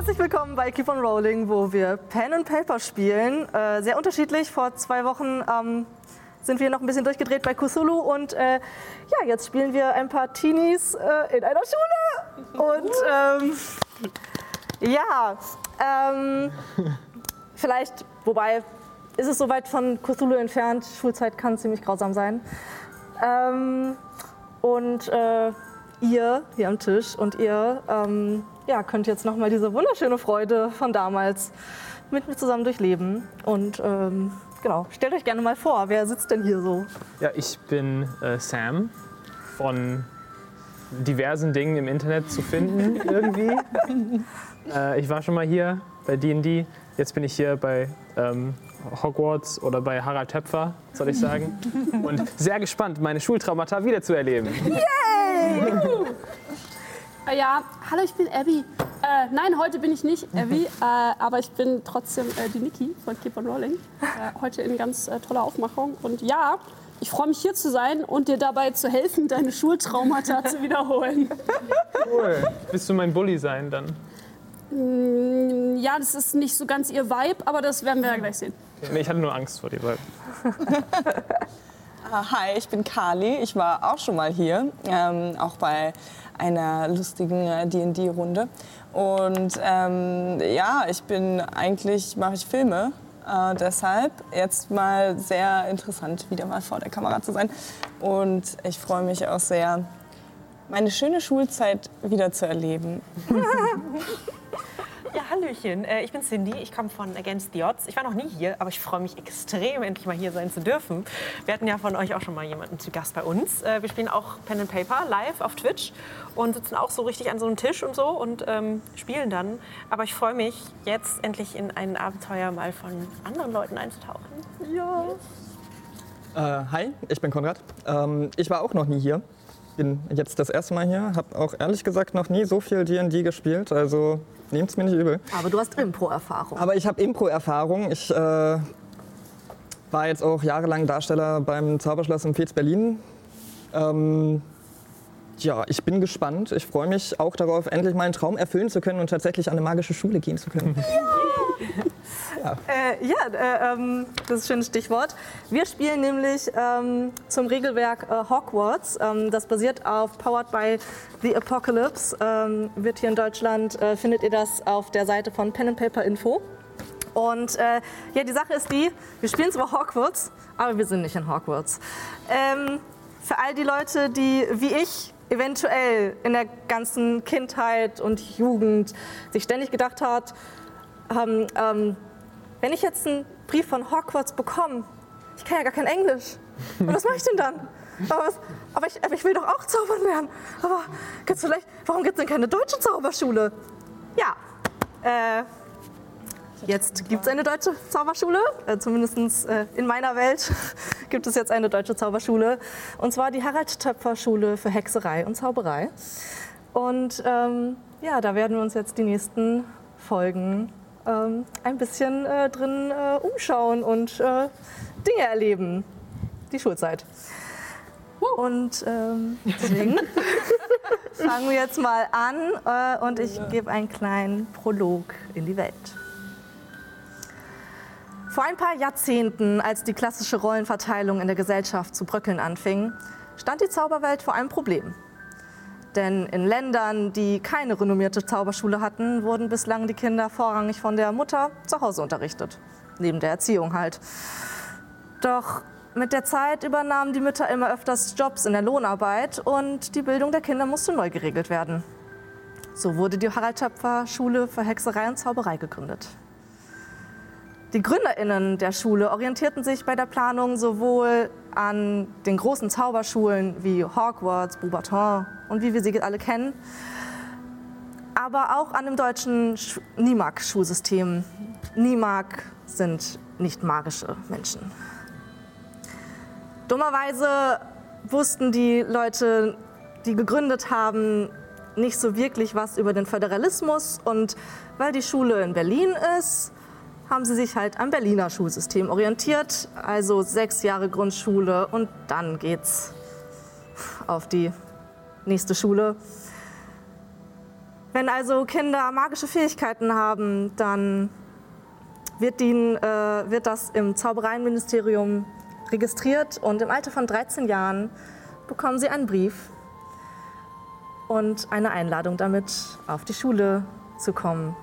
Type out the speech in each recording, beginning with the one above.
Herzlich willkommen bei Keep on Rolling, wo wir Pen and Paper spielen. Äh, sehr unterschiedlich. Vor zwei Wochen ähm, sind wir noch ein bisschen durchgedreht bei Cthulhu und äh, ja, jetzt spielen wir ein paar Teenies äh, in einer Schule. Und ähm, ja, ähm, vielleicht, wobei ist es so weit von Cthulhu entfernt. Schulzeit kann ziemlich grausam sein. Ähm, und äh, ihr hier am Tisch und ihr ähm, ja, könnt jetzt nochmal diese wunderschöne Freude von damals mit mir zusammen durchleben. Und ähm, genau, stellt euch gerne mal vor, wer sitzt denn hier so? Ja, ich bin äh, Sam von diversen Dingen im Internet zu finden irgendwie. äh, ich war schon mal hier bei D&D, jetzt bin ich hier bei ähm, Hogwarts oder bei Harald Töpfer, soll ich sagen. Und sehr gespannt, meine Schultraumata wiederzuerleben. Äh, Ja, hallo, ich bin Abby. Äh, nein, heute bin ich nicht Abby, äh, aber ich bin trotzdem äh, die Niki von Keep on Rolling. Äh, heute in ganz toller Aufmachung. Und ja, ich freue mich hier zu sein und dir dabei zu helfen, deine Schultraumata zu wiederholen. Cool. Willst du mein Bully sein dann? Mm, Ja, das ist nicht so ganz ihr Vibe, aber das werden wir ja gleich sehen. Nee, ich hatte nur Angst vor dir, weil Hi, ich bin Kali. Ich war auch schon mal hier, ähm, auch bei einer lustigen äh, D&D-Runde. Und ähm, ja, ich bin eigentlich, mache ich Filme. Äh, deshalb jetzt mal sehr interessant, wieder mal vor der Kamera zu sein. Und ich freue mich auch sehr, meine schöne Schulzeit wieder zu erleben. Ja, Hallöchen. Äh, Ich bin Cindy. Ich komme von Against the Odds. Ich war noch nie hier, aber ich freue mich extrem, endlich mal hier sein zu dürfen. Wir hatten ja von euch auch schon mal jemanden zu Gast bei uns. Äh, Wir spielen auch Pen and Paper live auf Twitch und sitzen auch so richtig an so einem Tisch und so und ähm, spielen dann. Aber ich freue mich, jetzt endlich in ein Abenteuer mal von anderen Leuten einzutauchen. Ja. Äh, hi, ich bin Konrad. Ähm, ich war auch noch nie hier. Bin jetzt das erste Mal hier. Hab auch ehrlich gesagt noch nie so viel D&D gespielt. Also nehmt's mir nicht übel. Aber du hast Impro-Erfahrung. Aber ich habe Impro-Erfahrung. Ich äh, war jetzt auch jahrelang Darsteller beim Zauberschloss in Fez Berlin. Ähm, ja, ich bin gespannt. Ich freue mich auch darauf, endlich meinen Traum erfüllen zu können und tatsächlich an eine magische Schule gehen zu können. Äh, ja, äh, ähm, das ist ein schönes Stichwort. Wir spielen nämlich ähm, zum Regelwerk äh, Hogwarts. Ähm, das basiert auf Powered by the Apocalypse. Ähm, wird hier in Deutschland, äh, findet ihr das auf der Seite von Pen and Paper Info. Und äh, ja, die Sache ist die, wir spielen zwar Hogwarts, aber wir sind nicht in Hogwarts. Ähm, für all die Leute, die wie ich eventuell in der ganzen Kindheit und Jugend sich ständig gedacht hat, haben, ähm, wenn ich jetzt einen Brief von Hogwarts bekomme, ich kann ja gar kein Englisch. Und was mache ich denn dann? Aber, was, aber, ich, aber ich will doch auch zaubern lernen. Aber gibt's vielleicht, warum gibt es denn keine deutsche Zauberschule? Ja, äh, jetzt gibt es eine deutsche Zauberschule. Äh, Zumindest äh, in meiner Welt gibt es jetzt eine deutsche Zauberschule. Und zwar die Harald Töpfer Schule für Hexerei und Zauberei. Und ähm, ja, da werden wir uns jetzt die nächsten Folgen ähm, ein bisschen äh, drin äh, umschauen und äh, Dinge erleben. Die Schulzeit. Und ähm, deswegen fangen wir jetzt mal an äh, und ich gebe einen kleinen Prolog in die Welt. Vor ein paar Jahrzehnten, als die klassische Rollenverteilung in der Gesellschaft zu bröckeln anfing, stand die Zauberwelt vor einem Problem. Denn in Ländern, die keine renommierte Zauberschule hatten, wurden bislang die Kinder vorrangig von der Mutter zu Hause unterrichtet. Neben der Erziehung halt. Doch mit der Zeit übernahmen die Mütter immer öfters Jobs in der Lohnarbeit und die Bildung der Kinder musste neu geregelt werden. So wurde die Harald Töpfer Schule für Hexerei und Zauberei gegründet. Die GründerInnen der Schule orientierten sich bei der Planung sowohl an den großen Zauberschulen wie Hogwarts, Beauxbaton und wie wir sie alle kennen, aber auch an dem deutschen Sch- NIMAG-Schulsystem. NIMAG sind nicht magische Menschen. Dummerweise wussten die Leute, die gegründet haben, nicht so wirklich was über den Föderalismus und weil die Schule in Berlin ist, haben sie sich halt am Berliner Schulsystem orientiert, also sechs Jahre Grundschule und dann geht's auf die nächste Schule. Wenn also Kinder magische Fähigkeiten haben, dann wird, ihnen, äh, wird das im Zaubereienministerium registriert und im Alter von 13 Jahren bekommen sie einen Brief und eine Einladung damit, auf die Schule zu kommen.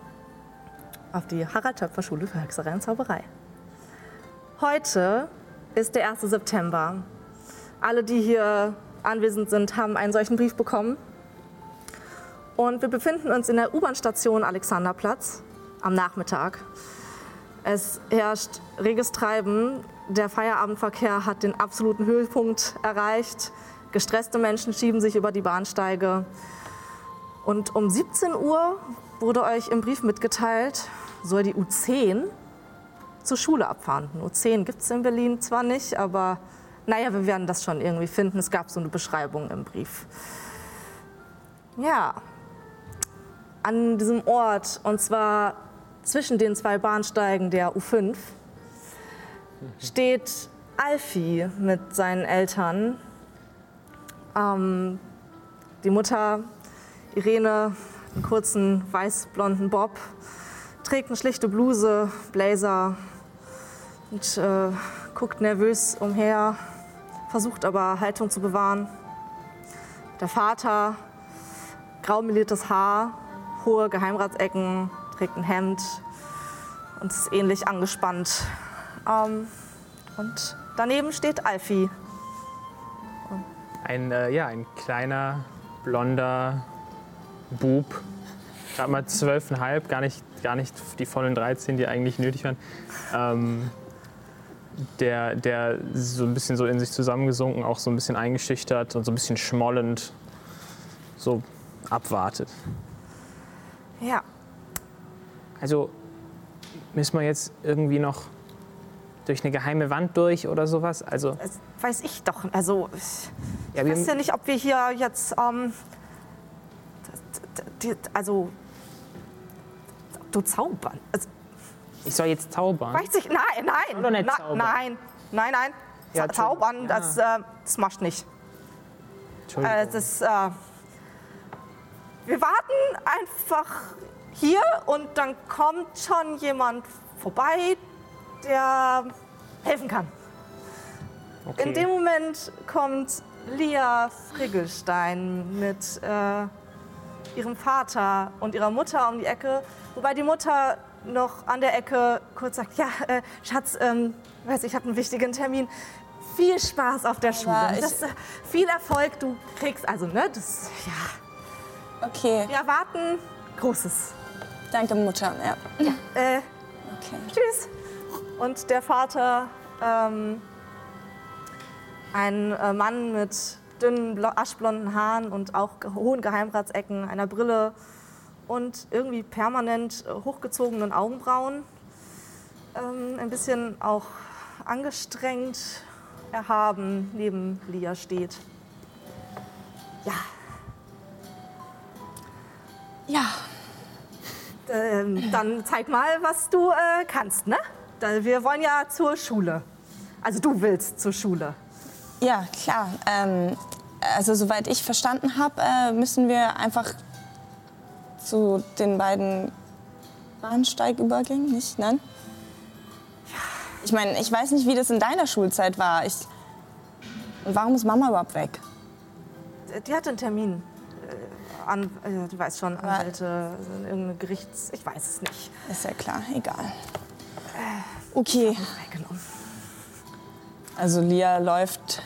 Auf die Harald-Töpfer-Schule für Hexerei und Zauberei. Heute ist der 1. September. Alle, die hier anwesend sind, haben einen solchen Brief bekommen. Und wir befinden uns in der U-Bahn-Station Alexanderplatz am Nachmittag. Es herrscht reges Treiben. Der Feierabendverkehr hat den absoluten Höhepunkt erreicht. Gestresste Menschen schieben sich über die Bahnsteige. Und um 17 Uhr wurde euch im Brief mitgeteilt, soll die U10 zur Schule abfahren. Eine U10 gibt es in Berlin zwar nicht, aber naja, wir werden das schon irgendwie finden. Es gab so eine Beschreibung im Brief. Ja, an diesem Ort, und zwar zwischen den zwei Bahnsteigen der U5, steht Alfie mit seinen Eltern. Ähm, die Mutter, Irene, einen kurzen weiß-blonden Bob, trägt eine schlichte Bluse, Blazer und äh, guckt nervös umher, versucht aber Haltung zu bewahren. Der Vater, graumeliertes Haar, hohe Geheimratsecken, trägt ein Hemd und ist ähnlich angespannt. Ähm, und daneben steht Alfie. Ein, äh, ja, ein kleiner, blonder Bub, gerade mal zwölfeinhalb, gar nicht, gar nicht die vollen 13, die eigentlich nötig waren. Ähm, der, der so ein bisschen so in sich zusammengesunken, auch so ein bisschen eingeschüchtert und so ein bisschen schmollend so abwartet. Ja, Also müssen wir jetzt irgendwie noch durch eine geheime Wand durch oder sowas? Also, das weiß ich doch. Also, ich ja, weiß ja nicht, ob wir hier jetzt. Ähm, also. Du zaubern. Also, ich soll jetzt zaubern. weiß ich. Nein, nein. Oder nicht zaubern? Nein, nein, nein. Ja, Za- zaubern, ja. das, äh, das machst nicht. Entschuldigung. Äh, das, äh, wir warten einfach hier und dann kommt schon jemand vorbei, der helfen kann. okay. In dem Moment kommt Lia Friggelstein mit äh, ihrem Vater und ihrer Mutter um die Ecke, wobei die Mutter noch an der Ecke kurz sagt, ja, äh, Schatz, ähm, weiß ich, habe einen wichtigen Termin. Viel Spaß auf der Schule. ich- Das, äh, viel Erfolg, du kriegst also, ne? Das, ja. Okay, Wir erwarten Großes. danke Mutter. Ja. Äh, Okay. Tschüss. Und der Vater, ähm, ein äh, Mann mit dünnen, blo- aschblonden Haaren und auch hohen Geheimratsecken, einer Brille und irgendwie permanent äh, hochgezogenen Augenbrauen. Ähm, ein bisschen auch angestrengt, erhaben neben Lia steht. Ja, Ja, ähm, dann zeig mal, was du äh, kannst, ne? Wir wollen ja zur Schule. Also du willst zur Schule. Ja, klar. Ähm, also soweit ich verstanden habe, äh, müssen wir einfach zu den beiden Bahnsteigübergängen, nicht? Nein? Ich meine, ich weiß nicht, wie das in deiner Schulzeit war. Ich und warum ist Mama überhaupt weg? Die hatte einen Termin. Äh, an, äh, du weißt schon, Anwälte, irgendeine Gerichts... Ich weiß es nicht. Ist ja klar, egal. Okay, Weggenommen. Also Lia läuft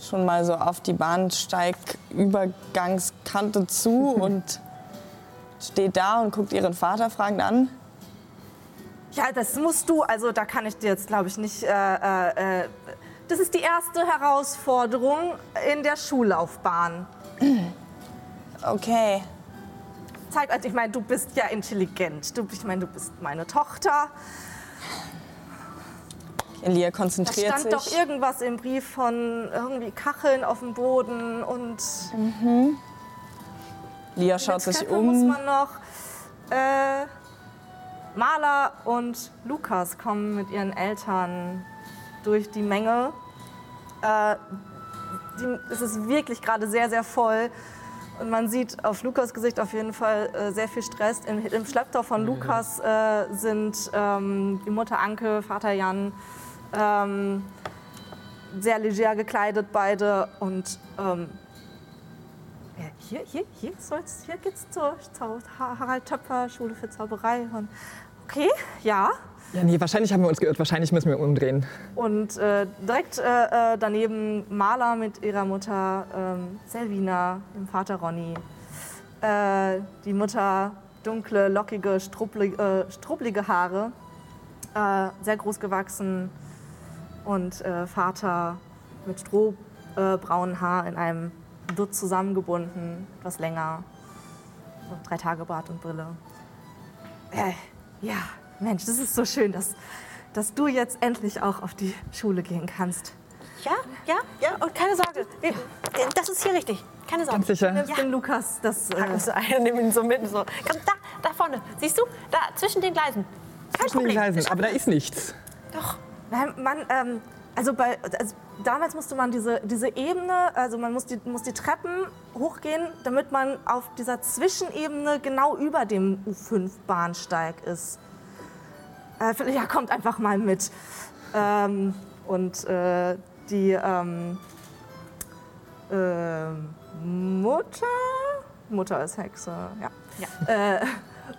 schon mal so auf die Bahnsteigübergangskante zu und steht da und guckt ihren Vater fragend an. Ja, das musst du. Also da kann ich dir jetzt, glaube ich, nicht... Äh, äh, äh, das ist die erste Herausforderung in der Schullaufbahn. Okay, Zeig, also ich meine, du bist ja intelligent. Du, ich meine, du bist meine Tochter. Lia Da konzentriert stand doch sich. irgendwas im Brief von irgendwie Kacheln auf dem Boden und Lia schaut sich Treppe muss um. man noch. Äh, Maler und Lukas kommen mit ihren Eltern durch die Menge. Äh, die, es ist wirklich gerade sehr, sehr voll. Und man sieht auf Lukas Gesicht auf jeden Fall äh, sehr viel Stress. Im, im Schlepptau von Lukas äh, sind ähm, die Mutter Anke, Vater Jan, ähm, sehr leger gekleidet beide. Und ähm, ja, hier, hier, hier, soll's, hier geht's zur, Ha- Harald Töpfer Schule für Zauberei. Und, okay, ja. Ja, nee, wahrscheinlich haben wir uns geirrt. Wahrscheinlich müssen wir umdrehen. Und äh, direkt äh, äh, daneben Maler mit ihrer Mutter ähm, Selvina, dem Vater Ronny. Äh, die Mutter dunkle, lockige, struppelige, äh, struppelige Haare, äh, sehr groß gewachsen. Und Vater mit strohbraunen braunen Haar in einem Dutt zusammengebunden, etwas länger. So, drei Tage Bart und Brille. Ja, Mensch, das ist so schön, dass, dass du jetzt endlich auch auf die Schule gehen kannst. Ja, ja, ja. Und keine Sorge. Wir, das ist hier richtig. Keine Sorge. Ganz sicher? Nimmst den Lukas, das. Äh, ein, nimm ihn so mit. So. Komm, da, da vorne. Siehst du? Da, zwischen den Gleisen. Kein Zwischen den Problem. Gleisen, aber da ist nichts. Doch. nein, man, ähm, also bei, also damals musste man diese, diese Ebene, also man muss die, muss die Treppen hochgehen, damit man auf dieser Zwischenebene genau über dem U5-Bahnsteig ist. Äh, ja, kommt einfach mal mit. Ähm, und äh, die ähm, ähm, Mutter, Mutter ist Hexe, ja. Äh,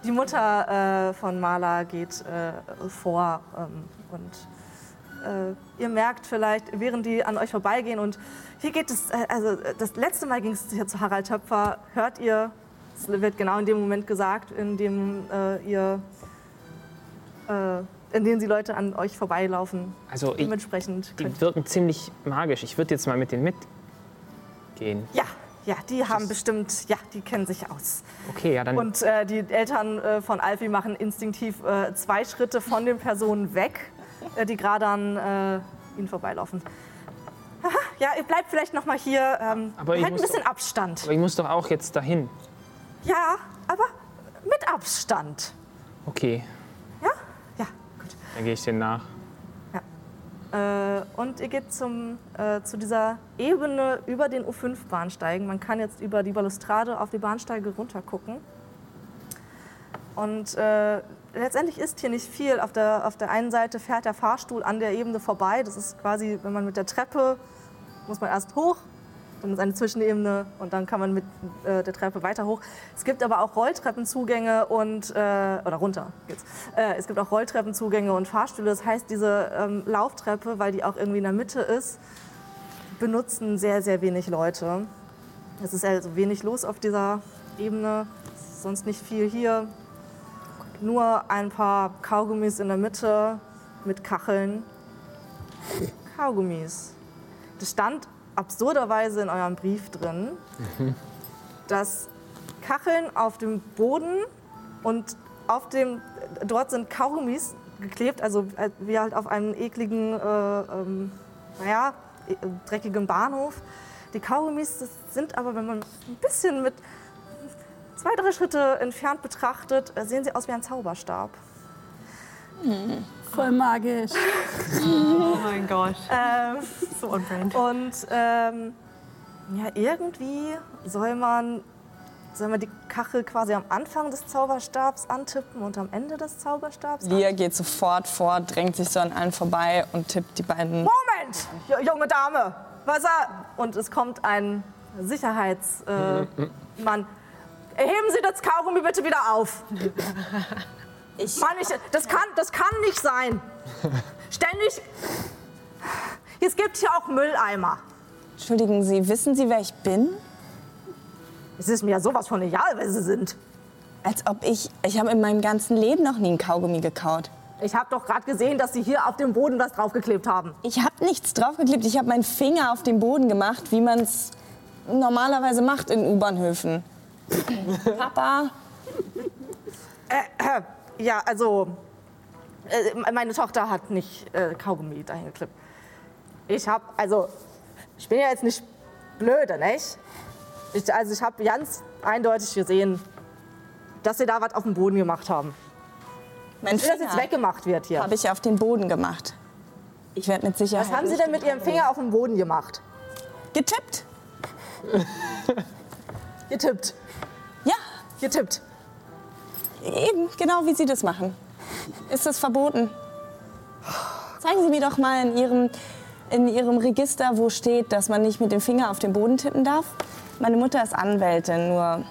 die Mutter äh, von Marla geht äh, vor ähm, und äh, ihr merkt vielleicht, während die an euch vorbeigehen und hier geht es, äh, also äh, das letzte Mal ging es hier zu Harald Töpfer, hört ihr, es wird genau in dem Moment gesagt, in dem äh, ihr, äh, in dem die Leute an euch vorbeilaufen. Also ich, Dementsprechend die wirken ziemlich magisch. Ich würde jetzt mal mit denen mitgehen. Ja, ja, die haben bestimmt, ja, die kennen sich aus. Okay, ja, dann. Und äh, die Eltern äh, von Alfie machen instinktiv äh, zwei Schritte von den Personen weg, äh, die gerade an äh, ihnen vorbeilaufen. Aha, ja, ihr bleibt vielleicht noch mal hier. Ähm, Aber ich halt ein bisschen Abstand. aber ich muss doch auch jetzt dahin. Ja, aber mit Abstand. Okay. Dann gehe ich denen nach. Äh, und ihr geht zum, äh, zu dieser Ebene über den U5-Bahnsteigen. Man kann jetzt über die Balustrade auf die Bahnsteige runtergucken. Und äh, letztendlich ist hier nicht viel. Auf der, auf der einen Seite fährt der Fahrstuhl an der Ebene vorbei. Das ist quasi, wenn man mit der Treppe, muss man erst hoch, dann ist eine Zwischenebene und dann kann man mit äh, der Treppe weiter hoch. Es gibt aber auch Rolltreppenzugänge und, äh, oder runter geht's. Äh, es gibt auch Rolltreppenzugänge und Fahrstühle. Das heißt, diese ähm, Lauftreppe, weil die auch irgendwie in der Mitte ist, benutzen sehr, sehr wenig Leute. Es ist also wenig los auf dieser Ebene, sonst nicht viel hier. Nur ein paar Kaugummis in der Mitte mit Kacheln. Kaugummis. Das stand absurderweise in eurem Brief drin, dass Kacheln auf dem Boden und auf dem, dort sind Kaugummis geklebt, also äh, wie halt auf einem ekligen, äh, ähm, naja, e- dreckigen Bahnhof. Die Kaugummis sind aber, wenn man ein bisschen mit zwei, drei Schritte entfernt betrachtet, äh, sehen sie aus wie ein Zauberstab. Voll magisch. Oh mein Gott. Ähm, So on brand. Und ähm, ja, irgendwie soll man, soll man die Kachel quasi am Anfang des Zauberstabs antippen und am Ende des Zauberstabs? Lia geht sofort vor, drängt sich so an allen vorbei und tippt die beiden. Moment, ju- junge Dame, was er? Und es kommt ein Sicherheitsmann. Äh, Mann. Heben Sie das Kaugummi bitte wieder auf. Ich, Mann, ich, das, kann, das kann nicht sein. Ständig. Es gibt hier auch Mülleimer. Entschuldigen Sie, wissen Sie, wer ich bin? Es ist mir ja sowas von egal, wer Sie sind. Als ob ich. Ich habe in meinem ganzen Leben noch nie einen Kaugummi gekaut. Ich habe doch gerade gesehen, dass Sie hier auf dem Boden was draufgeklebt haben. Ich habe nichts draufgeklebt. Ich habe meinen Finger auf den Boden gemacht, wie man es normalerweise macht in U-Bahnhöfen. Papa, Ja, also, äh, meine Tochter hat nicht äh, Kaugummi dahin geklippt. Ich habe, also, ich bin ja jetzt nicht blöde, nicht? Ich, also, ich habe ganz eindeutig gesehen, dass Sie da was auf dem Boden gemacht haben. mein Dass jetzt Finger weggemacht wird hier. habe ich auf den Boden gemacht. Ich werde mit Sicherheit. Was haben Sie denn mit Ihrem Finger auf dem Boden gemacht? getippt? Ihr tippt. Ja, Ihr tippt. Eben, genau wie Sie das machen. Ist das verboten? Zeigen Sie mir doch mal in Ihrem, in Ihrem Register, wo steht, dass man nicht mit dem Finger auf den Boden tippen darf. Meine Mutter ist Anwältin, nur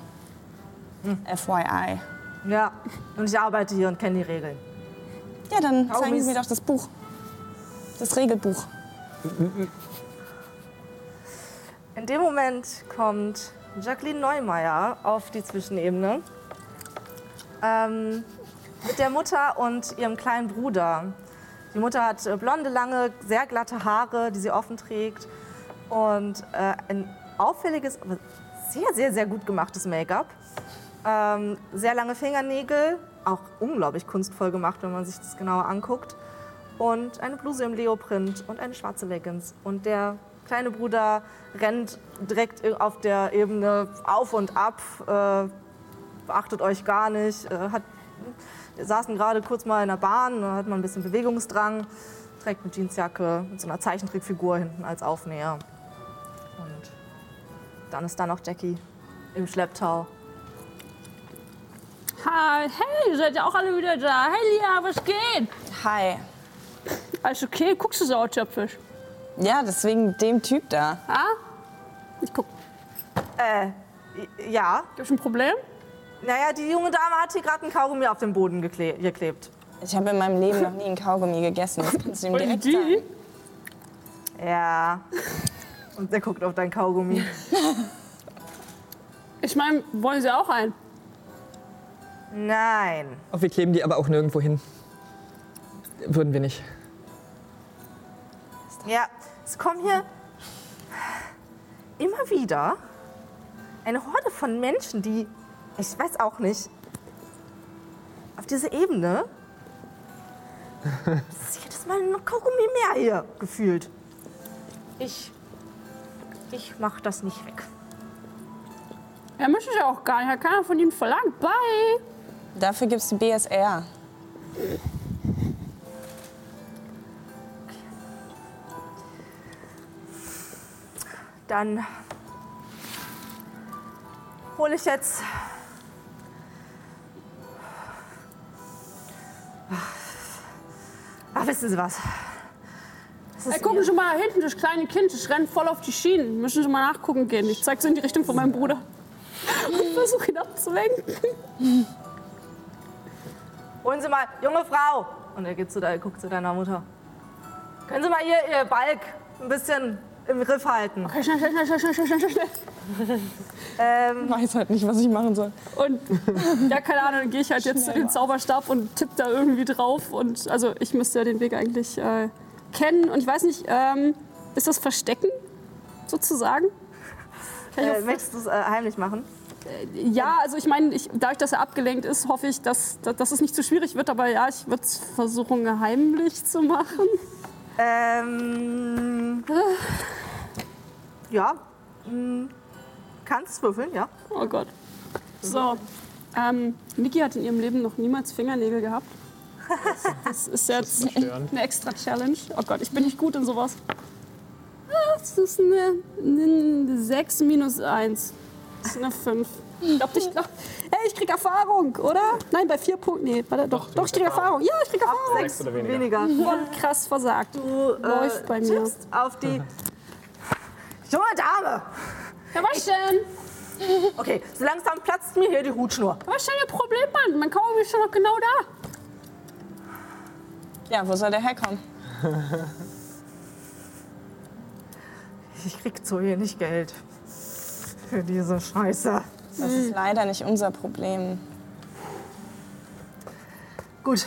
FYI. Ja, und ich arbeite hier und kenne die Regeln. Ja, dann zeigen Kaugummis. Sie mir doch das Buch. Das Regelbuch. In dem Moment kommt Jacqueline Neumeier auf die Zwischenebene ähm, mit der Mutter und ihrem kleinen Bruder. Die Mutter hat äh, blonde, lange, sehr glatte Haare, die sie offen trägt und äh, ein auffälliges, aber sehr, sehr, sehr gut gemachtes Make-up. Ähm, sehr lange Fingernägel, auch unglaublich kunstvoll gemacht, wenn man sich das genauer anguckt. Und eine Bluse im Leoprint und eine schwarze Leggings. Und der kleine Bruder rennt direkt auf der Ebene auf und ab, äh, beachtet euch gar nicht. Äh, hat, wir saßen gerade kurz mal in der Bahn, da hat man ein bisschen Bewegungsdrang, trägt eine Jeansjacke mit so einer Zeichentrickfigur hinten als Aufnäher. Und dann ist da noch Jackie im Schlepptau. Hi, hey, ihr seid ja auch alle wieder da. Hey Lia, was geht? Hi. Alles okay? Guckst du so töpfisch? Ja, deswegen dem Typ da. Ah? Ich guck. Äh, ja. Gibt's ein Problem? Naja, die junge Dame hat hier gerade einen Kaugummi auf den Boden gekle geklebt. Ich habe in meinem Leben noch nie einen Kaugummi gegessen. Das kannst du ihm Und direkt die? sagen. Ja. Und der guckt auf dein Kaugummi. Ich meine, wollen sie auch ein? Nein. Auch wir kleben die aber auch nirgendwo hin. Würden wir nicht. Ja, es kommen hier immer wieder eine Horde von Menschen, die, ich weiß auch nicht, auf diese Ebene. Das ist jedes Mal ein Kaugummi mehr hier gefühlt. Ich, ich mach das nicht weg. Er möchte ja auch gar nicht. Hat keiner von ihnen verlangt. Bye. Dafür gibt es die BSR. Dann hole ich jetzt. Ach, wissen Sie was? Ey, gucken Sie mal hinten, das kleine Kind, das rennt voll auf die Schienen. Müssen Sie mal nachgucken gehen. Ich zeig so in die Richtung von meinem Bruder. Und versuche ihn abzulenken. Holen Sie mal, junge Frau! Und er geht zu de guckt zu deiner Mutter. Können Sie mal hier Ihr Balk ein bisschen im Griff halten? Okay, schnell, schnell, schnell, schnell, schnell, schnell, schnell. Ähm, Ich weiß halt nicht, was ich machen soll. Und ja, keine Ahnung, dann gehe ich halt jetzt zu dem Zauberstab und tippe da irgendwie drauf. Und also ich müsste ja den Weg eigentlich äh, kennen. Und ich weiß nicht, ähm, ist das Verstecken sozusagen? Kann äh, möchtest du es äh, heimlich machen? ja, also ich meine, ich, dadurch, dass er abgelenkt ist, hoffe ich, dass, dass, dass es nicht zu schwierig wird. Aber ja, ich würde es versuchen, heimlich zu machen. Ähm, ja, mm, kannst würfeln, ja. Oh Gott. So. Ähm, Niki hat in ihrem Leben noch niemals Fingernägel gehabt. Das ist jetzt Verstörend. eine extra Challenge. Oh Gott, ich bin nicht gut in sowas. Ah, Das ist eine, eine 6 minus 1. Das ist eine 5. Ich glaube, ich glaub, hey, ich krieg Erfahrung, oder? Nein, bei vier Punkten. Nee, warte, doch, du doch, ich krieg hast Erfahrung. Ja, ich krieg Erfahrung. Sechs oder weniger. Weniger. Voll krass versagt. Du äh, Läuft bei mir. auf die junge Dame. Ja, was denn? Okay, so langsam platzt mir hier die Hutschnur. Was ist denn Ihr Problem, Mann? Mein Kaugummi ist schon noch genau da. Ja, wo soll der herkommen? Ich krieg so hier nicht Geld für diese Scheiße. Das ist leider nicht unser Problem. Gut,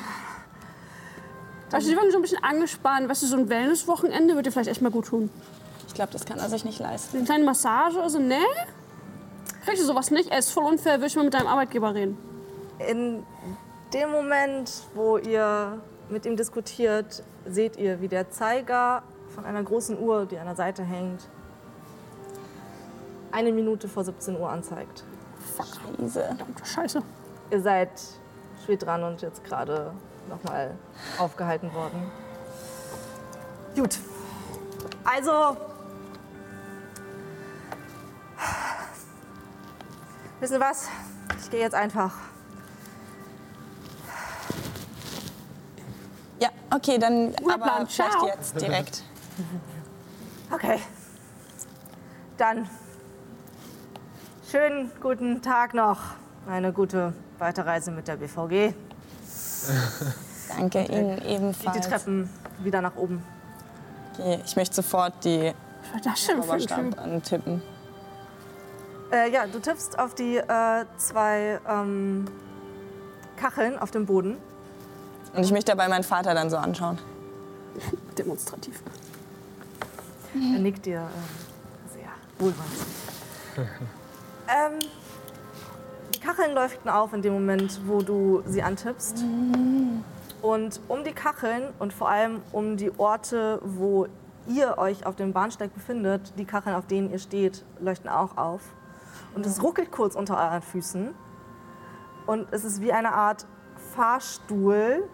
Weißt du, die wirken so ein bisschen angespannt. Weißt du, so ein Wellness-Wochenende würde dir vielleicht echt mal gut tun. Ich glaube, das kann er sich nicht leisten. Eine kleine Massage oder so, ne? Kriegst du sowas nicht? Ey, ist voll unfair, will ich mal mit deinem Arbeitgeber reden. in dem Moment, wo ihr mit ihm diskutiert, seht ihr, wie der Zeiger von einer großen Uhr, die an der Seite hängt, eine Minute vor 17 Uhr anzeigt. Verdammte Scheiße. Ihr seid spät dran und jetzt gerade nochmal aufgehalten worden. Gut. Also. Wissen was? Ich gehe jetzt einfach. Ja, okay, dann Guter aber Plan. vielleicht Ciao. jetzt direkt. Okay. Dann schönen guten Tag noch. Eine gute Weiterreise mit der BVG. Danke Ihnen Die ebenfalls. Treppen wieder nach oben. Okay, ich möchte sofort die Typ? antippen. Äh, ja, du tippst auf die äh, zwei ähm, Kacheln auf dem Boden. Und ich möchte dabei meinen Vater dann so anschauen. Demonstrativ. Er nickt dir äh, sehr wohlwollend. ähm, die Kacheln leuchten auf in dem Moment, wo du sie antippst. Und um die Kacheln und vor allem um die Orte, wo ihr euch auf dem Bahnsteig befindet, die Kacheln, auf denen ihr steht, leuchten auch auf. Und es ruckelt kurz unter euren Füßen. Und es ist wie eine Art Fahrstuhl,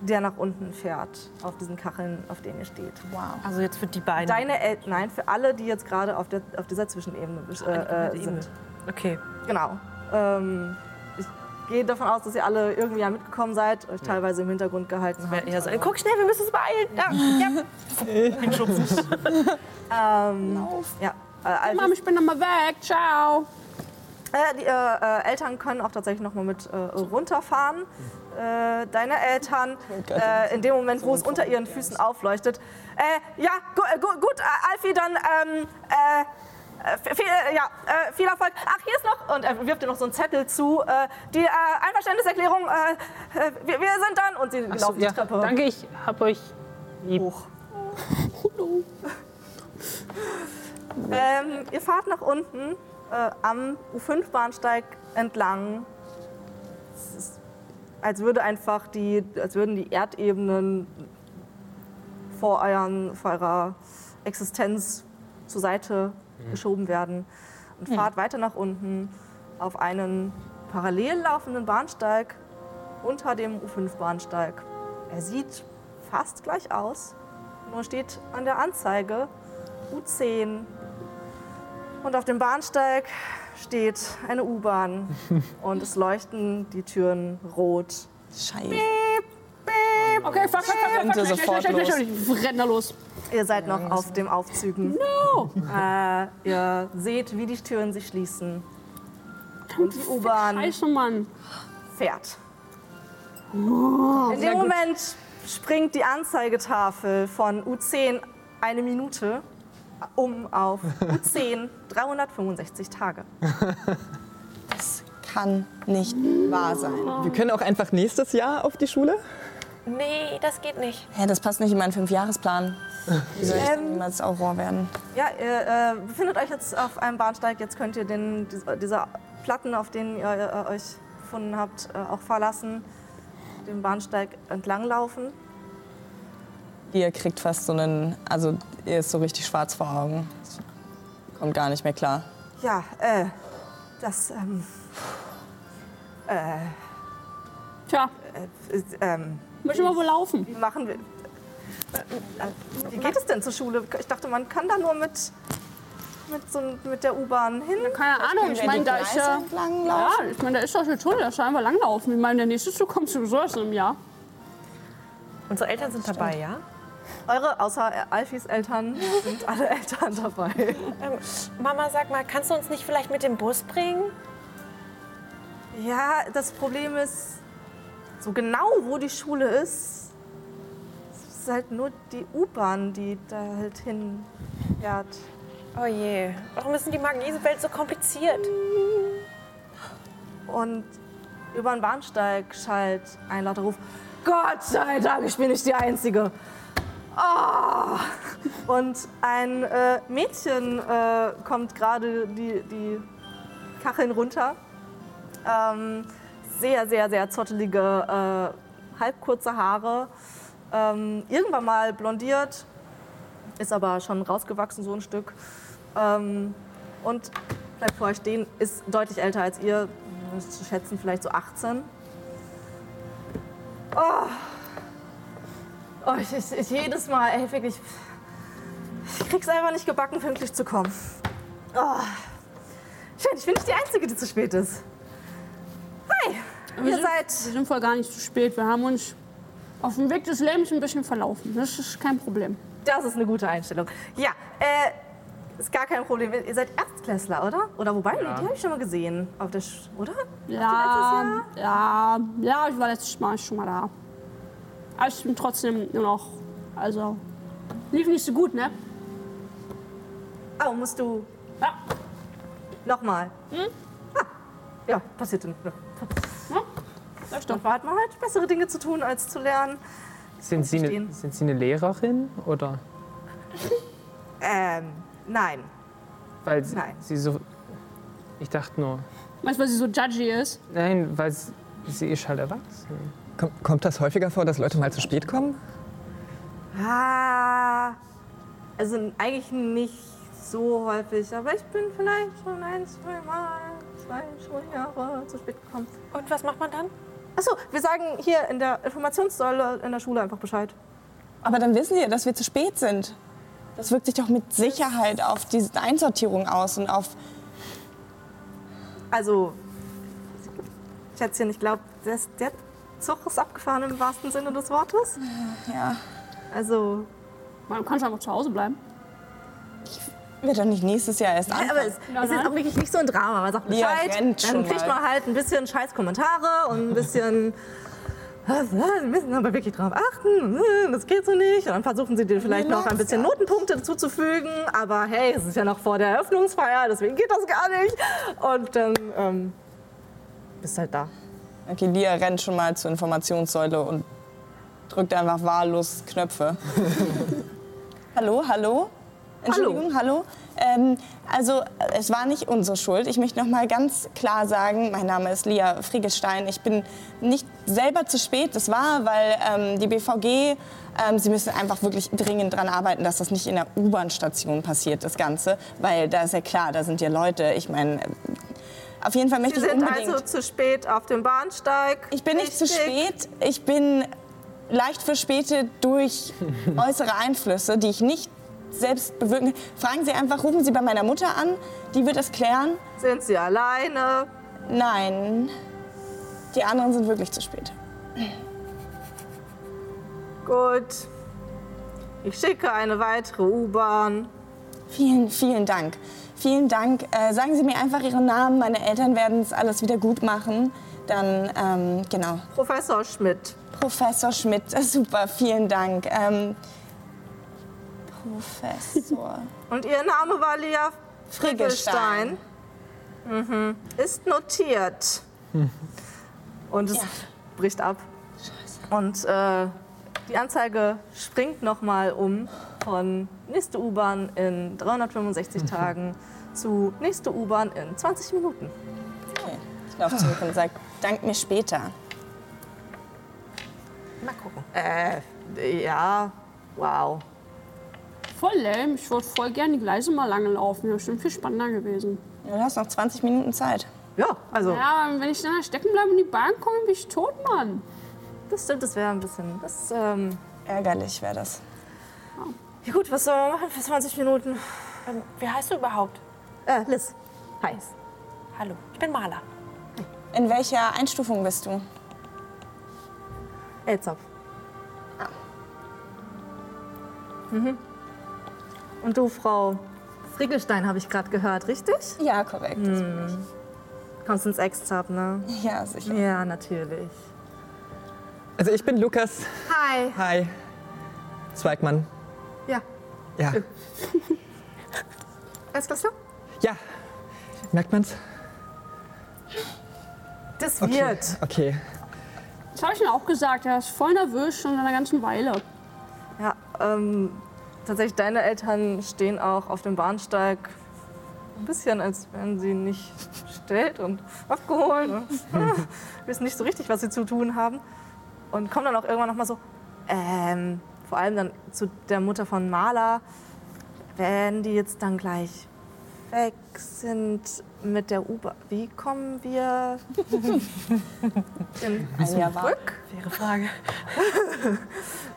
der nach unten fährt, auf diesen Kacheln, auf denen ihr steht. Wow. Also jetzt für die beiden. Deine Eltern, nein, für alle, die jetzt gerade auf, der, auf dieser Zwischenebene äh, äh, Ebene. sind. Okay. Genau. Ähm, ich gehe davon aus, dass ihr alle irgendwie ja mitgekommen seid, euch teilweise im Hintergrund gehalten habt. Ja, so, guck schnell, wir müssen uns beeilen. Da, ja. Hinschubsen. Ähm, ja, äh, also, Mama, ich bin noch mal weg. Ciao. äh, die äh, äh, Eltern können auch tatsächlich noch mal mit äh, runterfahren. Äh, deine Eltern, äh, in dem Moment, wo es unter ihren Füßen aufleuchtet. Äh, ja, gu äh, gu gut, äh, Alfie, dann ähm, äh, äh, viel, äh, ja, äh, viel Erfolg. Ach, hier ist noch, und er wirft dir noch so einen Zettel zu. Äh, die äh, Einverständniserklärung, äh, äh, wir, wir sind dann. Und sie Ach so, laufen ja, die Treppe danke, ich hab euch lieb. hoch. Ähm, ihr fahrt nach unten äh, am U5-Bahnsteig entlang. Es ist, als, würde einfach die, als würden die Erdebenen vor, euren, vor eurer Existenz zur Seite geschoben werden. Und fahrt weiter nach unten auf einen parallel laufenden Bahnsteig unter dem U5-Bahnsteig. Er sieht fast gleich aus, nur steht an der Anzeige U10 und auf dem Bahnsteig steht eine U-Bahn und es leuchten die Türen rot. Scheiße. Okay, fuck, fuck, fuck, fuck, fuck, sofort los. Ich renn da los. Ihr seid noch auf dem Aufzügen. No. Äh, ihr seht, wie die Türen sich schließen und die U-Bahn Scheiße, Mann. fährt. In dem Moment springt die Anzeigetafel von U10 eine Minute um auf U10 365 Tage. Das kann nicht wahr sein. Wir können auch einfach nächstes Jahr auf die Schule. Nee, das geht nicht. Hä, das passt nicht in meinen Fünfjahresplan. Wie soll ich denn niemals Auror werden? Ja, ihr äh, befindet euch jetzt auf einem Bahnsteig. Jetzt könnt ihr den, diese, Platten, auf denen ihr äh, euch befunden habt, äh, auch verlassen. Den Bahnsteig entlang laufen. Ihr kriegt fast so einen, also ihr ist so richtig schwarz vor Augen. Kommt gar nicht mehr klar. Ja, äh, das, ähm, äh, Tja, äh, ähm, müssen wir wohl laufen. wie machen wir. Äh, wie geht es denn zur Schule? Ich dachte, man kann da nur mit, mit, so, mit der U-Bahn hin. Keine Ahnung, ich meine, da ist ja... Ja, ich meine, da ist doch schon Tunnel, da scheinbar langlaufen. Ich meine, der nächste Zug kommt sowieso erst in einem Jahr. Unsere Eltern sind dabei, ja? Eure, außer Alfis Eltern, sind alle Eltern dabei. Ähm, Mama, sag mal, kannst du uns nicht vielleicht mit dem Bus bringen? Ja, das Problem ist, so genau wo die Schule ist, ist halt nur die U-Bahn, die da halt hinfährt. Oh je, warum ist denn die Magnesienwelt so kompliziert? Und über den Bahnsteig schallt ein lauter Ruf: Gott sei Dank, ich bin nicht die Einzige. Ah! Und ein äh, Mädchen äh, kommt gerade die, die Kacheln runter. Ähm, sehr, sehr, sehr zottelige, äh, halbkurze Haare. Ähm, irgendwann mal blondiert, ist aber schon rausgewachsen so ein Stück. Ähm, und bleibt vor euch stehen, ist deutlich älter als ihr, zu schätzen vielleicht so 18. Oh, oh ich, ich, ich jedes Mal, ey, wirklich, ich krieg's einfach nicht gebacken, pünktlich zu kommen. Oh. Schön, ich bin nicht die Einzige, die zu spät ist. Hi, Wir ihr sind, seid... wir sind voll gar nicht zu spät. Wir haben uns auf dem Weg des Lebens ein bisschen verlaufen. Das ist kein Problem. Das ist eine gute Einstellung. Ja, äh, ist gar kein Problem. Ihr seid Erstklässler, oder? Oder wobei, nee, die habe ich schon mal gesehen. Auf der Sch oder? Ja, ja, ja, ich war letztes Mal schon mal da. Aber ich bin trotzdem nur noch, also, lief nicht so gut, ne? Oh, musst du Ja, nochmal. Hm? Ah, ja, passiert. Ja. ja. Das Dann hat man halt bessere Dinge zu tun, als zu lernen. Sind Sie, eine, sind Sie eine Lehrerin oder? Ähm, nein. Weil Sie, Nein. Sie so. Ich dachte nur. Meinst du, weil sie so judgy ist? Nein, weil sie, sie ist halt erwachsen. Komm, kommt das häufiger vor, dass Leute mal zu spät kommen? Ah, also eigentlich nicht so häufig, aber ich bin vielleicht schon ein, zwei Mal, zwei Schuljahre zu spät gekommen. Und was macht man dann? Achso, wir sagen hier in der Informationssäule in der Schule einfach Bescheid. Aber dann wissen Sie ja, dass wir zu spät sind. Das wirkt sich doch mit Sicherheit auf diese Einsortierung aus und auf. Also, Schätzchen, ich glaube, der Zug ist abgefahren im wahrsten Sinne des Wortes. Ja, Also, Man kann einfach zu Hause bleiben. wird doch nicht nächstes Jahr erst Ja, anfangen. aber es Ja, ist jetzt nein. auch wirklich nicht so ein Drama. Man sagt Bescheid, rennt dann schon kriegt mal. man halt ein bisschen scheiß Kommentare und ein bisschen. Wir müssen aber wirklich drauf achten. äh, Das geht so nicht. Und dann versuchen sie dir vielleicht noch ein bisschen Notenpunkte dazuzufügen. Aber hey, es ist ja noch vor der Eröffnungsfeier, deswegen geht das gar nicht. Und dann ähm, bist halt da. Okay, Lia rennt schon mal zur Informationssäule und drückt einfach wahllos Knöpfe. hallo, hallo? Entschuldigung, hallo? Ähm, also, es war nicht unsere Schuld. Ich möchte noch mal ganz klar sagen, mein Name ist Lia Friegelstein. Ich bin nicht selber zu spät. Das war, weil ähm, die BVG, ähm, sie müssen einfach wirklich dringend daran arbeiten, dass das nicht in der U-Bahn-Station passiert, das Ganze. Weil da ist ja klar, da sind ja Leute. Ich meine, auf jeden Fall möchte Sie ich sind unbedingt... also zu spät auf dem Bahnsteig. Ich bin nicht zu spät. Ich bin leicht verspätet durch äußere Einflüsse, die ich nicht selbst bewirken kann. Fragen Sie einfach, rufen Sie bei meiner Mutter an. Die wird es klären. Sind Sie alleine? Nein, die anderen sind wirklich zu spät. Gut. Ich schicke eine weitere U-Bahn. Vielen, vielen Dank. Vielen Dank. Äh, sagen Sie mir einfach Ihren Namen. Meine Eltern werden es alles wieder gut machen. Dann, ähm, genau. Professor Schmidt. Professor Schmidt, super, vielen Dank. Ähm, Professor. Und Ihr Name war Lia Friegelstein. Friegelstein. Mhm. Ist notiert. Und es Ja. bricht ab. Und äh, die Anzeige springt nochmal um von nächste U-Bahn in 365 Tagen zu nächste U-Bahn in 20 Minuten. Okay. Ich laufe zurück und sage, dank mir später. Mal gucken. Äh, ja, wow. Voll lame. Ich wollte voll gerne die Gleise mal lange laufen. Das ist bestimmt viel spannender gewesen. Ja, Du hast noch 20 Minuten Zeit. Ja, also, Ja, wenn ich dann da stecken bleibe und die Bahn komme, bin ich tot, Mann. das stimmt, das wäre ein bisschen. Das, ähm, Ärgerlich wäre das. Ja, gut, was soll man machen für 20 Minuten? Ähm, wie heißt du überhaupt? Äh, Liz. Hi. Hallo, ich bin Maler. In welcher Einstufung bist du? Elzopf. Mhm. Und du, Frau Friegelstein, habe ich gerade gehört, richtig? Ja, korrekt. Kommst ins Exzab, ne? Ja, sicher. Ja, natürlich. Also ich bin Lukas. Hi. Hi. Zweigmann. Ja. Ja. Erstklässler? Ja. Merkt man's? Das Okay. wird. Okay. Das habe ich mir auch gesagt. Er ist voll nervös schon seit einer ganzen Weile. Ja, ähm, tatsächlich, deine Eltern stehen auch auf dem Bahnsteig ein bisschen, als wären sie nicht bestellt und abgeholt. Und, wissen nicht so richtig, was sie zu tun haben. Und kommen dann auch irgendwann noch mal so, ähm, vor allem dann zu der Mutter von Maler, wenn die jetzt dann gleich weg sind mit der U-Bahn, wie kommen wir denn Ein Jahr zurück? Faire Frage.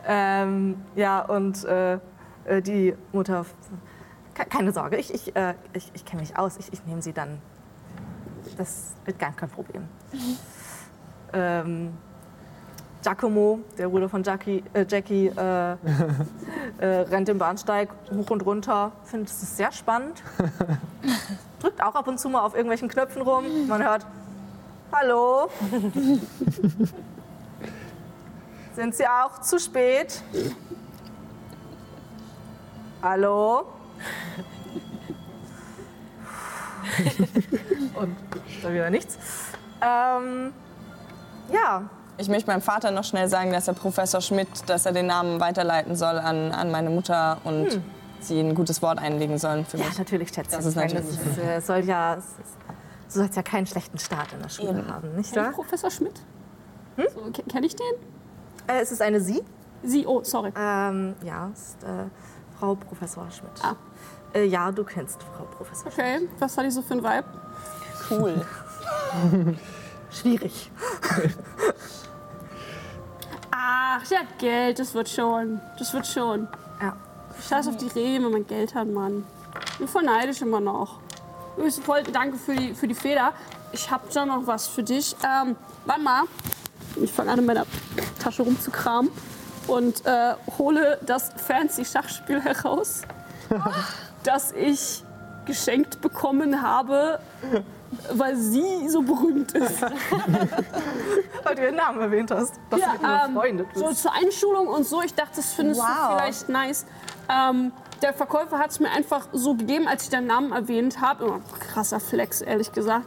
Ähm, ja, und äh, äh, die Mutter, ke- keine Sorge, ich, ich, äh, ich, ich kenne mich aus, ich, ich nehme sie dann das wird gar kein Problem. Ähm, Giacomo, der Bruder von Jackie, äh, Jackie, äh, äh, rennt den Bahnsteig hoch und runter. Findet es sehr spannend. Drückt auch ab und zu mal auf irgendwelchen Knöpfen rum. Man hört, hallo. Sind Sie auch zu spät? Hallo? und da wieder nichts. Ähm, ja, Ich möchte meinem Vater noch schnell sagen, dass der Professor Schmidt, dass er den Namen weiterleiten soll an, an meine Mutter und sie ein gutes Wort einlegen sollen für Ja, mich. natürlich, Schätzchen. Das ist natürlich- Das ist, äh, soll ja, du sollst ja keinen schlechten Start in der Schule Eben. haben, nicht wahr? Professor Schmidt? So, ke- Kenn ich den? Äh, es ist eine Sie. Sie, oh, sorry. Ähm, ja, es ist äh, Frau Professor Schmidt. Ah. Äh, ja, du kennst Frau Professor Schmidt. Okay, was hat die so für ein Vibe? Cool. Schwierig. Ach, ja, Geld, das wird schon. Das wird schon. Ja. Scheiß auf die Reben, wenn man Geld hat, Mann. Ich bin voll neidisch immer noch. Übrigens, voll danke für die, für die Feder. Ich hab da noch was für dich. Ähm, warte mal. Ich fange an, in meiner Tasche rumzukramen und äh, hole das fancy Schachspiel heraus, das ich geschenkt bekommen habe, weil sie so berühmt ist. Weil du ihren Namen erwähnt hast. Dass Ja, du ähm, befreundet bist. so zur Einschulung und so. Ich dachte, das findest Wow. du vielleicht nice. Ähm, der Verkäufer hat es mir einfach so gegeben, als ich deinen Namen erwähnt habe. Oh, krasser Flex, ehrlich gesagt.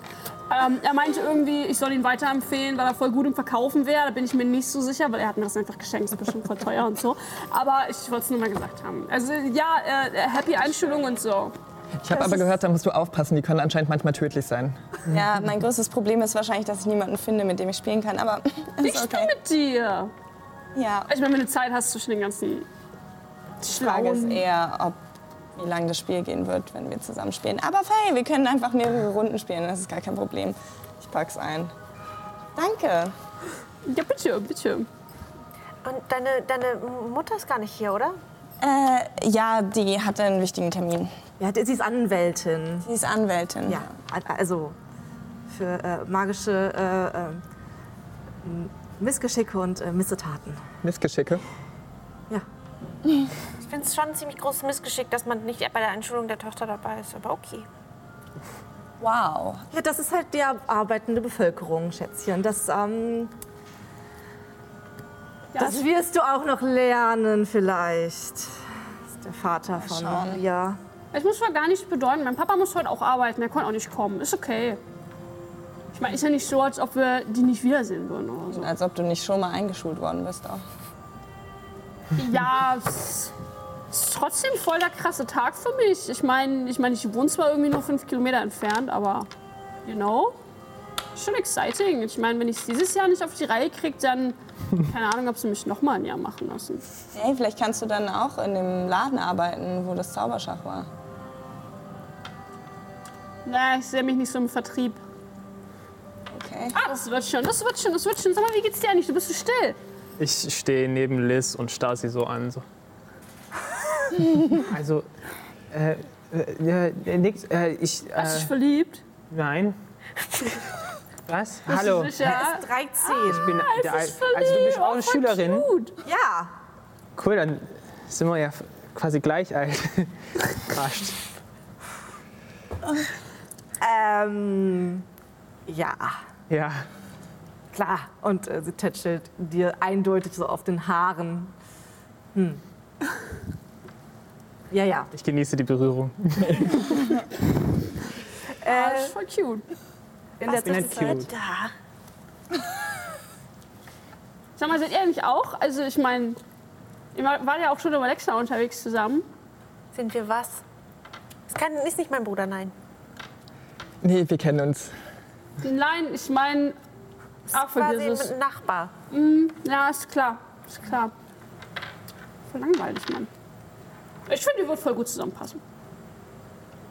Ähm, er meinte irgendwie, ich soll ihn weiterempfehlen, weil er voll gut im Verkaufen wäre. Da bin ich mir nicht so sicher, weil er hat mir das einfach geschenkt. ist bestimmt voll teuer und so. Aber ich wollte es nur mal gesagt haben. Also ja, äh, happy Einschulung und so. Ich habe aber gehört, da musst du aufpassen, die können anscheinend manchmal tödlich sein. Ja, mein größtes Problem ist wahrscheinlich, dass ich niemanden finde, mit dem ich spielen kann. Aber Ich ist okay. mit dir. Ja, Ich meine, wenn du Zeit hast zwischen den ganzen die Frage ist schlauen eher, ob wie lange das Spiel gehen wird, wenn wir zusammen spielen. Aber hey, wir können einfach mehrere Runden spielen. Das ist gar kein Problem. Ich pack's ein. Danke. Ja, bitte, bitte. Und deine, deine Mutter ist gar nicht hier, oder? Äh, ja, die hatte einen wichtigen Termin. Ja, sie ist Anwältin. Sie ist Anwältin. Ja, also für äh, magische äh, äh, Missgeschicke und äh, Missetaten. Missgeschicke. Ja. Ich finde es schon ein ziemlich großes Missgeschick, dass man nicht bei der Einschulung der Tochter dabei ist. Aber okay. Wow. Ja, das ist halt die arbeitende Bevölkerung, Schätzchen. Das, ähm, Ja, das wirst du auch noch lernen vielleicht. Das ist der Vater von schauen. ja. Es muss zwar gar nichts bedeuten. Mein Papa muss heute auch arbeiten. Er konnte auch nicht kommen. Ist okay. Ich meine, ist ja nicht so, als ob wir die nicht wiedersehen würden oder so. Als ob du nicht schon mal eingeschult worden bist auch. Ja, es ist trotzdem voll der krasse Tag für mich. Ich meine, ich, mein, ich wohne zwar irgendwie nur fünf Kilometer entfernt, aber, you know, schon exciting. Ich meine, wenn ich es dieses Jahr nicht auf die Reihe kriege, dann, keine Ahnung, ob sie mich noch mal ein Jahr machen lassen. Hey, vielleicht kannst du dann auch in dem Laden arbeiten, wo das Zauberschach war. Na, ich sehe mich nicht so im Vertrieb. Okay. Ah, das wird schon, das wird schon, das wird schon. Sag mal, wie geht's dir eigentlich? Du bist so still. Ich stehe neben Liz und starr sie so an. So. Also, äh, äh, äh, nix, äh, ich, Hast du dich äh, verliebt? nein. Was? Bist du Hallo. Sicher? Er ist 13. Ich bin Er der, ist also du bist auch eine Oh, Schülerin. cute. Ja. Cool, dann sind wir ja quasi gleich alt. Rascht. Ähm, ja, Ja. klar. Und äh, sie tätschelt dir eindeutig so auf den Haaren. Hm. Ja, ja. Ich genieße die Berührung. Ah, das Äh, ist voll cute. in der bin halt Zwischenzeit. cute. Da. Sag mal, seid ihr eigentlich auch? Also, ich meine, ihr wart ja auch schon mit Alexa unterwegs zusammen. Sind wir was? Das kann, ist nicht mein Bruder, nein. Nee, wir kennen uns. Nein, ich meine, ach, Quasi vergiss es. ein Nachbar. Ja, ist klar, ist klar. Voll langweilig, Mann. Ich finde, ihr würdet voll gut zusammenpassen.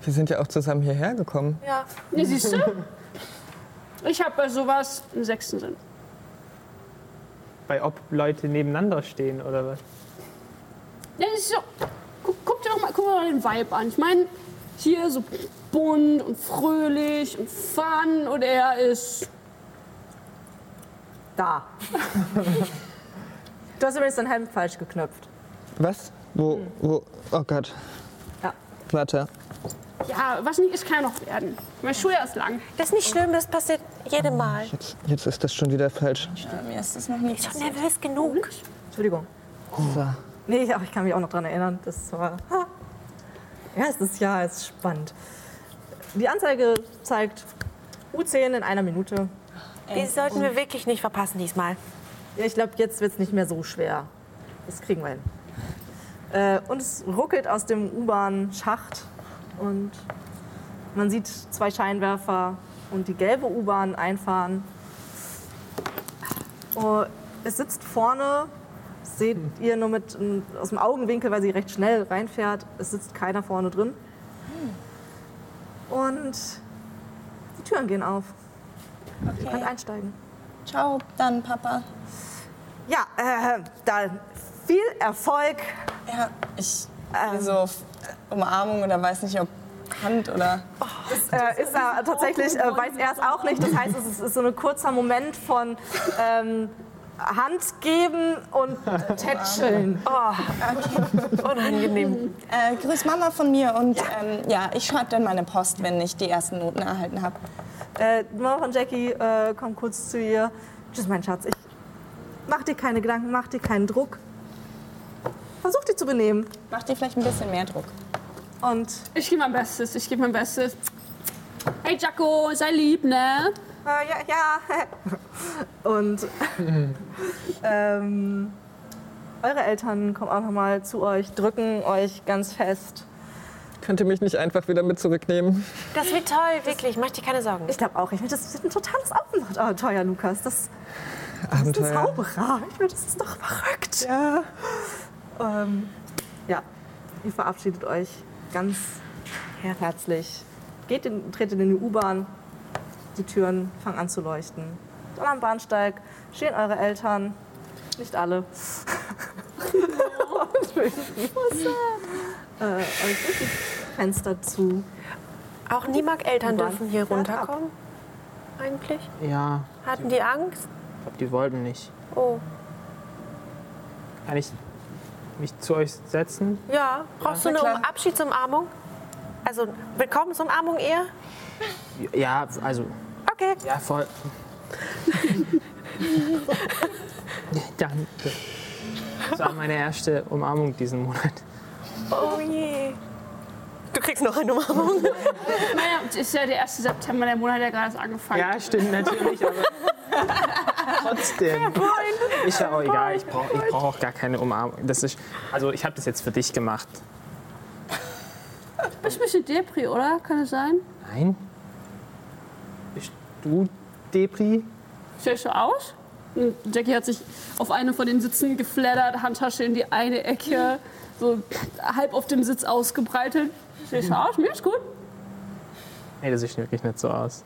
Wir sind ja auch zusammen hierher gekommen. Ja. Nee, siehst du? Ich habe bei sowas einen sechsten Sinn. Bei ob Leute nebeneinander stehen oder was? Ja, das ist so. Guck, guck dir doch mal, guck mal den Vibe an. Ich meine, hier so bunt und fröhlich und fun oder er ist Da. du hast übrigens dein Hemd falsch geknöpft. Was? Wo, wo? Oh Gott. Ja. Warte. Ja, was nicht ist, kann noch werden. Meine Schuhe ist lang. Das ist nicht schlimm, das passiert jedem Mal. Jetzt, jetzt ist das schon wieder falsch. Äh, mir ist das noch nicht Schon nervös genug. Entschuldigung. So. Nee, aber ich kann mich auch noch daran erinnern. Das war. Ha. Erstes Jahr ist spannend. Die Anzeige zeigt U10 in einer Minute. Die sollten wir wirklich nicht verpassen diesmal. Ja, ich glaube, jetzt wird es nicht mehr so schwer. Das kriegen wir hin. Äh, und es ruckelt aus dem U-Bahn-Schacht und man sieht zwei Scheinwerfer und die gelbe U-Bahn einfahren. Oh, es sitzt vorne, seht ihr nur mit, aus dem Augenwinkel, weil sie recht schnell reinfährt. Es sitzt keiner vorne drin. Und die Türen gehen auf. Ihr könnt Okay. einsteigen. Ciao, dann Papa. Ja, äh, dann viel Erfolg. Ja, ich will so Umarmung oder weiß nicht, ob Hand oder. Äh, ist er tatsächlich, äh, weiß er es auch nicht. Das heißt, es ist, ist so ein kurzer Moment von ähm, Hand geben und tätscheln. Unangenehm. Äh, grüß Mama von mir und ja, ähm, ja ich schreibe dann meine Post, wenn ich die ersten Noten erhalten habe. Äh, die Mama von Jackie äh, kommt kurz zu ihr. Tschüss, mein Schatz. Ich mach dir keine Gedanken, mach dir keinen Druck. Versuch dich zu benehmen. Mach dir vielleicht ein bisschen mehr Druck. Und Ich gebe mein Bestes, ich gebe mein Bestes. Hey Jaco, sei lieb, ne? Äh, ja, ja. Und ähm, eure Eltern kommen auch noch mal zu euch, drücken euch ganz fest. Könnt ihr mich nicht einfach wieder mit zurücknehmen? Das wird toll, wirklich. Mach dir keine Sorgen. Ich glaube auch, ich finde, das wird ein totales Abenteuer, Lukas. Das, das ist ein Abenteuer. Zauberer. Ich finde, das ist doch verrückt. Ja. Ähm, ja, ihr verabschiedet euch ganz herzlich. Geht in, tretet in die U-Bahn. Die Türen fangen an zu leuchten. Dann am Bahnsteig stehen eure Eltern. Nicht alle. Und winken äh, euch die Fenster zu. Auch Nimak-Eltern U-Bahn dürfen hier runterkommen. Eigentlich? Ja, Hatten die Angst? ich glaube, die wollten nicht. Oh. Kann ich mich zu euch setzen? Ja. Brauchst du Na eine. Um- Abschiedsumarmung? Also Willkommensumarmung eher? Ja, also, Okay. ja, voll. Danke. Das war meine erste Umarmung diesen Monat. Oh je. Du kriegst noch eine Umarmung. Naja, es ist ja der 1. September, der Monat hat ja gerade erst angefangen. Ja, stimmt natürlich, aber trotzdem. Ist ja auch egal, ich brauche ich brauch auch gar keine Umarmung. Das ist, also ich habe das jetzt für dich gemacht. Du bist ein bisschen Depri, oder? Kann es sein? Nein? Du Depri? Sieht so aus? Und Jackie hat sich auf eine von den Sitzen geflattert, Handtasche in die eine Ecke, so halb auf dem Sitz ausgebreitet. Sieht so aus? Mir ist gut. Nee, das sieht wirklich nicht so aus.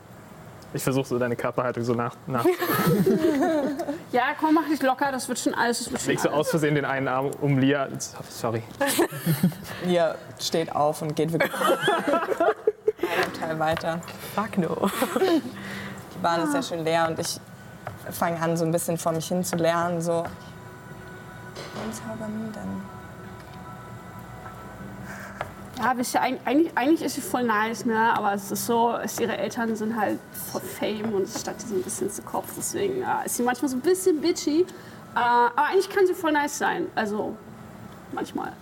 Ich versuche so deine Körperhaltung so nach. nach Ja, komm, mach dich locker, das wird schon alles. Das wird schon Leg so alles. aus Versehen den einen Arm um Lia. Sorry. Lia steht auf und geht wirklich einen Teil weiter. Fuck no. Die Bahn ist ja schon leer und ich fange an, so ein bisschen vor mich hin zu lernen. So. Ja, wisst ihr, eig- eigentlich, eigentlich ist sie voll nice, ne? aber es ist so, es, ihre Eltern sind halt voll Fame und es ihr so ein bisschen zu Kopf. Deswegen äh, ist sie manchmal so ein bisschen bitchy. Äh, aber eigentlich kann sie voll nice sein. Also manchmal.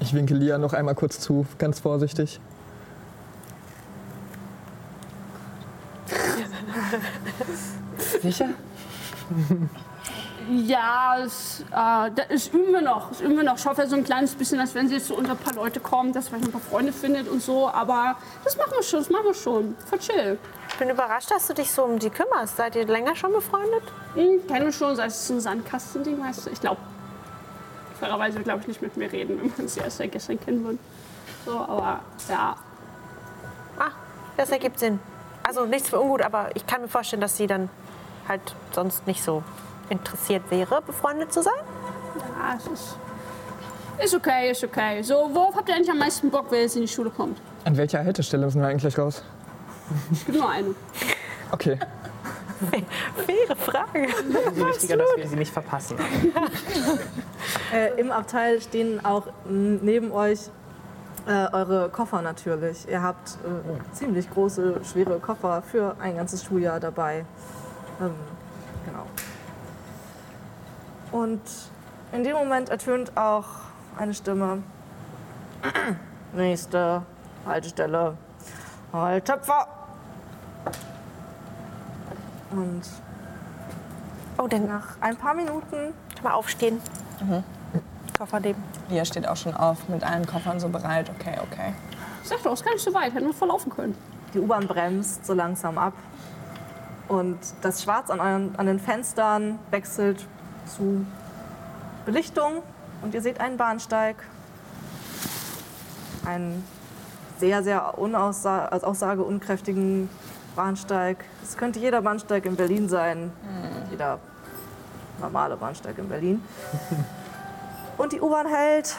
Ich winke Lia noch einmal kurz zu, ganz vorsichtig. Sicher? Ja, das, äh, das üben wir noch. Das üben wir noch. Ich hoffe so ein kleines bisschen, dass wenn sie jetzt so unter ein paar Leute kommt, dass man ein paar Freunde findet und so. Aber das machen wir schon, das machen wir schon. Voll chill. Ich bin überrascht, dass du dich so um die kümmerst. Seid ihr länger schon befreundet? Hm, kennen wir schon, sei es so ein Sandkastending, weißt du. Ich glaube, fairerweise glaube ich nicht mit mir reden, wenn wir uns erst seit gestern kennen würden. So, aber ja. Ah, das ergibt Sinn. Also nichts für ungut, aber ich kann mir vorstellen, dass sie dann halt sonst nicht so interessiert wäre, befreundet zu sein. Ja, es ist, ist okay, ist okay. So, worauf habt ihr eigentlich am meisten Bock, wenn ihr jetzt in die Schule kommt? An welcher Haltestelle müssen wir eigentlich raus? Es gibt nur eine. Okay. Faire Frage. Umso wichtiger, dass wir sie nicht verpassen. Äh, Im Abteil stehen auch neben euch äh, eure Koffer natürlich. Ihr habt äh, ziemlich große, schwere Koffer für ein ganzes Schuljahr dabei. Ähm, genau. Und in dem Moment ertönt auch eine Stimme. Nächste Haltestelle. Halt Töpfer. Und Oh, dann nach ein paar Minuten mal aufstehen. Koffer nehmen. Lia steht auch schon auf mit allen Koffern so bereit. Okay, okay. Ich sag doch, ist gar nicht so weit. Hätten wir verlaufen können. Die U-Bahn bremst so langsam ab und das Schwarz an, euren, an den Fenstern wechselt zu Belichtung und ihr seht einen Bahnsteig. Einen sehr, sehr unaussa als aussageуnkräftigen Bahnsteig. Es könnte jeder Bahnsteig in Berlin sein. Jeder normale Bahnsteig in Berlin. Und die U-Bahn hält,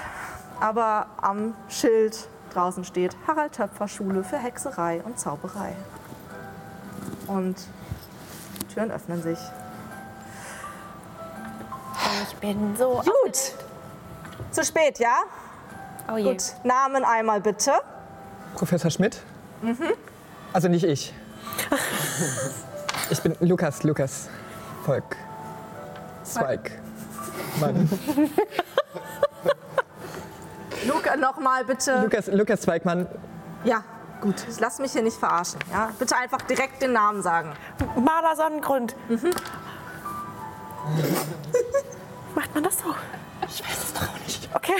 aber am Schild draußen steht Harald Töpfer Schule für Hexerei und Zauberei. Und Türen öffnen sich. Ich bin so. Gut. Zu spät, ja? Oh je. Gut. Namen einmal bitte. Professor Schmidt? Also nicht ich. Ich bin Lukas, Lukas. Volk. Zweig. Mann. Luca, nochmal bitte. Lukas, Lukas Zweigmann. Ja, gut. Ich lass mich hier nicht verarschen. Ja? Bitte einfach direkt den Namen sagen. Maler Sonnengrund. Macht man das so? Ich weiß es doch auch nicht. Okay.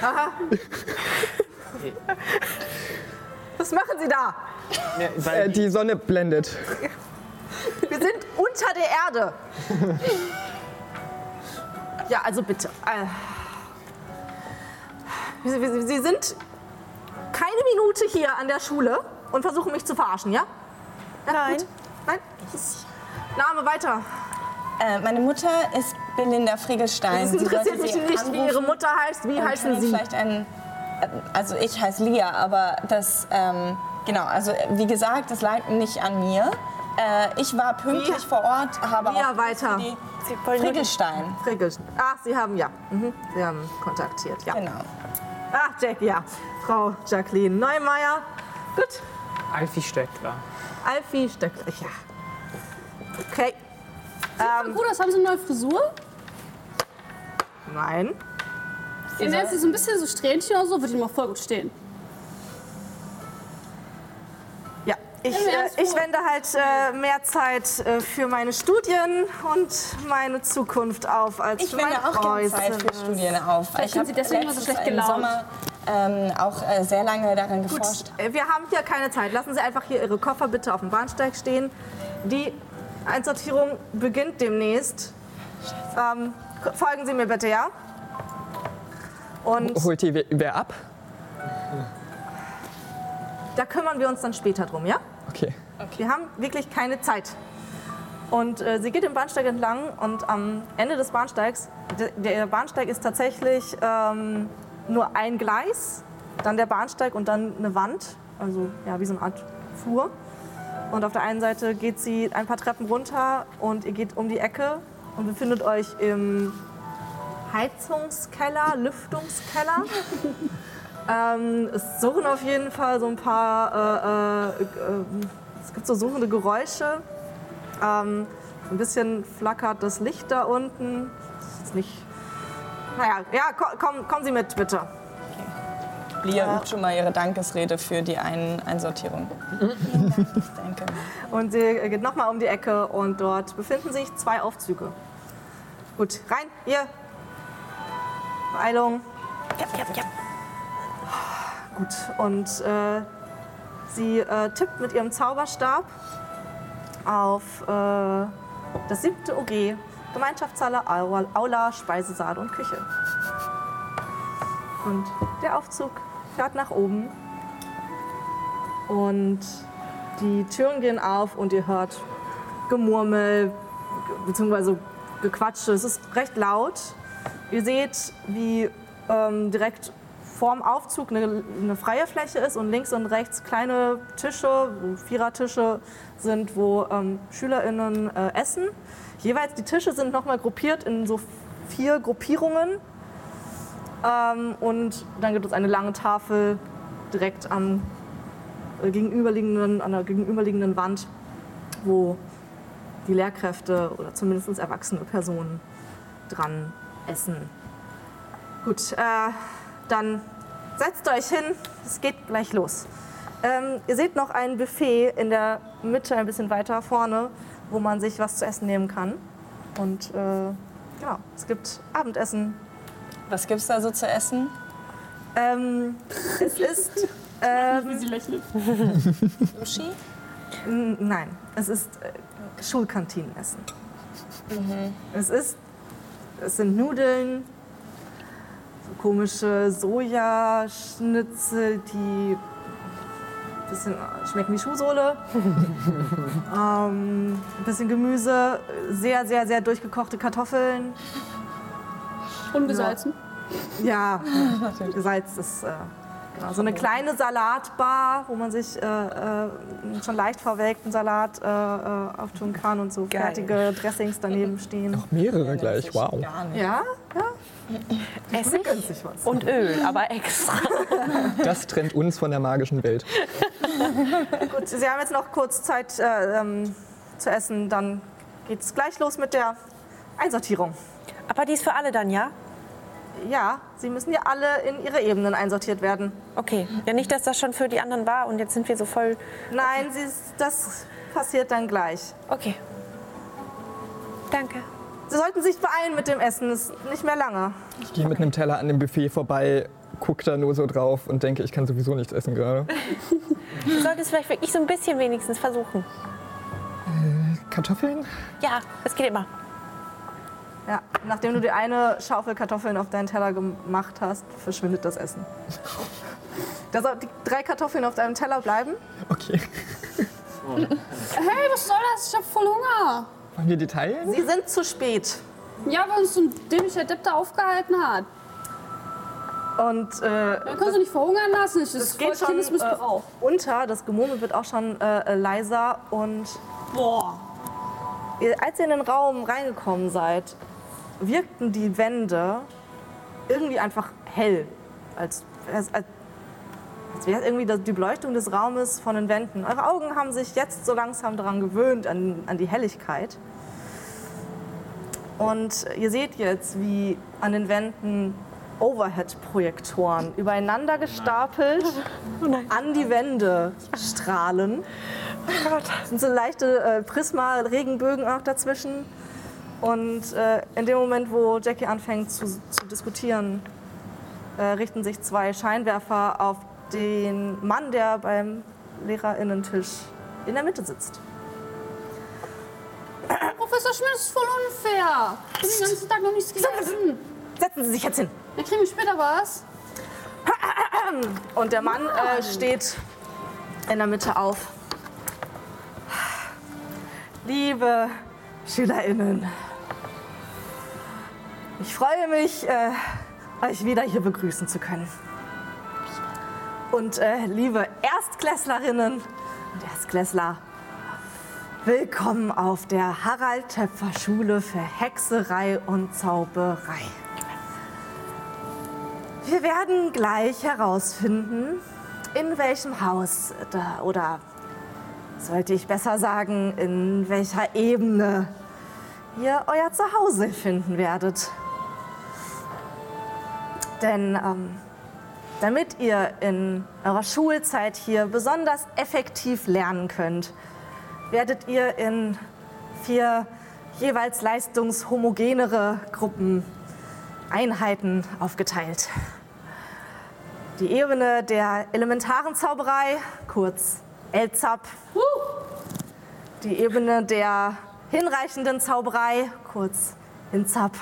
Was machen Sie da? Ja, Äh, weil die Sonne blendet. Wir sind unter der Erde. Ja, also bitte. Äh, Sie, sind keine Minute hier an der Schule und versuchen mich zu verarschen, ja? ja Nein. Gut. Nein? Name weiter. Äh, meine Mutter ist Belinda Friegelstein. Sie interessiert mich nicht, wie Ihre Mutter heißt. Wie heißen Sie? Vielleicht ein, äh, also ich heiße Lia, aber das, ähm, genau, also äh, wie gesagt, das lag nicht an mir. Äh, ich war pünktlich Wie- vor Ort, habe Lia auch weiter. die Friegelstein. Ach, Sie haben ja. Mhm. Sie haben kontaktiert, ja. Genau. Ach, Jack, ja. Frau Jacqueline Neumeier. Gut. Alfie Stöckler. Alfie Stöckler. Ja. Okay. Ähm, Bruder, haben Sie eine neue Frisur? nein. Ihr nennt sie so ein bisschen so Strähnchen oder so, würde ihm auch voll gut stehen. Ich, äh, ich wende halt äh, mehr Zeit äh, für meine Studien und meine Zukunft auf als Ich für mein wende auch gerne Zeit für. Studien auf. Vielleicht ich sind habe Sie deswegen immer so schlecht im gelaunt. Sommer ähm, auch äh, sehr lange daran Gut, geforscht. äh, wir haben hier keine Zeit. Lassen Sie einfach hier Ihre Koffer bitte auf dem Bahnsteig stehen. Die Einsortierung beginnt demnächst. Ähm, folgen Sie mir bitte, ja? Und Holt die wer- wer ab? Da kümmern wir uns dann später drum, ja? Okay. Wir haben wirklich keine Zeit. Und äh, sie geht den Bahnsteig entlang und am Ende des Bahnsteigs, de- der Bahnsteig ist tatsächlich ähm, nur ein Gleis, dann der Bahnsteig und dann eine Wand, also ja, wie so eine Art Flur. Und auf der einen Seite geht sie ein paar Treppen runter und ihr geht um die Ecke und befindet euch im Heizungskeller, Lüftungskeller. ähm, es suchen auf jeden Fall so ein paar, äh, äh, äh, es gibt so suchende Geräusche. Ähm, ein bisschen flackert das Licht da unten. Ist nicht. Naja, ja, ko- komm, kommen Sie mit, bitte. Lia übt schon mal ihre Dankesrede für die Ein Einsortierung. Vielen Dank, danke. Und sie geht nochmal um die Ecke und dort befinden sich zwei Aufzüge. Gut, rein, hier. Beeilung. Ja, ja, ja. Gut, und äh, sie äh, tippt mit ihrem Zauberstab auf äh, das siebte OG, Gemeinschaftshalle, Aula, Speisesaal und Küche. Und der Aufzug fährt nach oben und die Türen gehen auf und ihr hört Gemurmel bzw. Gequatsche. Es ist recht laut. Ihr seht, wie ähm, direkt vorm Aufzug eine, eine freie Fläche ist und links und rechts kleine Tische, Vierertische sind, wo ähm, SchülerInnen äh, essen. Jeweils die Tische sind nochmal gruppiert in so vier Gruppierungen. Ähm, und dann gibt es eine lange Tafel direkt am äh, gegenüberliegenden, an der gegenüberliegenden Wand, wo die Lehrkräfte oder zumindest erwachsene Personen dran essen. Gut, äh, dann setzt euch hin, es geht gleich los. Ähm, ihr seht noch ein Buffet in der Mitte, ein bisschen weiter vorne, wo man sich was zu essen nehmen kann. Und äh, genau, es gibt Abendessen. Was gibt's da so zu essen? Ähm, es ist. Ähm, Wie sie lächelt. Sushi? nein, es ist äh, Schulkantinenessen. Es ist. Es sind Nudeln, komische Sojaschnitzel, die ein bisschen schmecken wie Schuhsohle. ähm, ein bisschen Gemüse, sehr, sehr, sehr durchgekochte Kartoffeln. Ungesalzen. Ja, gesalzt ist äh, genau. so eine kleine Salatbar, wo man sich äh, äh, schon leicht verwelkten Salat äh, äh, auftun kann und so Geil. fertige Dressings daneben stehen. Mehrere gleich, wow. Gar nicht. Ja, ja, Essig gönnt sich was. und Öl, aber extra. Das trennt uns von der magischen Welt. Gut, Sie haben jetzt noch kurz Zeit äh, ähm, zu essen, dann geht's gleich los mit der Einsortierung. Aber die ist für alle dann, ja? Ja, Sie müssen ja alle in Ihre Ebenen einsortiert werden. Okay. Ja, nicht, dass das schon für die anderen war und jetzt sind wir so voll. Nein, Sie, das passiert dann gleich. Okay. Danke. Sie sollten sich beeilen mit dem Essen, es ist nicht mehr lange. Ich gehe mit einem Teller an dem Buffet vorbei, guck da nur so drauf und denke, ich kann sowieso nichts essen gerade. Du solltest vielleicht wirklich so ein bisschen wenigstens versuchen. Kartoffeln? Ja, das geht immer. Ja, nachdem du die eine Schaufel Kartoffeln auf deinen Teller gemacht hast, verschwindet das Essen. Da soll die drei Kartoffeln auf deinem Teller bleiben. Okay. Hey, was soll das? Ich hab voll Hunger. Wollen wir die teilen? Sie sind zu spät. Ja, weil uns so ein dämlicher Depp da aufgehalten hat. Und äh, Dann kannst du nicht verhungern lassen. Das ist voll geht schon Kindesmissbrauch. äh, unter. Das Gemurmel wird auch schon äh, leiser. Und Boah. als ihr in den Raum reingekommen seid, wirkten die Wände irgendwie einfach hell. Als, als, als als wäre irgendwie das- die Beleuchtung des Raumes von den Wänden. Eure Augen haben sich jetzt so langsam daran gewöhnt, an, an die Helligkeit. Und ihr seht jetzt, wie an den Wänden Overhead-Projektoren übereinander gestapelt an die Wände strahlen. Es sind so leichte äh, Prisma-Regenbögen auch dazwischen. Und äh, in dem Moment, wo Jackie anfängt zu, zu diskutieren, äh, richten sich zwei Scheinwerfer auf den Mann, der beim Lehrerinnentisch in der Mitte sitzt. Professor Schmidt, ist voll unfair. Ich habe den ganzen Tag noch nichts gegessen. Setzen Sie sich jetzt hin. Dann kriegen wir später was. Und der Mann äh, steht in der Mitte auf. Liebe SchülerInnen, ich freue mich, äh, euch wieder hier begrüßen zu können. Und äh, liebe Erstklässlerinnen und Erstklässler, willkommen auf der Harald-Töpfer-Schule für Hexerei und Zauberei. Wir werden gleich herausfinden, in welchem Haus oder sollte ich besser sagen, in welcher Ebene ihr euer Zuhause finden werdet. Denn ähm, damit ihr in eurer Schulzeit hier besonders effektiv lernen könnt, werdet ihr in vier jeweils leistungshomogenere Gruppen, Einheiten aufgeteilt. Die Ebene der elementaren Zauberei, kurz LZAP. Die Ebene der hinreichenden Zauberei, kurz HINZAP.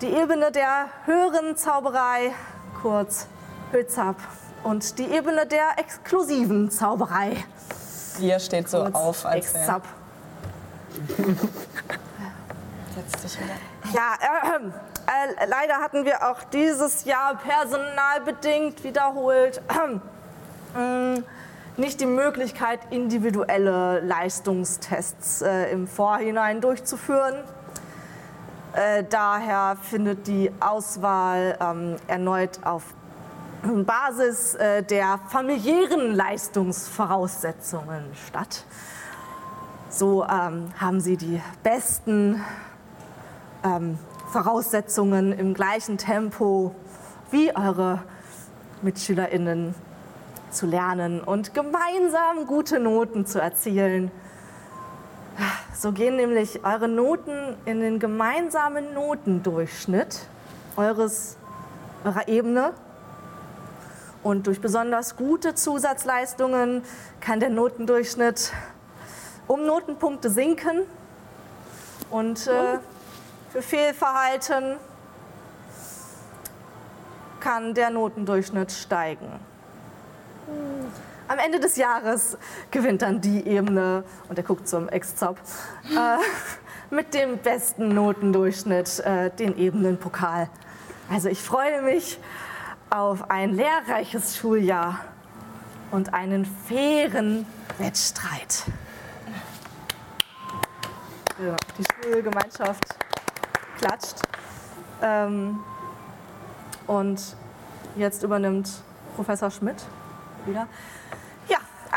Die Ebene der höheren Zauberei, kurz HÖZAP. Und die Ebene der exklusiven Zauberei, Ihr steht so kurz auf, als EXZAP. Setz dich wieder. Ja, äh, äh, leider hatten wir auch dieses Jahr personalbedingt wiederholt äh, nicht die Möglichkeit, individuelle Leistungstests äh, im Vorhinein durchzuführen. Äh, daher findet die Auswahl ähm, erneut auf Basis äh, der familiären Leistungsvoraussetzungen statt. So ähm, haben Sie die besten ähm, Voraussetzungen im gleichen Tempo wie eure MitschülerInnen zu lernen und gemeinsam gute Noten zu erzielen. So gehen nämlich eure Noten in den gemeinsamen Notendurchschnitt eures, eurer Ebene. Und durch besonders gute Zusatzleistungen kann der Notendurchschnitt um Notenpunkte sinken. Und äh, für Fehlverhalten kann der Notendurchschnitt steigen. Am Ende des Jahres gewinnt dann die Ebene, und er guckt zum Ex-Zop, äh, mit dem besten Notendurchschnitt äh, den Ebenenpokal. Also ich freue mich auf ein lehrreiches Schuljahr und einen fairen Wettstreit. Die Schulgemeinschaft klatscht. Ähm, und jetzt übernimmt Professor Schmidt wieder.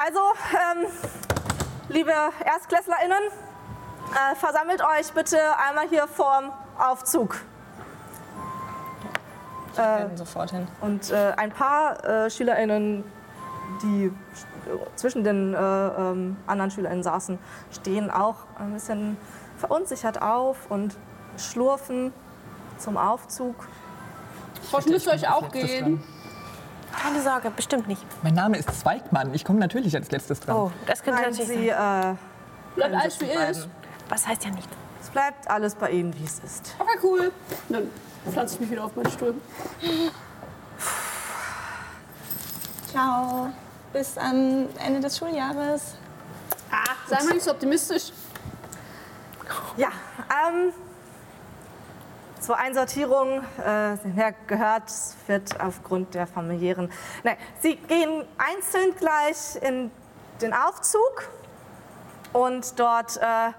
Also, ähm, liebe ErstklässlerInnen, äh, versammelt euch bitte einmal hier vorm Aufzug. Wir werden sofort hin. Und äh, ein paar äh, SchülerInnen, die st- zwischen den äh, ähm, anderen SchülerInnen saßen, stehen auch ein bisschen verunsichert auf und schlurfen zum Aufzug. Müsst ihr euch auch gehen. Keine Sorge, bestimmt nicht. Mein Name ist Zweigmann. Ich komme natürlich als letztes dran. Oh, das könnte Nein, natürlich sie, sein. äh, Bleibt alles wie ist. Was heißt ja nicht. Es bleibt alles bei Ihnen, wie es ist. Okay, cool. Dann pflanze ich mich wieder auf meinen Stuhl. Ciao. Bis am Ende des Schuljahres. Sei mal nicht so optimistisch. Ja, ähm, zur Einsortierung, äh, Sie haben ja gehört, es wird aufgrund der familiären. Nein, Sie gehen einzeln gleich in den Aufzug und dort äh,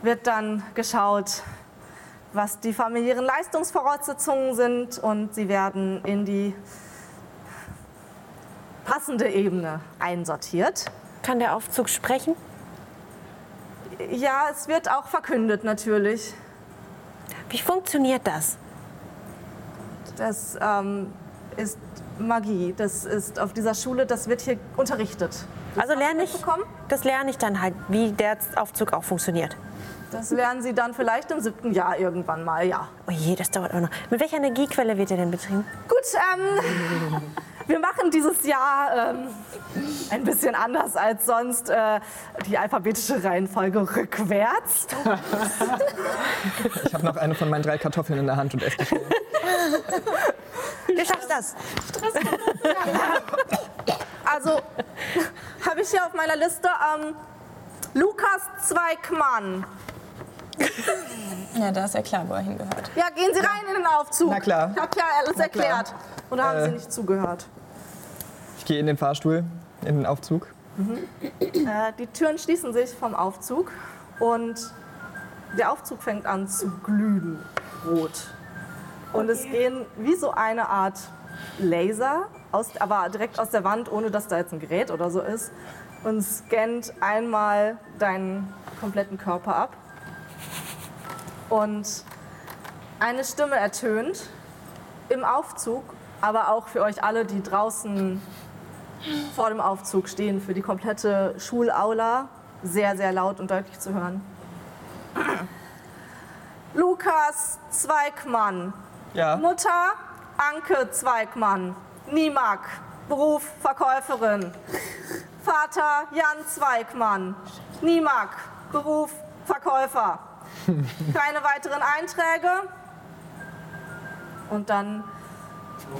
wird dann geschaut, was die familiären Leistungsvoraussetzungen sind und Sie werden in die passende Ebene einsortiert. Kann der Aufzug sprechen? Ja, es wird auch verkündet natürlich. Wie funktioniert das? Das ähm, ist Magie. Das ist auf dieser Schule, das wird hier unterrichtet. Also lerne ich, das lerne ich dann halt, wie der Aufzug auch funktioniert. Das lernen Sie dann vielleicht im siebten Jahr irgendwann mal, ja. Oh je, das dauert auch noch. Mit welcher Energiequelle wird er denn betrieben? Gut, ähm, wir machen dieses Jahr ähm, ein bisschen anders als sonst äh, die alphabetische Reihenfolge rückwärts. Ich habe noch eine von meinen drei Kartoffeln in der Hand und esse die schnell. Du schaffst das. Also habe ich hier auf meiner Liste ähm, Lukas Zweigmann. Ja, da ist ja klar, wo er hingehört. Ja, gehen Sie rein in den Aufzug. Na klar. Ich habe ja alles klar. erklärt. Oder haben Äh. Sie nicht zugehört? Ich gehe in den Fahrstuhl, in den Aufzug. Äh, die Türen schließen sich vom Aufzug und der Aufzug fängt an zu glühen rot. Und es gehen wie so eine Art Laser, aus, aber direkt aus der Wand, ohne dass da jetzt ein Gerät oder so ist, und scannt einmal deinen kompletten Körper ab. Und eine Stimme ertönt im Aufzug, aber auch für euch alle, die draußen vor dem Aufzug stehen, für die komplette Schulaula sehr, sehr laut und deutlich zu hören. Lukas Zweigmann, Ja. Mutter Anke Zweigmann, Nimak, Beruf Verkäuferin. Vater Jan Zweigmann, Nimak, Beruf Verkäufer. Keine weiteren Einträge. Und dann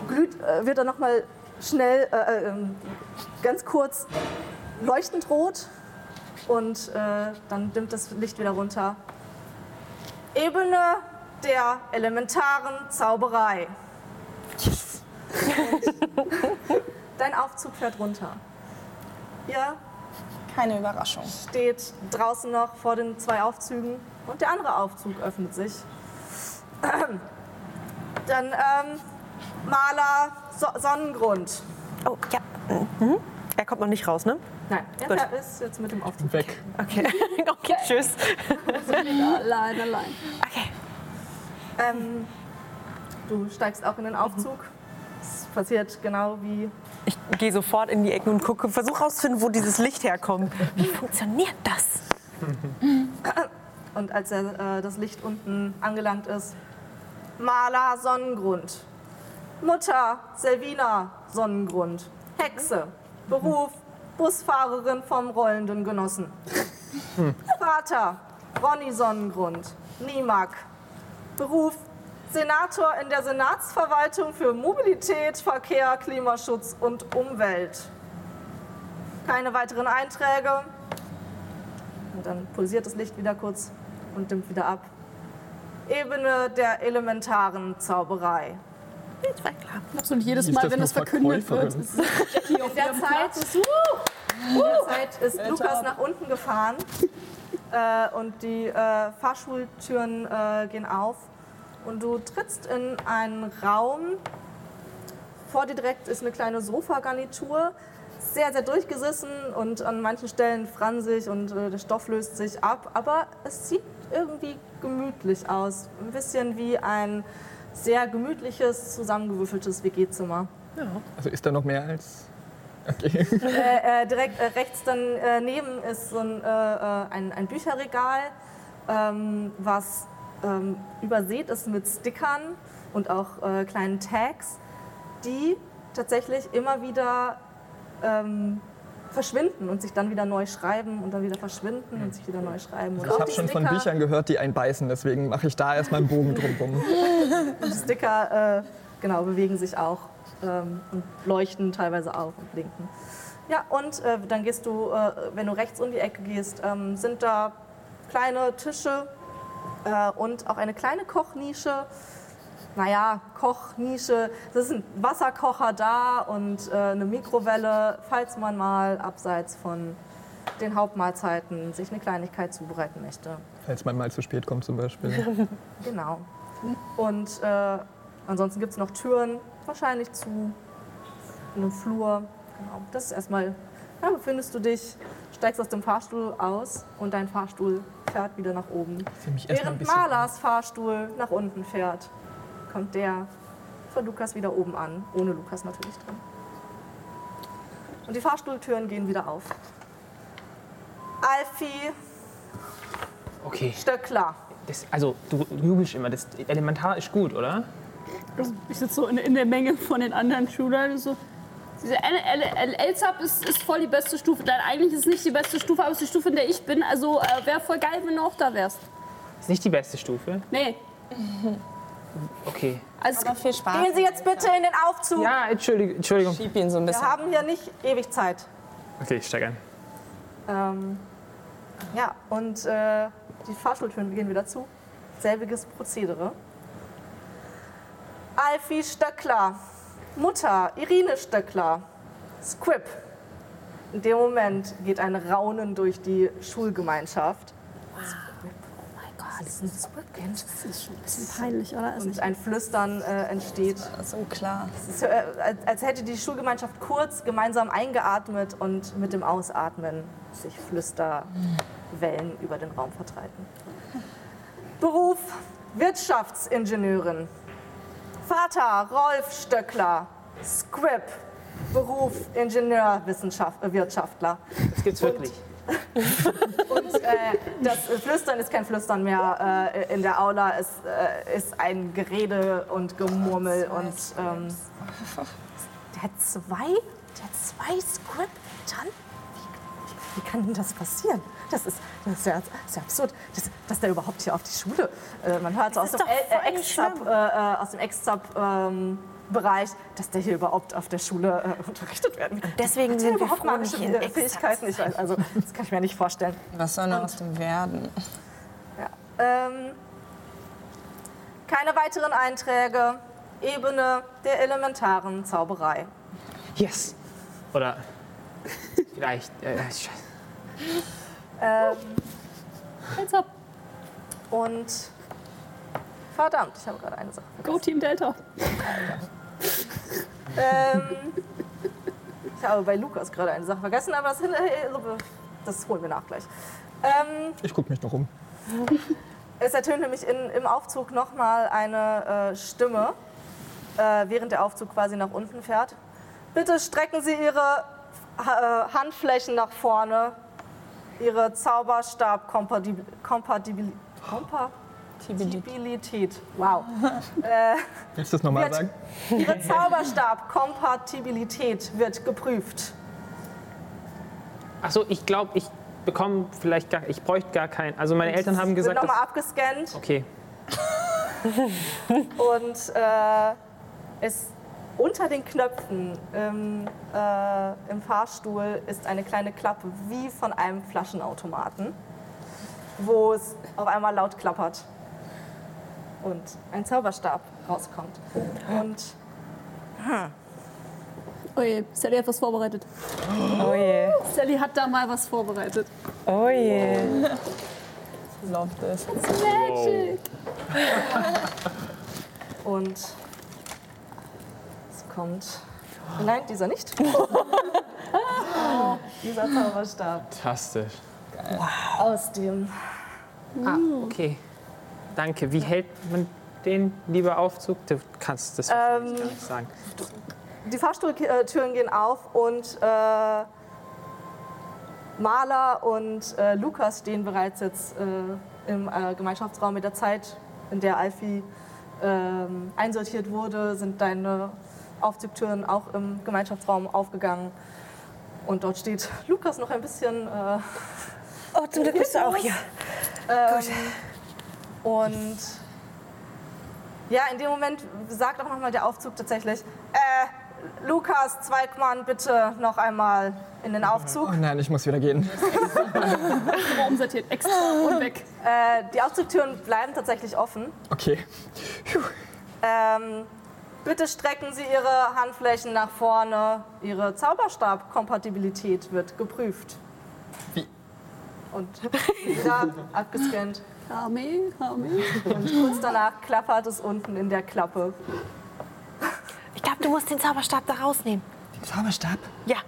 glüht, äh, wird er noch mal schnell, äh, äh, ähm, ganz kurz leuchtend rot und äh, dann dimmt das Licht wieder runter. Ebene der elementaren Zauberei. Und Dein Aufzug fährt runter. Ihr Keine Überraschung. steht draußen noch vor den zwei Aufzügen und der andere Aufzug öffnet sich. Dann ähm, Maler so Sonnengrund. Oh, ja. Mhm. Er kommt noch nicht raus, ne? Nein, er Gut. ist jetzt mit dem Aufzug. Weg. Okay. okay, tschüss. Allein, allein. Okay. Ähm, du steigst auch in den Aufzug. Es passiert genau wie Ich gehe sofort in die Ecken und gucke, versuche rauszufinden, wo dieses Licht herkommt. Wie funktioniert das? Und als er, äh, das Licht unten angelangt ist, Maler Sonnengrund. Mutter Selvina Sonnengrund. Hexe. Beruf Busfahrerin vom rollenden Genossen. Vater Ronny Sonnengrund. Nimak. Beruf Senator in der Senatsverwaltung für Mobilität, Verkehr, Klimaschutz und Umwelt. Keine weiteren Einträge. Und dann pulsiert das Licht wieder kurz und dimmt wieder ab. Ebene der elementaren Zauberei. Und jedes Ist Mal, das wenn nur das verkündet wird, Verkäuferin? In der Zeit, Platz. in der Zeit ist Lukas nach unten gefahren äh, und die äh, Fahrschultüren äh, gehen auf und du trittst in einen Raum. Vor dir direkt ist eine kleine Sofagarnitur, sehr, sehr durchgesessen und an manchen Stellen fransig und äh, der Stoff löst sich ab, aber es sieht irgendwie gemütlich aus. Ein bisschen wie ein sehr gemütliches, zusammengewürfeltes WG-Zimmer. Also ist da noch mehr als. Okay. äh, äh, direkt äh, rechts daneben ist so ein, äh, äh, ein, ein Bücherregal, ähm, was ähm, übersät ist mit Stickern und auch äh, kleinen Tags, die tatsächlich immer wieder ähm, verschwinden und sich dann wieder neu schreiben und dann wieder verschwinden und sich wieder neu schreiben. Ich habe schon von Sticker- Büchern gehört, die einen beißen, deswegen mache ich da erstmal einen Bogen drumherum. Die Sticker äh, genau, bewegen sich auch ähm, und leuchten teilweise auch und blinken. Ja, und äh, dann gehst du, äh, wenn du rechts um die Ecke gehst, ähm, sind da kleine Tische äh, und auch eine kleine Kochnische. Naja, Kochnische, es ist ein Wasserkocher da und äh, eine Mikrowelle, falls man mal abseits von den Hauptmahlzeiten sich eine Kleinigkeit zubereiten möchte. Falls man mal zu spät kommt zum Beispiel. Genau. Und äh, ansonsten gibt es noch Türen, wahrscheinlich zu einem Flur. Genau. Das ist erstmal, da befindest du dich, steigst aus dem Fahrstuhl aus und dein Fahrstuhl fährt wieder nach oben. Während. Malers Fahrstuhl nach unten fährt, kommt der von Lukas wieder oben an, ohne Lukas natürlich drin. Und die Fahrstuhltüren gehen wieder auf. Alfie Okay. Stöckler. Das, also, du jubelst immer. Das Elementar ist gut, oder? Ich sitze so in, in der Menge von den anderen Schülern und so. Diese L-Sub ist, ist voll die beste Stufe. Nein, eigentlich ist es nicht die beste Stufe, aber es ist die Stufe, in der ich bin. Also äh, wäre voll geil, wenn du auch da wärst. Ist nicht die beste Stufe. Nee. Okay. Also, Aber viel Spaß. Gehen Sie jetzt bitte in den Aufzug. Ja, Entschuldigung. Entschuldigung. Schieb ihn so ein Wir bisschen. haben hier nicht ewig Zeit. Okay, ich steig ein. Ähm, ja, und äh, die Fahrstuhltüren gehen wieder zu. Selbiges Prozedere. Alfie Stöckler, Mutter Irine Stöckler, Squib. In dem Moment geht ein Raunen durch die Schulgemeinschaft. oh mein Gott, das ist ein. Das ist schon ein bisschen peinlich, oder? Also Und ein Flüstern äh, entsteht. So klar. Ist, äh, als- als hätte die Schulgemeinschaft kurz gemeinsam eingeatmet und mit dem Ausatmen sich Flüsterwellen über den Raum verbreiten. Beruf Wirtschaftsingenieurin. Vater Rolf Stöckler. Squib. Beruf Ingenieurwissenschaftler. Das gibt's wirklich. Und äh, das Flüstern ist kein Flüstern mehr äh, in der Aula. Es äh, ist ein Gerede und Gemurmel. Und ähm, der hat zwei, der hat zwei Script-Eltern? Wie, wie kann denn das passieren? Das ist, das ist, ja, das ist ja absurd, dass, dass der überhaupt hier auf die Schule. Äh, man hört so aus äh, äh, äh, aus dem Ex-Sub. Ähm, Bereich, dass der hier überhaupt auf der Schule äh, unterrichtet werden kann. Deswegen Hat sind wir überhaupt froh, nicht äh, Fähigkeiten. Ich weiß, also das kann ich mir nicht vorstellen. Was soll noch aus dem werden? Ja. Ähm, Keine weiteren Einträge. Ebene der elementaren Zauberei. Yes. Oder vielleicht. Äh, scheiße. Ähm, Heads up. und verdammt, ich habe gerade eine Sache. Go Team Delta. Ähm, ich habe bei Lukas gerade eine Sache vergessen, aber das, das holen wir nach gleich. Ähm, Ich gucke mich noch um. es ertönt nämlich in, im Aufzug nochmal eine äh, Stimme, äh, während der Aufzug quasi nach unten fährt. Bitte strecken Sie Ihre ha äh, Handflächen nach vorne. Ihre Zauberstab-Kompatibilität. Kompatibilität. Wow. äh, Willst du das nochmal Wird- sagen? Ihre Zauberstab-Kompatibilität wird geprüft. Achso, ich glaube, ich bekomme vielleicht gar. Ich bräuchte gar keinen. Also meine Eltern haben Wird gesagt. nochmal abgescannt okay. und äh, es unter den Knöpfen im, äh, im Fahrstuhl ist eine kleine Klappe wie von einem Flaschenautomaten, wo es auf einmal laut klappert und ein Zauberstab rauskommt. Und Oh je, Sally hat was vorbereitet. Oh je. Sally hat da mal was vorbereitet. Oh je. Love this. Magic. Und es kommt. Nein, dieser nicht. dieser Zauberstab Fantastisch. aus dem. Ah, okay. Danke. Wie hält man den lieber Aufzug? Du kannst das wahrscheinlich Ähm, gar nicht sagen. Die Fahrstuhltüren gehen auf und äh, Maler und äh, Lukas stehen bereits jetzt äh, im äh, Gemeinschaftsraum. Mit der Zeit, in der Alfie ähm, einsortiert wurde, sind deine Aufzugtüren auch im Gemeinschaftsraum aufgegangen. Und dort steht Lukas noch ein bisschen äh, Oh, zum Glück bist du auch hier. Ähm, und ja, in dem Moment sagt auch nochmal der Aufzug tatsächlich, äh, Lukas Zweigmann, bitte noch einmal in den Aufzug. Oh nein, ich muss wieder gehen. Umsortiert extra und weg. Äh, die Aufzugtüren bleiben tatsächlich offen. Okay. Ähm, bitte strecken Sie Ihre Handflächen nach vorne. Ihre Zauberstab-Kompatibilität wird geprüft. Wie? Und wieder abgescannt. Armee, Armee. Und kurz danach klappert es unten in der Klappe. Ich glaube, du musst den Zauberstab da rausnehmen. Den Zauberstab? Ja.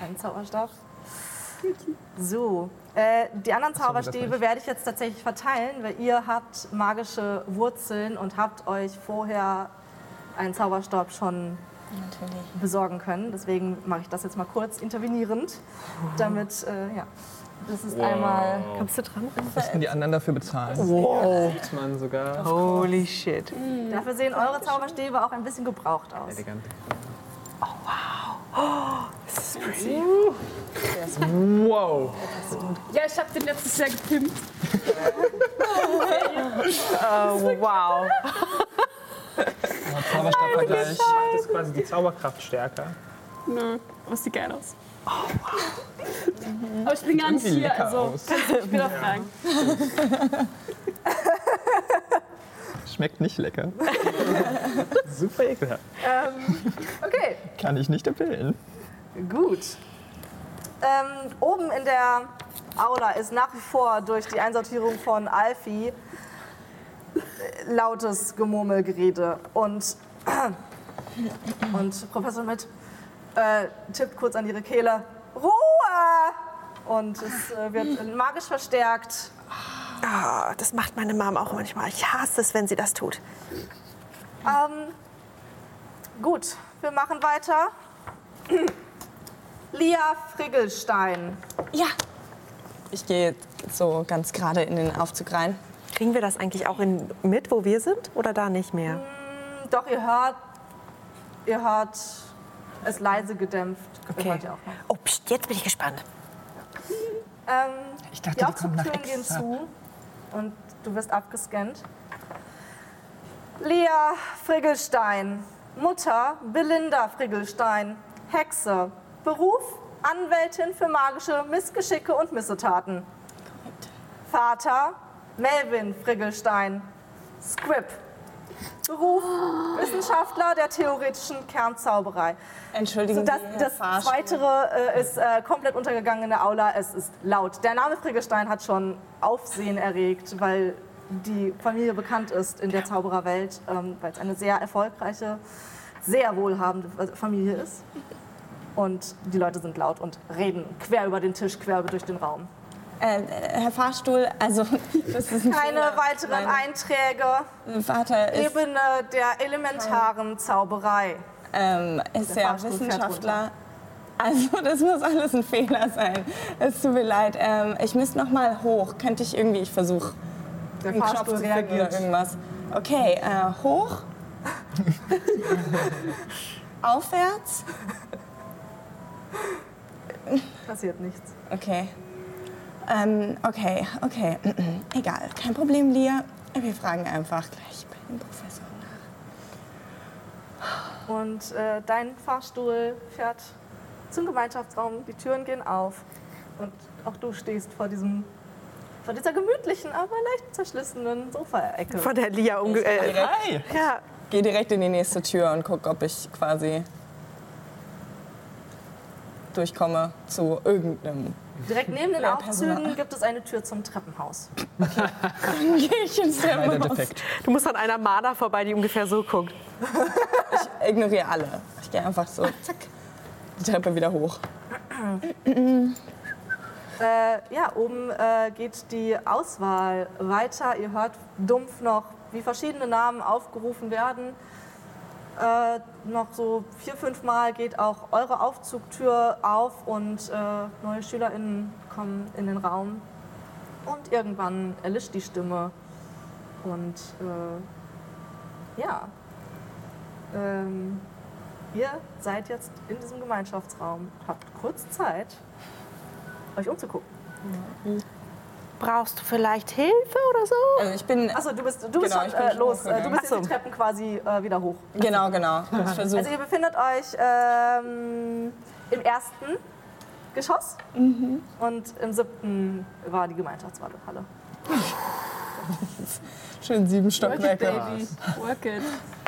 Ein Zauberstab. So, äh, die anderen Zauberstäbe werde ich jetzt tatsächlich verteilen, weil ihr habt magische Wurzeln und habt euch vorher einen Zauberstab schon besorgen können. Deswegen mache ich das jetzt mal kurz intervenierend, damit, äh, ja, das ist einmal Kommst du dran? Müssten die anderen dafür bezahlen? Sieht man sogar. Holy shit. Dafür sehen eure Zauberstäbe auch ein bisschen gebraucht aus. Elegant. Wow. Ja, ich habe den letztes Jahr gepimpt. Oh, wow. Zauberstabvergleich. Macht das quasi die Zauberkraft stärker? Nö, aber es sieht geil aus. Aber ich bin gar nicht hier, also aus. ich bin auf Fragen. Schmeckt nicht lecker. Super ekelhaft. Okay, Kann ich nicht empfehlen. Gut. Ähm, oben in der Aula ist nach wie vor durch die Einsortierung von Alfie äh, lautes Gemurmelgerede. Und, und Professor Mitt äh, tippt kurz an ihre Kehle. Ruhe! Und es äh, wird magisch verstärkt. Ah, das macht meine Mom auch manchmal. Ich hasse es, wenn sie das tut. Ähm, gut, wir machen weiter. Lia Friggelstein. Ja. Ich gehe so ganz gerade in den Aufzug rein. Kriegen wir das eigentlich auch in, mit, wo wir sind? Oder da nicht mehr? Doch, ihr hört, ihr hört es leise gedämpft. Okay. Oh, pst, jetzt bin ich gespannt. Ähm, Ich dachte, die die kommen nach Aufzugtüren gehen extra. zu und du wirst abgescannt. Lea Friggelstein, Mutter Belinda Friggelstein, Hexe, Beruf Anwältin für magische Missgeschicke und Missetaten. Vater Melvin Friggelstein. Squib. Beruf Wissenschaftler der theoretischen Kernzauberei. Entschuldigen So, das, das. Zweitere äh, ist äh, komplett untergegangen in der Aula. Es ist laut. Der Name Friggelstein hat schon Aufsehen erregt, weil die Familie bekannt ist in der Zaubererwelt, ähm, weil es eine sehr erfolgreiche, sehr wohlhabende Familie ist. Und die Leute sind laut und reden quer über den Tisch, quer durch den Raum. Äh, Herr Fahrstuhl, also das ist ein Keine Fehler. weiteren Einträge. Vater ist, Ebene der elementaren Zauberei. ähm, ist Der ja Fahrstuhl Wissenschaftler. Also das muss alles ein Fehler sein. Es tut mir leid. Ähm, ich müsste noch mal hoch. Könnte ich irgendwie, ich versuche Der einen Knopf Fahrstuhl zu finden oder irgendwas. Okay, äh, hoch. Aufwärts. Passiert nichts. Okay. Ähm, okay, okay. Egal, kein Problem, Lia. Wir fragen einfach gleich bei dem Professor nach. Und äh, dein Fahrstuhl fährt zum Gemeinschaftsraum, die Türen gehen auf und auch du stehst vor diesem vor dieser gemütlichen, aber leicht zerschlissenen Sofaecke. Von der Lia umge... Äh, Hi! ja, Geh direkt in die nächste Tür und guck, ob ich quasi durchkomme zu irgendeinem. Direkt neben den Lehrpersonal. Aufzügen gibt es eine Tür zum Treppenhaus. Gehe ich ins Treppenhaus. Du musst an einer Marder vorbei, die ungefähr so guckt. Ich ignoriere alle. Ich gehe einfach so, zack, die Treppe wieder hoch. Äh, ja, oben äh, geht die Auswahl weiter. Ihr hört dumpf noch, wie verschiedene Namen aufgerufen werden. Äh, noch so vier, fünf Mal geht auch eure Aufzugtür auf und äh, neue SchülerInnen kommen in den Raum. Und irgendwann erlischt die Stimme. Und äh, ja, ähm, ihr seid jetzt in diesem Gemeinschaftsraum, habt kurz Zeit, euch umzugucken. Brauchst du vielleicht Hilfe oder so? Also ich bin. Achso, du bist, du bist Genau, schon äh, schon los. Äh, Du hochgegangen. bist so. jetzt die Treppen quasi äh, wieder hoch. Genau, genau. Versuche. Also ihr befindet euch ähm, im ersten Geschoss Mhm. und im siebten war die Gemeinschaftshalle. Schön sieben Work it, Stockwerke. baby. Work it.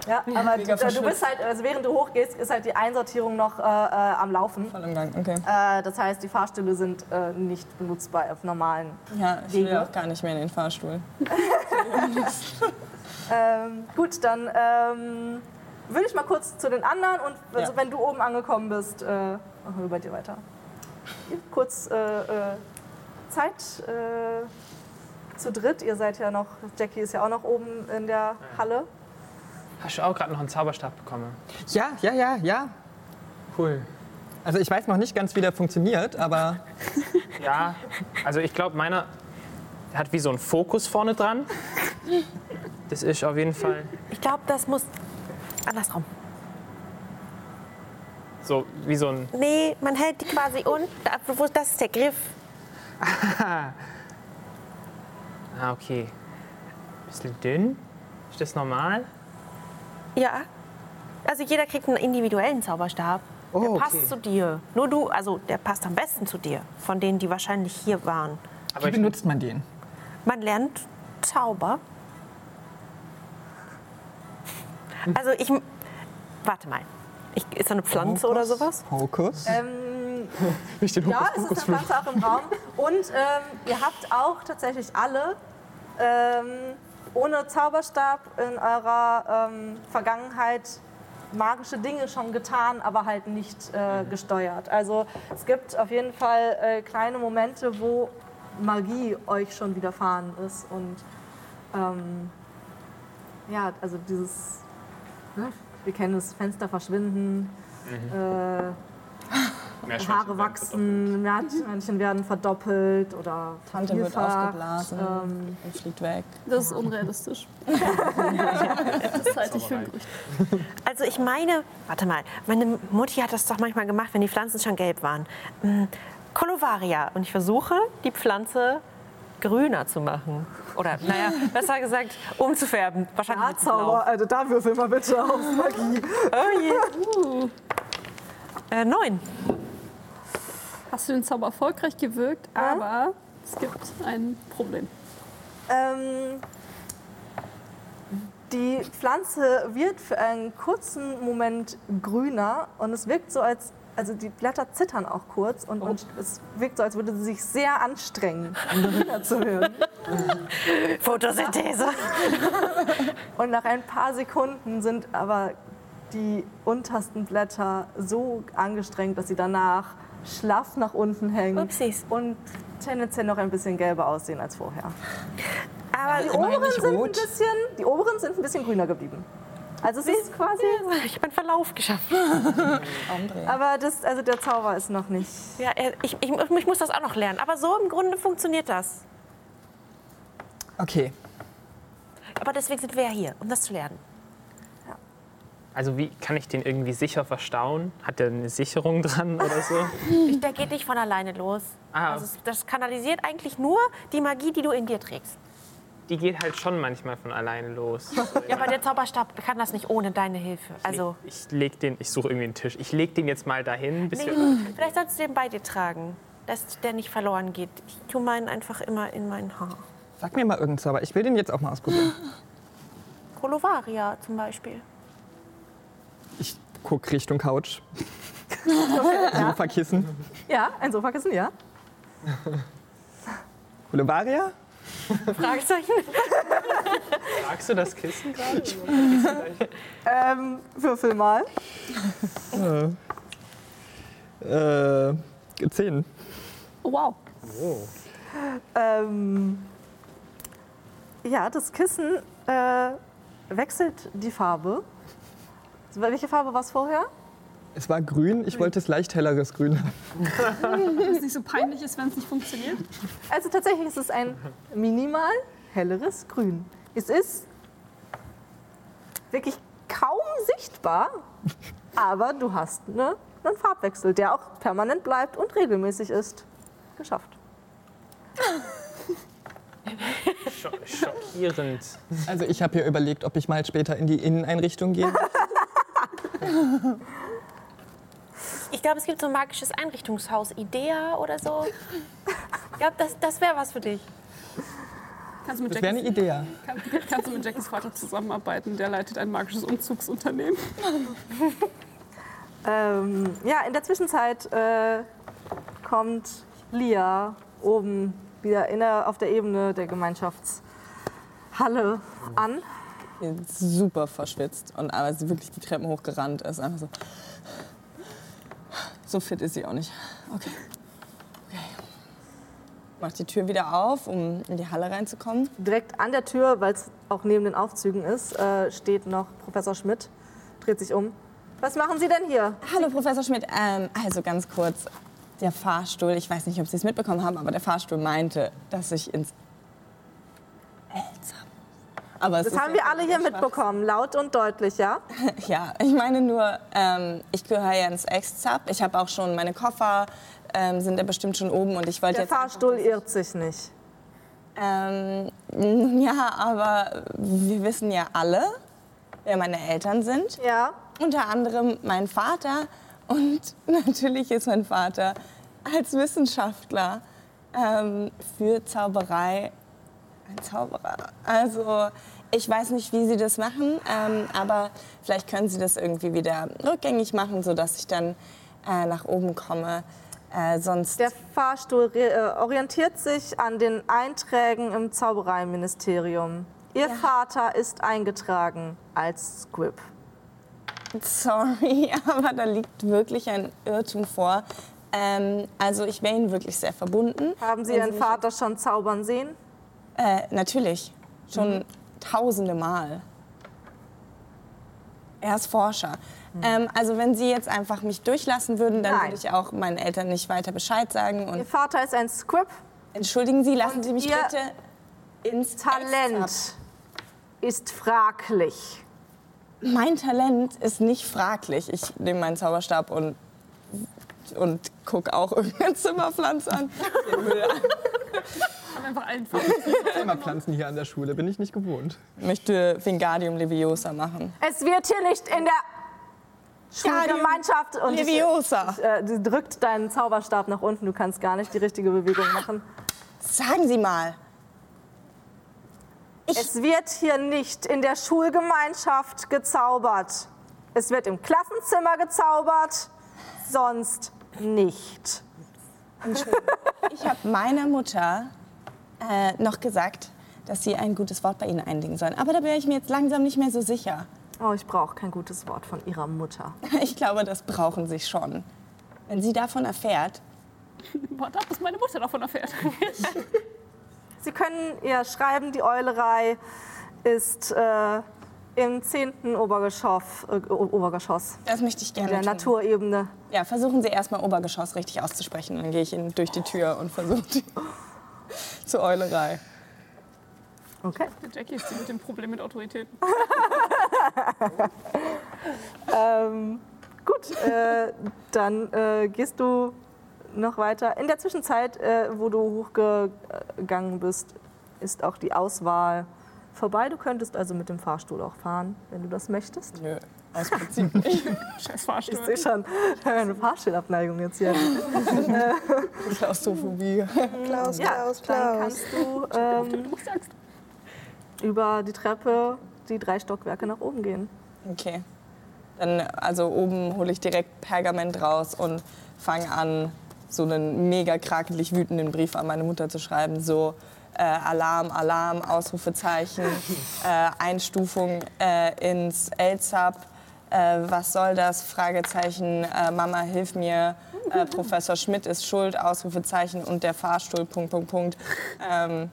Ja, aber du, du bist halt, also während du hochgehst, ist halt die Einsortierung noch äh, äh, am Laufen. Voll im Gang, okay. Äh, das heißt, die Fahrstühle sind äh, nicht benutzbar auf normalen. Ja, ich will Wege. auch gar nicht mehr in den Fahrstuhl. Ähm, gut, dann ähm, würde ich mal kurz zu den anderen und also Ja. wenn du oben angekommen bist, äh, machen wir bei dir weiter. Kurz äh, äh, Zeit äh, zu dritt. Ihr seid ja noch, Jackie ist ja auch noch oben in der Halle. Hast du auch gerade noch einen Zauberstab bekommen? Ja, ja, ja, ja. Cool. Also ich weiß noch nicht ganz, wie der funktioniert, aber Ja, also ich glaube, meiner hat wie so einen Fokus vorne dran. Das ist auf jeden Fall Ich glaube, das muss andersrum. so wie so ein. Nee, man hält die quasi unten. Da- wo- Das ist der Griff. Ah, okay. Bisschen dünn. Ist das normal? Ja. Also jeder kriegt einen individuellen Zauberstab. Oh, der okay. passt zu dir. Nur du, also der passt am besten zu dir. Von denen, die wahrscheinlich hier waren. Aber wie benutzt man den? Man lernt Zauber. Also ich. Warte mal. Ich, ist da eine Pflanze oder sowas? Hokus? Ähm, ich den ja, es ist eine Pflanze auch im Raum. Und ähm, ihr habt auch tatsächlich alle ähm, ohne Zauberstab in eurer ähm, Vergangenheit magische Dinge schon getan, aber halt nicht äh, gesteuert. Also es gibt auf jeden Fall äh, kleine Momente, wo Magie euch schon widerfahren ist. Und ähm, ja, also dieses, ne, wir kennen es, Fenster verschwinden, äh, Haare wachsen, Männchen werden verdoppelt oder Tante wird aufgeblasen Ähm, und fliegt weg. Das ist unrealistisch. das halte ich für ein Gerücht. Also ich meine, warte mal, meine Mutti hat das doch manchmal gemacht, wenn die Pflanzen schon gelb waren. Hm, Colovaria. Und ich versuche, die Pflanze grüner zu machen. Oder, naja, besser gesagt, umzufärben. Wahrscheinlich mit Blau. also da würfel mal bitte auf Magie. Oh je. Äh, neun. Hast du den Zauber erfolgreich gewirkt, aber Es gibt ein Problem. Ähm, die Pflanze wird für einen kurzen Moment grüner und es wirkt so, als also die Blätter zittern auch kurz und, und es wirkt so, als würde sie sich sehr anstrengen, um grüner zu hören. Photosynthese. Und nach ein paar Sekunden sind aber die untersten Blätter so angestrengt, dass sie danach schlaff nach unten hängen Upsis. und tendenziell noch ein bisschen gelber aussehen als vorher. Aber Die oberen, sind ein bisschen, die oberen sind ein bisschen grüner geblieben. Also es ist quasi, ich habe einen Verlauf geschafft. Aber das, also der Zauber ist noch nicht. Ja, ich, ich, ich muss das auch noch lernen. Aber so im Grunde funktioniert das. Okay. Aber deswegen sind wir ja hier, um das zu lernen. Also wie kann ich den irgendwie sicher verstauen? Hat der eine Sicherung dran oder so? Ich, der geht nicht von alleine los. Ah. Also das kanalisiert eigentlich nur die Magie, die du in dir trägst. Die geht halt schon manchmal von alleine los. Ja, aber der Zauberstab kann das nicht ohne deine Hilfe. Also, Ich leg den, ich suche irgendwie einen Tisch. Ich leg den jetzt mal dahin, bis nee, vielleicht sollst du den bei dir tragen, dass der nicht verloren geht. Ich tue meinen einfach immer in mein Haar. Sag mir mal irgendeinen Zauber. Ich will den jetzt auch mal ausprobieren. Colovaria zum Beispiel. Ich guck Richtung Couch. Sofakissen. Ja, ein Sofakissen, ja. Kulevaria? Fragezeichen? Magst du das Kissen gerade? Ähm, würfel mal. Äh, zehn. Oh, wow. Ähm, ja, das Kissen äh, wechselt die Farbe. Welche Farbe war es vorher? Es war grün. Ich wollte es leicht helleres Grün haben. Wenn es nicht so peinlich ist, wenn es nicht funktioniert. Also tatsächlich ist es ein minimal helleres Grün. Es ist wirklich kaum sichtbar, aber du hast eine, einen Farbwechsel, der auch permanent bleibt und regelmäßig ist. Geschafft. Scho schockierend. Also ich habe hier überlegt, ob ich mal später in die Inneneinrichtung gehe. Ich glaube, es gibt so ein magisches Einrichtungshaus, Idea oder so. Ich glaube, das, das wäre was für dich. Kannst du, mit Das wäre eine Jackies, Idee. kann, kannst du mit Jackies Vater zusammenarbeiten? Der leitet ein magisches Umzugsunternehmen. Ähm, ja, in der Zwischenzeit äh, kommt Lia oben wieder in der, auf der Ebene der Gemeinschaftshalle an. Super verschwitzt und aber sie wirklich die Treppen hochgerannt ist. Einfach so. So fit ist sie auch nicht. Okay. okay. Macht die Tür wieder auf, um in die Halle reinzukommen. Direkt an der Tür, weil es auch neben den Aufzügen ist, äh, steht noch Professor Schmidt, dreht sich um. Was machen Sie denn hier? Hallo, Professor Schmidt. Ähm, also ganz kurz, der Fahrstuhl, ich weiß nicht, ob Sie es mitbekommen haben, aber der Fahrstuhl meinte, dass ich ins Elzam. Aber Das haben wir alle hier mitbekommen, laut und deutlich, ja? Ja, ich meine nur, ähm, ich gehöre ja ins Ex-Zap. Ich habe auch schon meine Koffer, ähm, sind ja bestimmt schon oben und ich wollte Der jetzt... Fahrstuhl irrt sich nicht. Ähm, ja, aber wir wissen ja alle, wer meine Eltern sind. Ja, Unter anderem mein Vater. Und natürlich ist mein Vater als Wissenschaftler ähm, für Zauberei ein Zauberer. Also ich weiß nicht, wie Sie das machen, ähm, aber vielleicht können Sie das irgendwie wieder rückgängig machen, sodass ich dann äh, nach oben komme. Äh, sonst der Fahrstuhl äh, orientiert sich an den Einträgen im Zaubereiministerium. Ihr Vater ist eingetragen als Squib. Sorry, aber da liegt wirklich ein Irrtum vor. Ähm, also ich wäre Ihnen wirklich sehr verbunden. Haben Sie Wenn Ihren mich- Vater schon zaubern sehen? Äh, natürlich, schon Mhm. tausende Mal. Er ist Forscher. Ähm, also wenn Sie jetzt einfach mich durchlassen würden, dann Mhm. Nein. würde ich auch meinen Eltern nicht weiter Bescheid sagen. Ihr Und Vater ist ein Squib. entschuldigen Sie, lassen Und Sie mich Ihr bitte ins Talent ist fraglich. Mein Talent ist nicht fraglich. Ich nehme meinen Zauberstab und, und gucke auch irgendeine Zimmerpflanze an. Einfach allen. Zimmerpflanzen hier an der Schule, bin ich nicht gewohnt. möchte Wingardium Leviosa machen. Es wird hier nicht in der Schulgemeinschaft und Leviosa. äh, sie drückt deinen Zauberstab nach unten. Du kannst gar nicht die richtige Bewegung machen. Sagen Sie mal. Es wird hier nicht in der Schulgemeinschaft gezaubert. Es wird im Klassenzimmer gezaubert, sonst nicht. Ich habe meiner Mutter äh, noch gesagt, dass sie ein gutes Wort bei Ihnen einlegen sollen. Aber da wäre ich mir jetzt langsam nicht mehr so sicher. Oh, ich brauche kein gutes Wort von Ihrer Mutter. Ich glaube, das brauchen Sie schon. Wenn sie davon erfährt, Warte ab, bis meine Mutter davon erfährt. Sie können ihr schreiben, die Eulerei ist äh, im 10. Obergeschoss, äh, Obergeschoss das möchte ich gerne der tun. Naturebene. Ja, versuchen Sie erstmal Obergeschoss richtig auszusprechen. Dann gehe ich Ihnen durch die Tür und versuche zur Eulerei. Okay. Jackie ist die mit dem Problem mit Autoritäten. Ähm, gut, äh, dann äh, gehst du noch weiter. In der Zwischenzeit, äh, wo du hochgegangen bist, ist auch die Auswahl vorbei. Du könntest also mit dem Fahrstuhl auch fahren, wenn du das möchtest. Nö, aus Prinzip nicht. Scheiß Ich Fahrstuhl. sehe schon eine Fahrstuhlabneigung jetzt hier. Klaustrophobie. Klaus, Ja, Klaus, dann Klaus. kannst du ähm, über die Treppe die drei Stockwerke nach oben gehen. Okay. Dann, also oben hole ich direkt Pergament raus und fange an, so einen mega krakelig wütenden Brief an meine Mutter zu schreiben. So äh, Alarm, Alarm, Ausrufezeichen, äh, Einstufung äh, ins LZAP. Äh, was soll das? Fragezeichen, äh, Mama, hilf mir. Äh, Professor Schmidt ist schuld, Ausrufezeichen und der Fahrstuhl, Punkt, Punkt, Punkt. Ähm,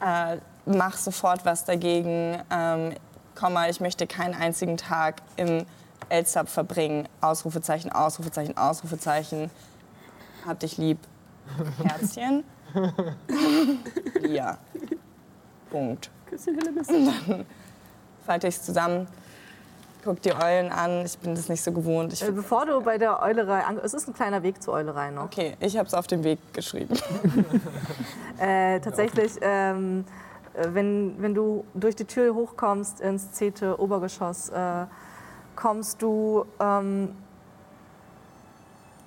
äh, mach sofort was dagegen. Ähm, Komma, ich möchte keinen einzigen Tag im LZAP verbringen. Ausrufezeichen, Ausrufezeichen, Ausrufezeichen. Hab dich lieb. Herzchen. ja. Punkt. Küsschen Hillemis. Falte ich zusammen. Guck die Eulen an. Ich bin das nicht so gewohnt. Ich, Äh, bevor du bei der Eulerei an es ist ein kleiner Weg zur Eulerei noch. okay, ich habe es auf dem Weg geschrieben. Äh, tatsächlich, ähm, äh, wenn, wenn du durch die Tür hochkommst ins zehnte Obergeschoss, äh, kommst du ähm,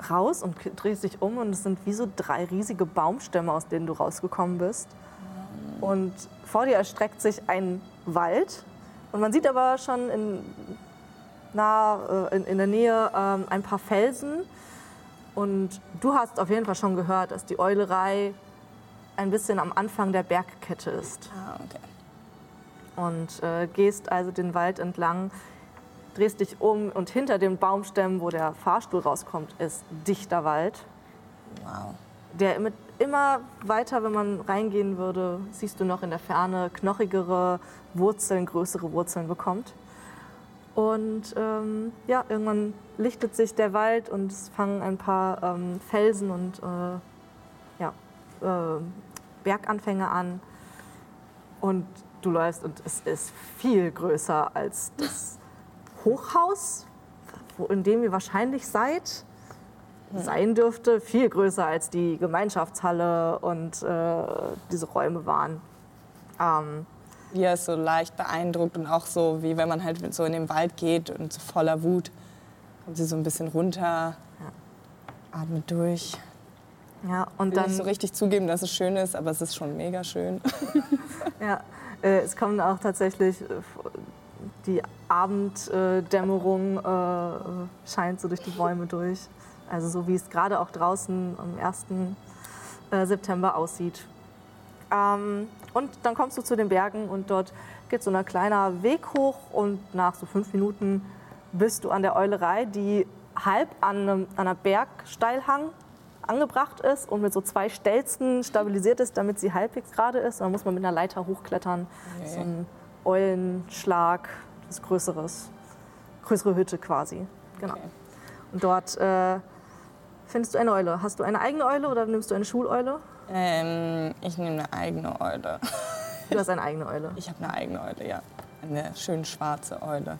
raus und drehst dich um und es sind wie so drei riesige Baumstämme, aus denen du rausgekommen bist. Und vor dir erstreckt sich ein Wald und man sieht aber schon in, nah, äh, in, in der Nähe ähm, ein paar Felsen. Und du hast auf jeden Fall schon gehört, dass die Eulerei ein bisschen am Anfang der Bergkette ist. Ah, okay. Und äh, gehst also den Wald entlang, drehst dich um und hinter den Baumstämmen, wo der Fahrstuhl rauskommt, ist dichter Wald, Wow. der mit immer weiter, wenn man reingehen würde, siehst du noch in der Ferne knochigere Wurzeln, größere Wurzeln bekommt. Und ähm, ja, irgendwann lichtet sich der Wald und es fangen ein paar ähm, Felsen und äh, ja, äh, Berganfänge an. Und du läufst und es ist viel größer als das Hochhaus, wo, in dem ihr wahrscheinlich seid. Sein dürfte viel größer als die Gemeinschaftshalle und äh, diese Räume waren. Ähm, Wie er ist so leicht beeindruckt und auch so, wie wenn man halt so in den Wald geht und so voller Wut, kommt sie so ein bisschen runter, atmet durch. ja, und Will dann nicht so richtig zugeben, dass es schön ist, aber es ist schon mega schön. Ja, äh, es kommen auch tatsächlich, äh, die Abenddämmerung äh, scheint so durch die Bäume durch. Also so wie es gerade auch draußen am 1. Äh, September aussieht. Ähm, und dann kommst du zu den Bergen und dort geht so ein kleiner Weg hoch und nach so fünf Minuten bist du an der Eulerei, die halb an einem, an einer Bergsteilhang angebracht ist und mit so zwei Stelzen stabilisiert ist, damit sie halbwegs gerade ist. Und dann muss man mit einer Leiter hochklettern. So ein Eulenschlag, das Größeres, größere Hütte quasi. Genau. Okay. Und dort äh, findest du eine Eule. Hast du eine eigene Eule oder nimmst du eine Schuleule? Ähm, ich nehme eine eigene Eule. Du hast eine eigene Eule. Ich habe eine eigene Eule, ja. Eine schön schwarze Eule.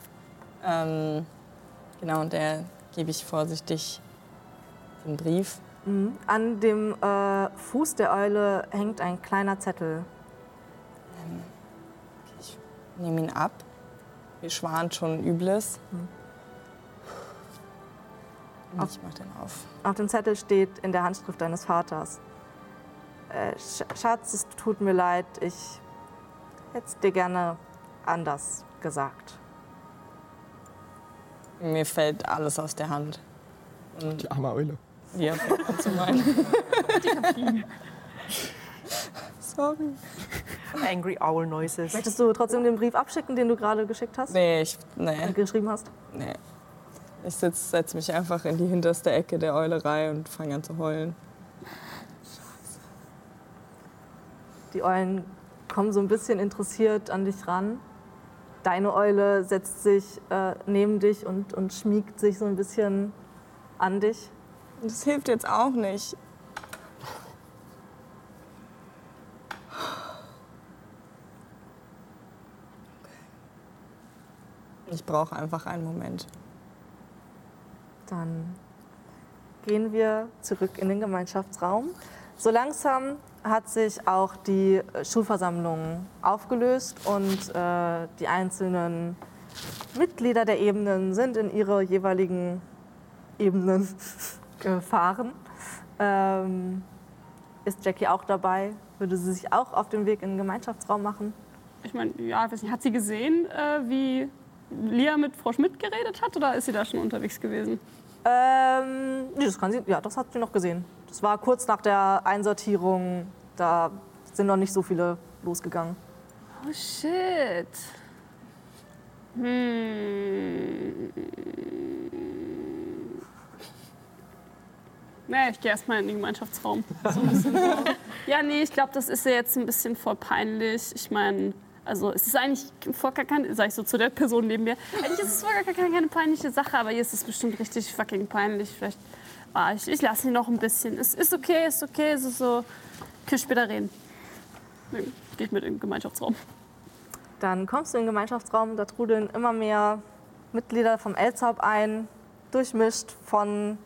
Ähm, genau, und der gebe ich vorsichtig den Brief. Mhm. An dem äh, Fuß der Eule hängt ein kleiner Zettel. Ich nehme ihn ab. Mir schwant schon Übles. Und ich mache den auf. Auf dem Zettel steht in der Handschrift deines Vaters. Äh, Sch Schatz, es tut mir leid, ich hätte es dir gerne anders gesagt. Mir fällt alles aus der Hand. Die arme Eule. Ja, zu meinen. Sorry. Angry Owl Noises. Möchtest du trotzdem den Brief abschicken, den du gerade geschickt hast? Nee, ich, nee, geschrieben hast? nee. Ich setze setz mich einfach in die hinterste Ecke der Eulerei und fange an zu heulen. Die Eulen kommen so ein bisschen interessiert an dich ran. Deine Eule setzt sich äh, neben dich und, und schmiegt sich so ein bisschen an dich. Das hilft jetzt auch nicht. Ich brauche einfach einen Moment. Dann gehen wir zurück in den Gemeinschaftsraum. So langsam hat sich auch die äh, Schulversammlung aufgelöst und äh, die einzelnen Mitglieder der Ebenen sind in ihre jeweiligen Ebenen gefahren. Ähm, ist Jackie auch dabei? Würde sie sich auch auf den Weg in den Gemeinschaftsraum machen? Ich meine, ja, ich weiß nicht, hat sie gesehen, äh, wie Lia mit Frau Schmidt geredet hat oder ist sie da schon unterwegs gewesen? Ähm, nee, das kann sie, ja, das hat sie noch gesehen. Das war kurz nach der Einsortierung. Da sind noch nicht so viele losgegangen. Oh shit. Hm. Nee, ich gehe erstmal in den Gemeinschaftsraum. So. Ja, nee, ich glaube, das ist ja jetzt ein bisschen voll peinlich. Ich meine, also es ist eigentlich voll gar keine, sag ich so zu der Person neben mir, eigentlich ist es voll gar keine, keine peinliche Sache, aber hier ist es bestimmt richtig fucking peinlich. Vielleicht, ah, ich, ich lasse ihn noch ein bisschen. Es ist okay, ist okay, es ist so, können später reden. Gehe ich mit in den Gemeinschaftsraum. Dann kommst du in den Gemeinschaftsraum, da trudeln immer mehr Mitglieder vom Elzab ein, durchmischt von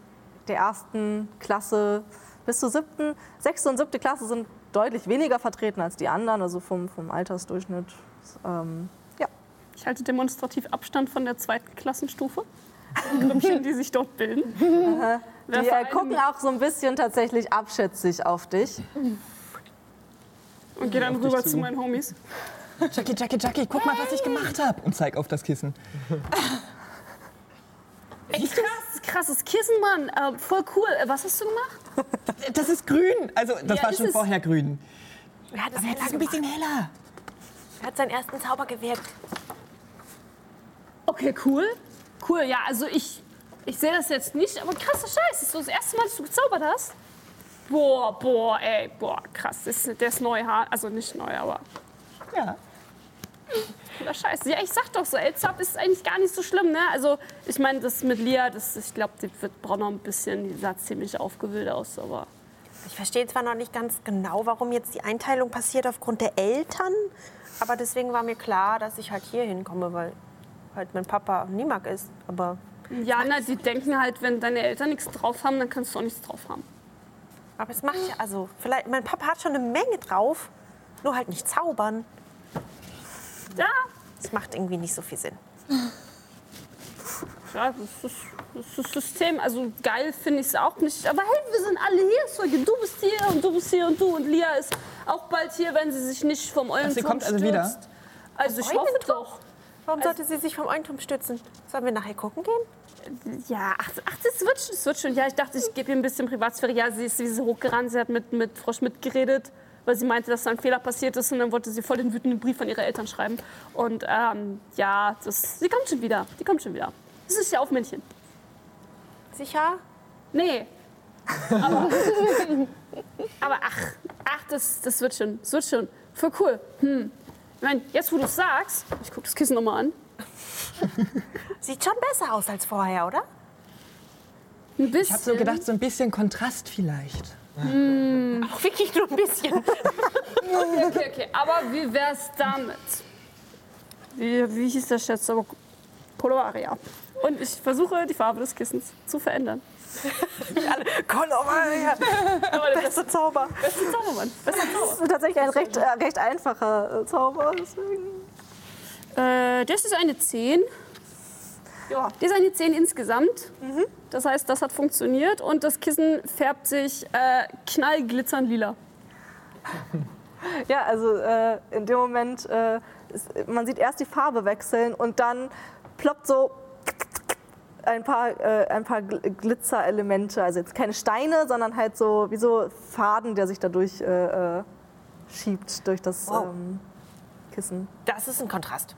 der ersten Klasse bis zur siebten. Sechste und siebte Klasse sind deutlich weniger vertreten als die anderen, also vom, vom Altersdurchschnitt. Ähm, ja, Ich halte demonstrativ Abstand von der zweiten Klassenstufe. Die Grüppchen, die sich dort bilden. die Wer vor äh, gucken auch so ein bisschen tatsächlich abschätzig auf dich. Und gehe dann rüber zu meinen Homies. Jackie, Jackie, Jackie, guck mal, was ich gemacht habe. Und zeig auf das Kissen. Ey, krass, krasses Kissen, Mann. Äh, voll cool. Äh, was hast du gemacht? Das ist grün. Also, das Ja, war schon es. vorher grün. Er hat es heller ist ein bisschen heller. Er hat seinen ersten Zauber gewirkt. Okay, cool. Cool, ja, also ich, ich sehe das jetzt nicht, aber krasser Scheiß. Das ist so das erste Mal, dass du gezaubert hast. Boah, boah, ey, boah, krass. Das ist, der ist neu, also nicht neu, aber Ja. Cooler Scheiß. Ja, ich sag doch so, Elzab ist eigentlich gar nicht so schlimm, ne? Also, ich meine, das mit Lia, das, ich glaube, die wird noch ein bisschen, die sah ziemlich aufgewühlt aus, aber... Ich verstehe zwar noch nicht ganz genau, warum jetzt die Einteilung passiert aufgrund der Eltern, aber deswegen war mir klar, dass ich halt hier hinkomme, weil halt mein Papa Nimak ist. Aber, Ja, na, die denken halt, wenn deine Eltern nichts drauf haben, dann kannst du auch nichts drauf haben. aber es macht ja, also vielleicht, mein Papa hat schon eine Menge drauf, nur halt nicht zaubern. Ja, Das macht irgendwie nicht so viel Sinn. ja das, ist, das ist System. Also geil finde ich es auch nicht. Aber hey, wir sind alle hier. Sorge, du bist hier und du bist hier und du und Lia ist auch bald hier, wenn sie sich nicht vom Eulenturm sie kommt also stürzt. wieder? Also ich hoffe doch. Warum sollte sie sich vom Eulenturm stützen? Sollen wir nachher gucken gehen? Ja, ach, ach das, wird, schon- das wird schon. Ja, ich dachte, ich gebe ihr ein bisschen Privatsphäre. Ja, sie ist, sie ist hochgerannt, sie hat mit, mit Frau Schmidt geredet, weil sie meinte, dass da ein Fehler passiert ist. Und dann wollte sie voll den wütenden Brief an ihre Eltern schreiben. Und ähm, ja, das, sie kommt schon wieder. Die kommt schon wieder. Das ist ja auf Männchen. Sicher? Nee. Aber, aber ach, ach das, das wird schon. Das wird schon. Voll cool. Hm. Ich meine, jetzt wo du es sagst, ich gucke das Kissen nochmal an. Sieht schon besser aus als vorher, oder? Ein bisschen. Ich habe so gedacht, so ein bisschen Kontrast vielleicht. Auch wirklich nur ein bisschen. Okay, okay, okay. Aber wie wär's damit? Wie, wie hieß das jetzt? Aber. Und ich versuche, die Farbe des Kissens zu verändern. Beste, Beste Zauber. beste Zaubermann. Beste Zauber. Das ist tatsächlich ein recht, äh, recht einfacher äh, Zauber. Deswegen. Äh, das ist eine 10. Ja, das ist eine 10 insgesamt. Das heißt, das hat funktioniert und das Kissen färbt sich äh, knallglitzernd lila. Ja, also äh, in dem Moment, äh, ist, man sieht erst die Farbe wechseln und dann ploppt so ein paar, äh, ein paar Gl- Glitzerelemente. Also jetzt keine Steine, sondern halt so wie so Faden, der sich dadurch äh, äh, schiebt durch das Wow. ähm, Kissen. Das ist ein Kontrast.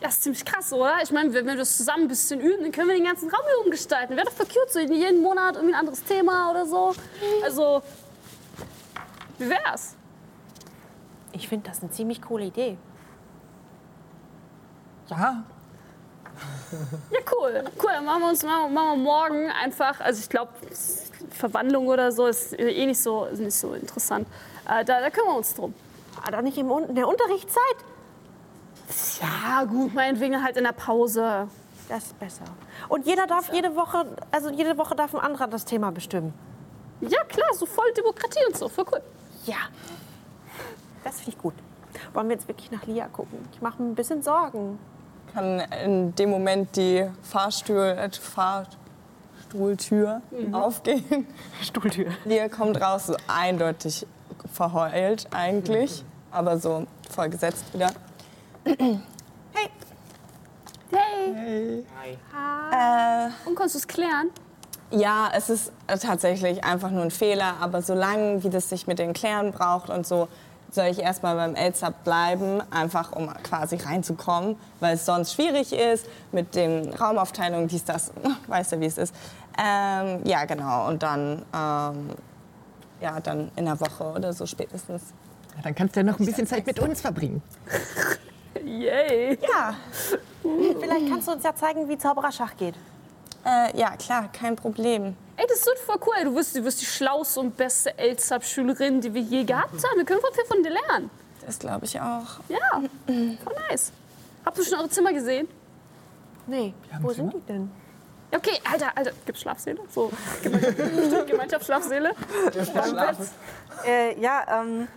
Das ist ziemlich krass, oder? Ich meine, wenn wir das zusammen ein bisschen üben, dann können wir den ganzen Raum hier umgestalten. Wäre doch voll cute, so jeden Monat irgendwie ein anderes Thema oder so. Also, wie wär's? Ich finde das eine ziemlich coole Idee. Ja, Ja, cool. Cool, dann machen wir uns machen wir morgen einfach, also ich glaube, Verwandlung oder so ist eh nicht so, ist nicht so interessant. Äh, da, da kümmern wir uns drum. Aber doch nicht im in der Unterrichtszeit. Ja, gut, meinetwegen halt in der Pause. Das ist besser. Und jeder darf jede Woche, also jede Woche darf ein anderer das Thema bestimmen. Ja, klar, so voll Demokratie und so, voll cool. Ja. Das finde ich gut. Wollen wir jetzt wirklich nach Lia gucken? Ich mache mir ein bisschen Sorgen. Kann in dem Moment die Fahrstuhl, äh, Fahrstuhltür aufgehen. Stuhltür. Lia kommt raus, so eindeutig verheult eigentlich, aber so voll gesetzt wieder. Hey, Äh, und konntest du es klären? Ja, es ist äh, tatsächlich einfach nur ein Fehler, aber solange wie das sich mit den Klären braucht und so, soll ich erstmal beim LSAP bleiben, einfach um quasi reinzukommen, weil es sonst schwierig ist mit den Raumaufteilungen, dies, das, weißt du, wie es ist. Ähm, ja, genau, und dann, ähm, ja, dann in einer Woche oder so spätestens. Ja, dann kannst du ja noch ein bisschen Zeit mit uns verbringen. Yay. Ja. Vielleicht kannst du uns ja zeigen, wie Zaubererschach geht. Äh, ja, klar, kein Problem. Ey, das wird voll cool. Du wirst, du wirst die schlauste und beste Elsab-Schülerin, die wir je gehabt haben. Wir können voll viel von dir lernen. Das glaube ich auch. Ja, voll nice. Habt ihr schon eure Zimmer gesehen? Nee, wo sind die denn? Okay, Alter, Alter, gibt's Schlafsäle? So, Gemeinschaft- Gemeinschaftsschlafsäle? Äh, ja, ähm,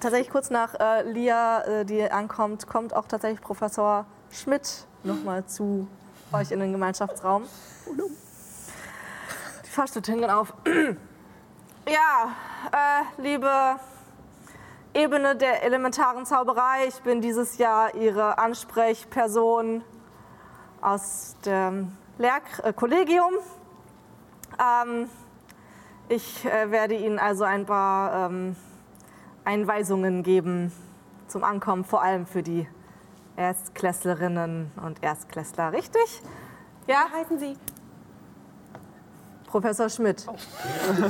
tatsächlich kurz nach äh, Lia, äh, die ankommt, kommt auch tatsächlich Professor Schmidt nochmal zu euch in den Gemeinschaftsraum. Die Fahrstuhltüren auf. Ja, äh, liebe Ebene der elementaren Zauberei, ich bin dieses Jahr Ihre Ansprechperson aus dem Lehrkollegium. Ähm, ich äh, werde Ihnen also ein paar ähm, Einweisungen geben zum Ankommen, vor allem für die Erstklässlerinnen und Erstklässler, richtig? Ja, Heißen Sie? Professor Schmidt.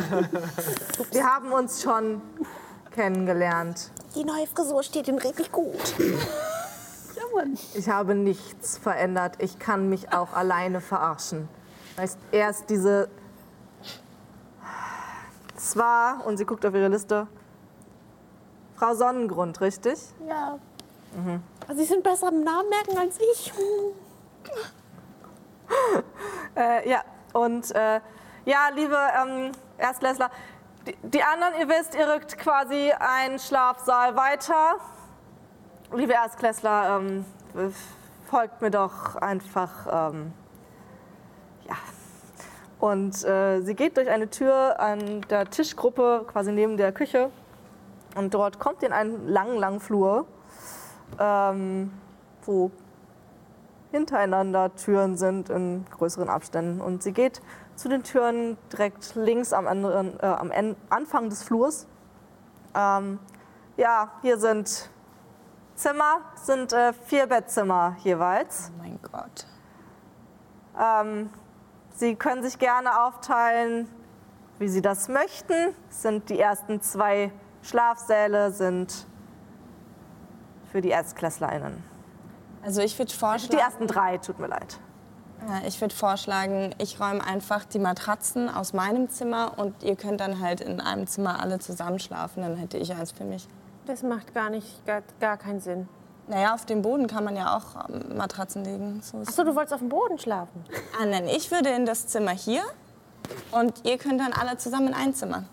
Wir haben uns schon kennengelernt. Die neue Frisur steht Ihnen richtig gut. Ja, Mann. Ich habe nichts verändert. Ich kann mich auch alleine verarschen. Weißt, erst diese. Zwar, und sie guckt auf ihre Liste, Frau Sonnengrund, richtig? Ja. Also Sie sind besser im Namen merken als ich. Äh, ja, und äh, ja, liebe ähm, Erstklässler, die, die anderen, ihr wisst, ihr rückt quasi einen Schlafsaal weiter. Liebe Erstklässler, ähm, äh, folgt mir doch einfach. Ähm, ja. Und äh, sie geht durch eine Tür an der Tischgruppe, quasi neben der Küche. Und dort kommt ihr in einen langen, langen Flur, ähm, wo hintereinander Türen sind in größeren Abständen. Und sie geht zu den Türen direkt links am, anderen, äh, am Anfang des Flurs. Ähm, ja, hier sind Zimmer, sind äh, vier Bettzimmer jeweils. Oh mein Gott. Ähm, sie können sich gerne aufteilen, wie Sie das möchten. Es sind die ersten zwei Schlafsäle sind für die ErstklässlerInnen. Also ich würde Die vorschlagen, ersten drei, tut mir leid. Ja, ich würde vorschlagen, ich räume einfach die Matratzen aus meinem Zimmer und ihr könnt dann halt in einem Zimmer alle zusammen schlafen. Dann hätte ich eins für mich. Das macht gar nicht, gar, gar keinen Sinn. Naja, auf dem Boden kann man ja auch ähm, Matratzen legen. So Achso, du wolltest auf dem Boden schlafen. ah, nein, ich würde in das Zimmer hier und ihr könnt dann alle zusammen in ein Zimmer.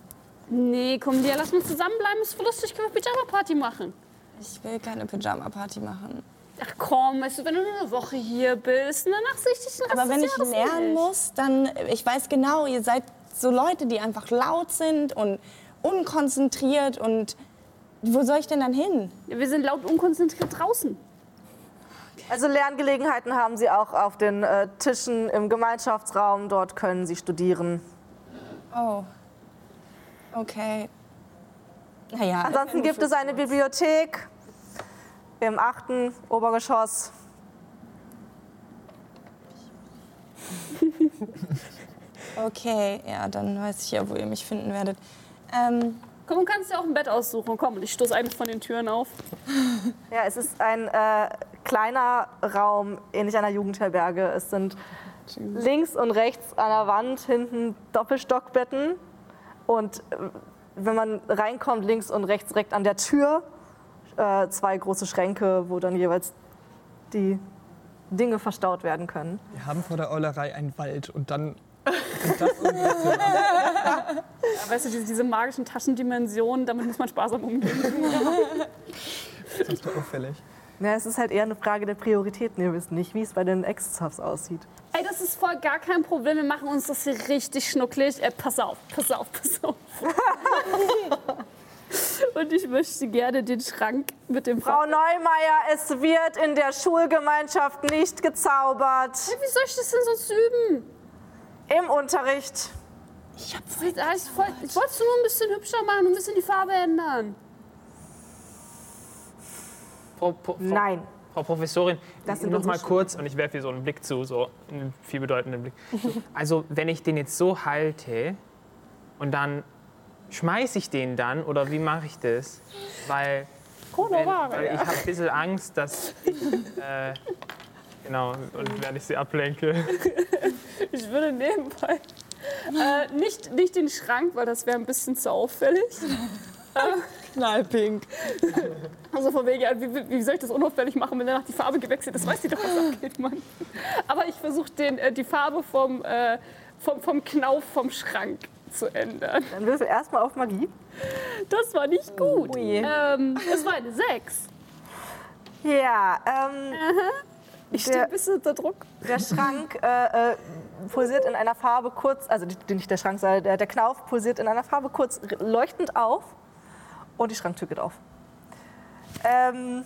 Nee, komm, Lia, lass uns zusammenbleiben. Ist voll lustig, können wir Pyjama-Party machen. Ich will keine Pyjama-Party machen. Ach komm, weißt du, wenn du nur eine Woche hier bist und danach sehe ich dich den Rest Aber wenn ich lernen nicht. muss, dann, ich weiß genau, ihr seid so Leute, die einfach laut sind und unkonzentriert und wo soll ich denn dann hin? Wir sind laut unkonzentriert draußen. Also Lerngelegenheiten haben Sie auch auf den äh, Tischen im Gemeinschaftsraum. Dort können Sie studieren. Oh. Okay. Naja. Ansonsten gibt es eine Bibliothek im achten Obergeschoss. Okay, ja, dann weiß ich ja, wo ihr mich finden werdet. Ähm, Komm, du kannst dir auch ein Bett aussuchen. Komm, ich stoße eine von den Türen auf. Ja, es ist ein äh, kleiner Raum, ähnlich einer Jugendherberge. Es sind links und rechts an der Wand hinten Doppelstockbetten. Und äh, wenn man reinkommt, links und rechts direkt an der Tür äh, zwei große Schränke, wo dann jeweils die Dinge verstaut werden können. Wir haben vor der Eulerei einen Wald und dann Ja, weißt du, diese, diese magischen Taschendimensionen, damit muss man sparsam umgehen. Das ist doch auffällig. Ja, es ist halt eher eine Frage der Prioritäten. Ihr wisst nicht, wie es bei den Ex-Subs aussieht. Ey, das ist voll gar kein Problem. Wir machen uns das hier richtig schnucklig. Ey, pass auf, pass auf, pass auf. Und ich möchte gerne den Schrank mit dem Frau Neumeier, es wird in der Schulgemeinschaft nicht gezaubert. Hey, wie soll ich das denn sonst üben? Im Unterricht. Ich, hab voll, ich, wollte es nur ein bisschen hübscher machen und ein bisschen die Farbe ändern. Frau, Frau, Frau, Nein. Frau Professorin, Das sind noch mal kurz und ich werfe ihr so einen Blick zu, so einen vielbedeutenden Blick. Also, wenn ich den jetzt so halte und dann schmeiße ich den dann oder wie mache ich das? Weil, wenn, weil ich habe ein bisschen Angst, dass äh, genau, und während ich sie ablenke. Ich würde nebenbei äh, nicht, nicht den Schrank, weil das wäre ein bisschen zu auffällig. Knallpink. Also von wegen, wie, wie- soll ich das unauffällig machen, wenn danach die Farbe gewechselt ist? Weiß die doch, was abgeht, Mann. Aber ich versuche äh, die Farbe vom, äh, vom, vom Knauf vom Schrank zu ändern. Dann würfel erstmal auf Magie. Das war nicht gut. Ui. Ähm, es war eine 6. Ja, ähm, Ich stehe ein bisschen unter Druck. der Schrank äh, äh, pulsiert in einer Farbe kurz, also nicht der Schrank, sondern der, der Knauf pulsiert in einer Farbe kurz leuchtend auf und die Schranktür geht auf. Ähm,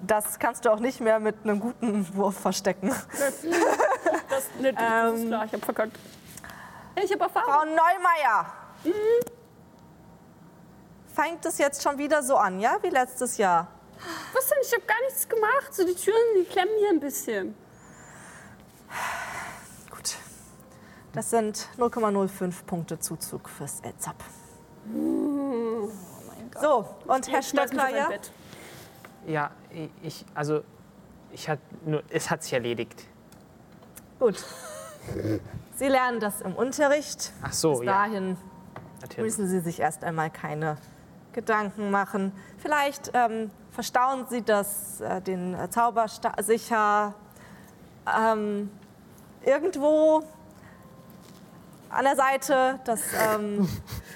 das kannst du auch nicht mehr mit einem guten Wurf verstecken. Das, ne, das ist klar, ich habe verkackt. Ich habe Erfahrung. Frau Neumeier! Fängt es jetzt schon wieder so an, ja? Wie letztes Jahr? Was denn? Ich habe gar nichts gemacht. So die Türen, die klemmen hier ein bisschen. Gut. Das sind 0,05 Punkte Zuzug fürs ELZAP. So, und Herr Stöckler, ja? Ja, ich, also, ich hat nur, es hat sich erledigt. Gut. Sie lernen das im Unterricht. Ach so, Bis ja, dahin natürlich. müssen Sie sich erst einmal keine Gedanken machen. Vielleicht ähm, verstauen Sie das, äh, den Zauberstab sicher ähm, irgendwo an der Seite, dass, ähm,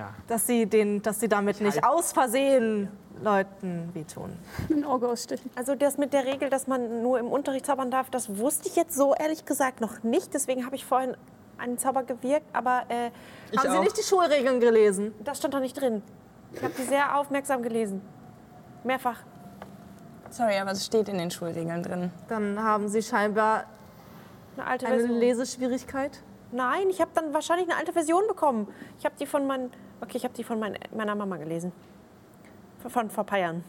Ja. dass, Sie den, dass Sie damit nicht aus Versehen Leuten wehtun. Ein Auge ausstechen. Also das mit der Regel, dass man nur im Unterricht zaubern darf, das wusste ich jetzt so ehrlich gesagt noch nicht. Deswegen habe ich vorhin einen Zauber gewirkt, aber äh, Haben Sie auch. nicht die Schulregeln gelesen? das stand doch nicht drin. Ich habe die sehr aufmerksam gelesen. Mehrfach. Sorry, aber es steht in den Schulregeln drin. Dann haben Sie scheinbar Eine alte eine Version. Leseschwierigkeit. Nein, ich habe dann wahrscheinlich eine alte Version bekommen. Ich habe die von mein, okay, ich habe die von mein, meiner Mama gelesen. Von, von vor ein paar Jahren.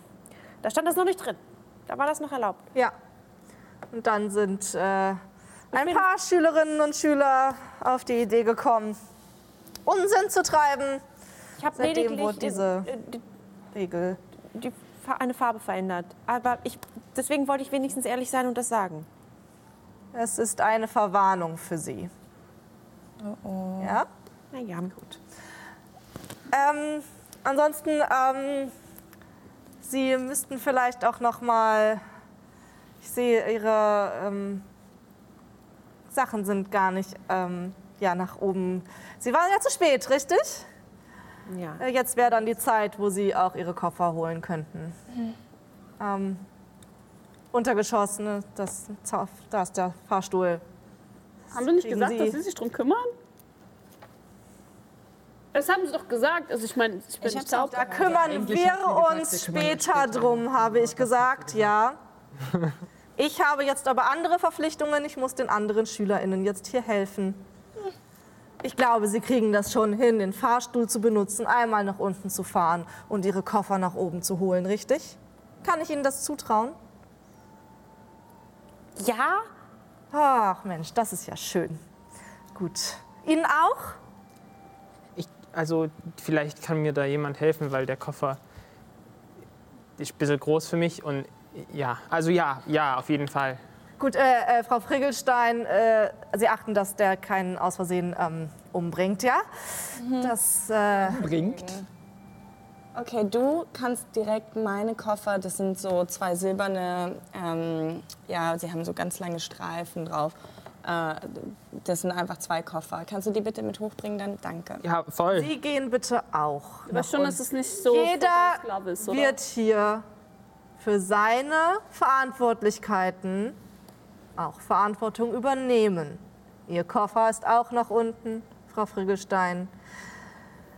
Da stand das noch nicht drin. Da war das noch erlaubt. Ja. Und dann sind äh, ein paar Schülerinnen und Schüler auf die Idee gekommen, Unsinn zu treiben. Ich habe Seitdem lediglich wurde diese- äh, die, Regel. die, eine Farbe verändert. Aber ich, deswegen wollte ich wenigstens ehrlich sein und das sagen. Es ist eine Verwarnung für Sie. Ja? Naja, Ähm, ansonsten, ähm, Sie müssten vielleicht auch noch mal. Ich sehe, Ihre ähm, Sachen sind gar nicht ähm, ja, nach oben. Sie waren ja zu spät, richtig? ja. Äh, Jetzt wäre dann die Zeit, wo Sie auch Ihre Koffer holen könnten. Ähm, Untergeschoss, ne, das, da ist der Fahrstuhl. Haben wir nicht gesagt, Sie- dass Sie sich drum kümmern? Das haben sie doch gesagt. Also ich meine, ich bin Ich nicht taub. Da kümmern wir sie gesagt, uns wir uns später. drum, habe ich gesagt, ja. Ich habe jetzt aber andere Verpflichtungen. Ich muss den anderen SchülerInnen jetzt hier helfen. Ich glaube, sie kriegen das schon hin, den Fahrstuhl zu benutzen, einmal nach unten zu fahren und ihre Koffer nach oben zu holen, richtig? Kann ich Ihnen das zutrauen? Ja, Ach Mensch, das ist ja schön. Gut. Ihnen auch? Also vielleicht kann mir da jemand helfen, weil der Koffer ist ein bisschen groß für mich und ja, also ja, ja, auf jeden Fall. Gut, äh, äh, Frau Frickelstein, äh, Sie achten, dass der keinen aus Versehen ähm, umbringt, ja? Das, äh, Bringt. Okay, du kannst direkt meine Koffer, das sind so zwei silberne, ähm, ja, sie haben so ganz lange Streifen drauf. Äh, das sind einfach zwei Koffer. Kannst du die bitte mit hochbringen dann? Danke. Ja, voll. Sie gehen bitte auch. Aber schon, dass es nicht so Jeder ist, oder? wird hier für seine Verantwortlichkeiten auch Verantwortung übernehmen. Ihr Koffer ist auch nach unten, Frau Frickelstein.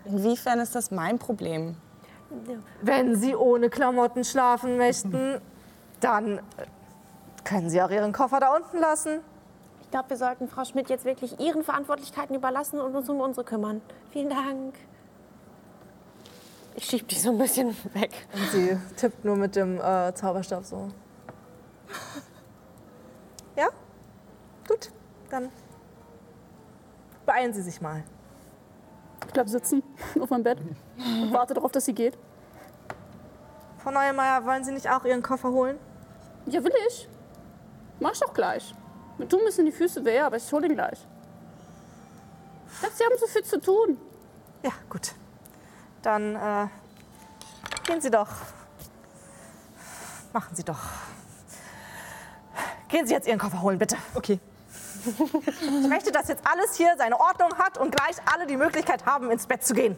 Inwiefern ist das mein Problem? Wenn Sie ohne Klamotten schlafen möchten, dann können Sie auch Ihren Koffer da unten lassen. Ich glaube, wir sollten Frau Schmidt jetzt wirklich ihren Verantwortlichkeiten überlassen und uns um unsere kümmern. Vielen Dank. Ich schieb die so ein bisschen weg. Und sie tippt nur mit dem äh, Zauberstab so. Ja? Gut, dann beeilen Sie sich mal. Ich bleib sitzen auf meinem Bett und warte darauf, dass sie geht. Frau Neumeier, wollen Sie nicht auch Ihren Koffer holen? Ja, will ich. Mach ich doch gleich. Mir tun ein bisschen die Füße weh, aber ich hol den gleich. Ich dachte, sie haben so viel zu tun. Ja, gut. Dann äh, gehen Sie doch. Machen Sie doch. Gehen Sie jetzt Ihren Koffer holen, bitte. Okay. Ich möchte, dass jetzt alles hier seine Ordnung hat und gleich alle die Möglichkeit haben, ins Bett zu gehen.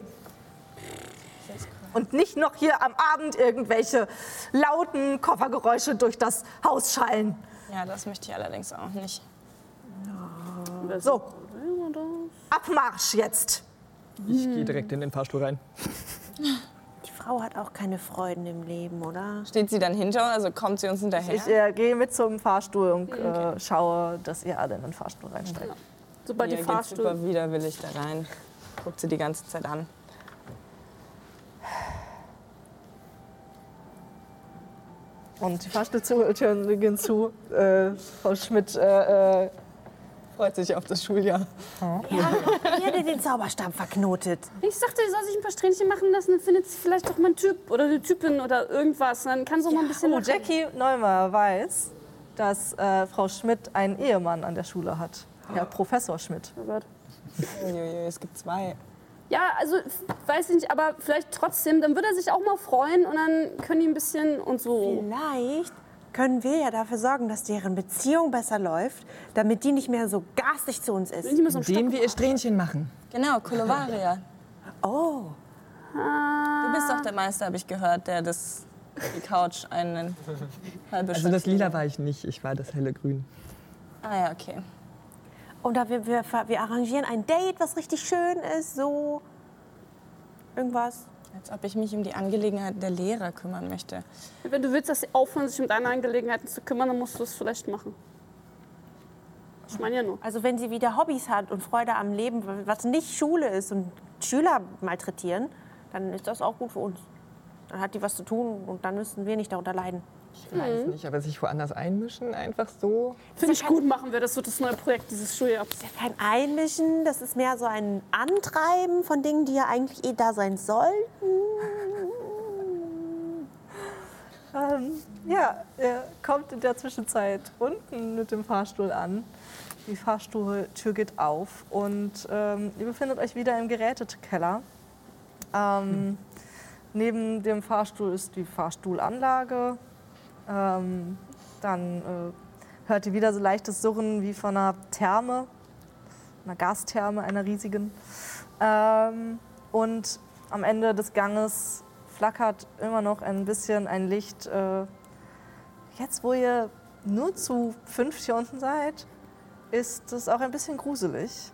Und nicht noch hier am Abend irgendwelche lauten Koffergeräusche durch das Haus schallen. Ja, das möchte ich allerdings auch nicht. So, Abmarsch jetzt. Ich gehe direkt in den Fahrstuhl rein. Die Frau hat auch keine Freuden im Leben, oder? Steht sie dann hinter uns? Also kommt sie uns hinterher? Ich äh, gehe mit zum Fahrstuhl und äh, schaue, dass ihr alle in den Fahrstuhl reinsteigt. Sobald die Fahrstuhl. super widerwillig da rein. Guckt sie die ganze Zeit an. Und die Fahrstuhltüren gehen zu. Äh, Frau Schmidt äh, äh, Freut sich auf das Schuljahr. Wer hat den Zauberstab verknotet? Ich sagte, sie soll sich ein paar Strähnchen machen lassen, dann findet sie vielleicht doch mal einen Typ oder eine Typin oder irgendwas. Dann kann sie auch mal ein bisschen. Oh, lachen. Jackie Neumeier weiß, dass äh, Frau Schmidt einen Ehemann an der Schule hat. Herr Professor Schmidt. Oh Gott. Es gibt zwei. Ja, also weiß ich nicht, aber vielleicht trotzdem, dann würde er sich auch mal freuen und dann können die ein bisschen und so. Vielleicht können wir ja dafür sorgen, dass deren Beziehung besser läuft, damit die nicht mehr so garstig zu uns ist. So Indem Stock- wir ihr Strähnchen machen. Genau, Kolovaria. Oh, Du bist doch der Meister, habe ich gehört, der das, die Couch einen halbe Also das Lila war ich nicht, ich war das helle Grün. Ah ja, okay. Und da wir, wir, wir arrangieren ein Date, was richtig schön ist, so irgendwas. Als ob ich mich um die Angelegenheiten der Lehrer kümmern möchte. Wenn du willst, dass sie aufhören, sich um deine Angelegenheiten zu kümmern, dann musst du es vielleicht machen. Ich meine ja nur. Also wenn sie wieder Hobbys hat und Freude am Leben, was nicht Schule ist und Schüler malträtieren, dann ist das auch gut für uns. Dann hat die was zu tun und dann müssen wir nicht darunter leiden. Ich weiß nicht, aber sich woanders einmischen, einfach so. Finde ich gut, machen wir. Das wird das neue Projekt dieses Schuljahr. Das ist ja kein Einmischen, das ist mehr so ein Antreiben von Dingen, die ja eigentlich eh da sein sollten. Ähm, ja, ihr kommt in der Zwischenzeit unten mit dem Fahrstuhl an. Die Fahrstuhltür geht auf und ähm, ihr befindet euch wieder im Gerätekeller. Ähm, Neben dem Fahrstuhl ist die Fahrstuhlanlage. Ähm, dann äh, hört ihr wieder so leichtes Surren wie von einer Therme, einer Gastherme, einer riesigen. Ähm, und am Ende des Ganges flackert immer noch ein bisschen ein Licht. Äh, jetzt, wo ihr nur zu fünf hier unten seid, ist es auch ein bisschen gruselig.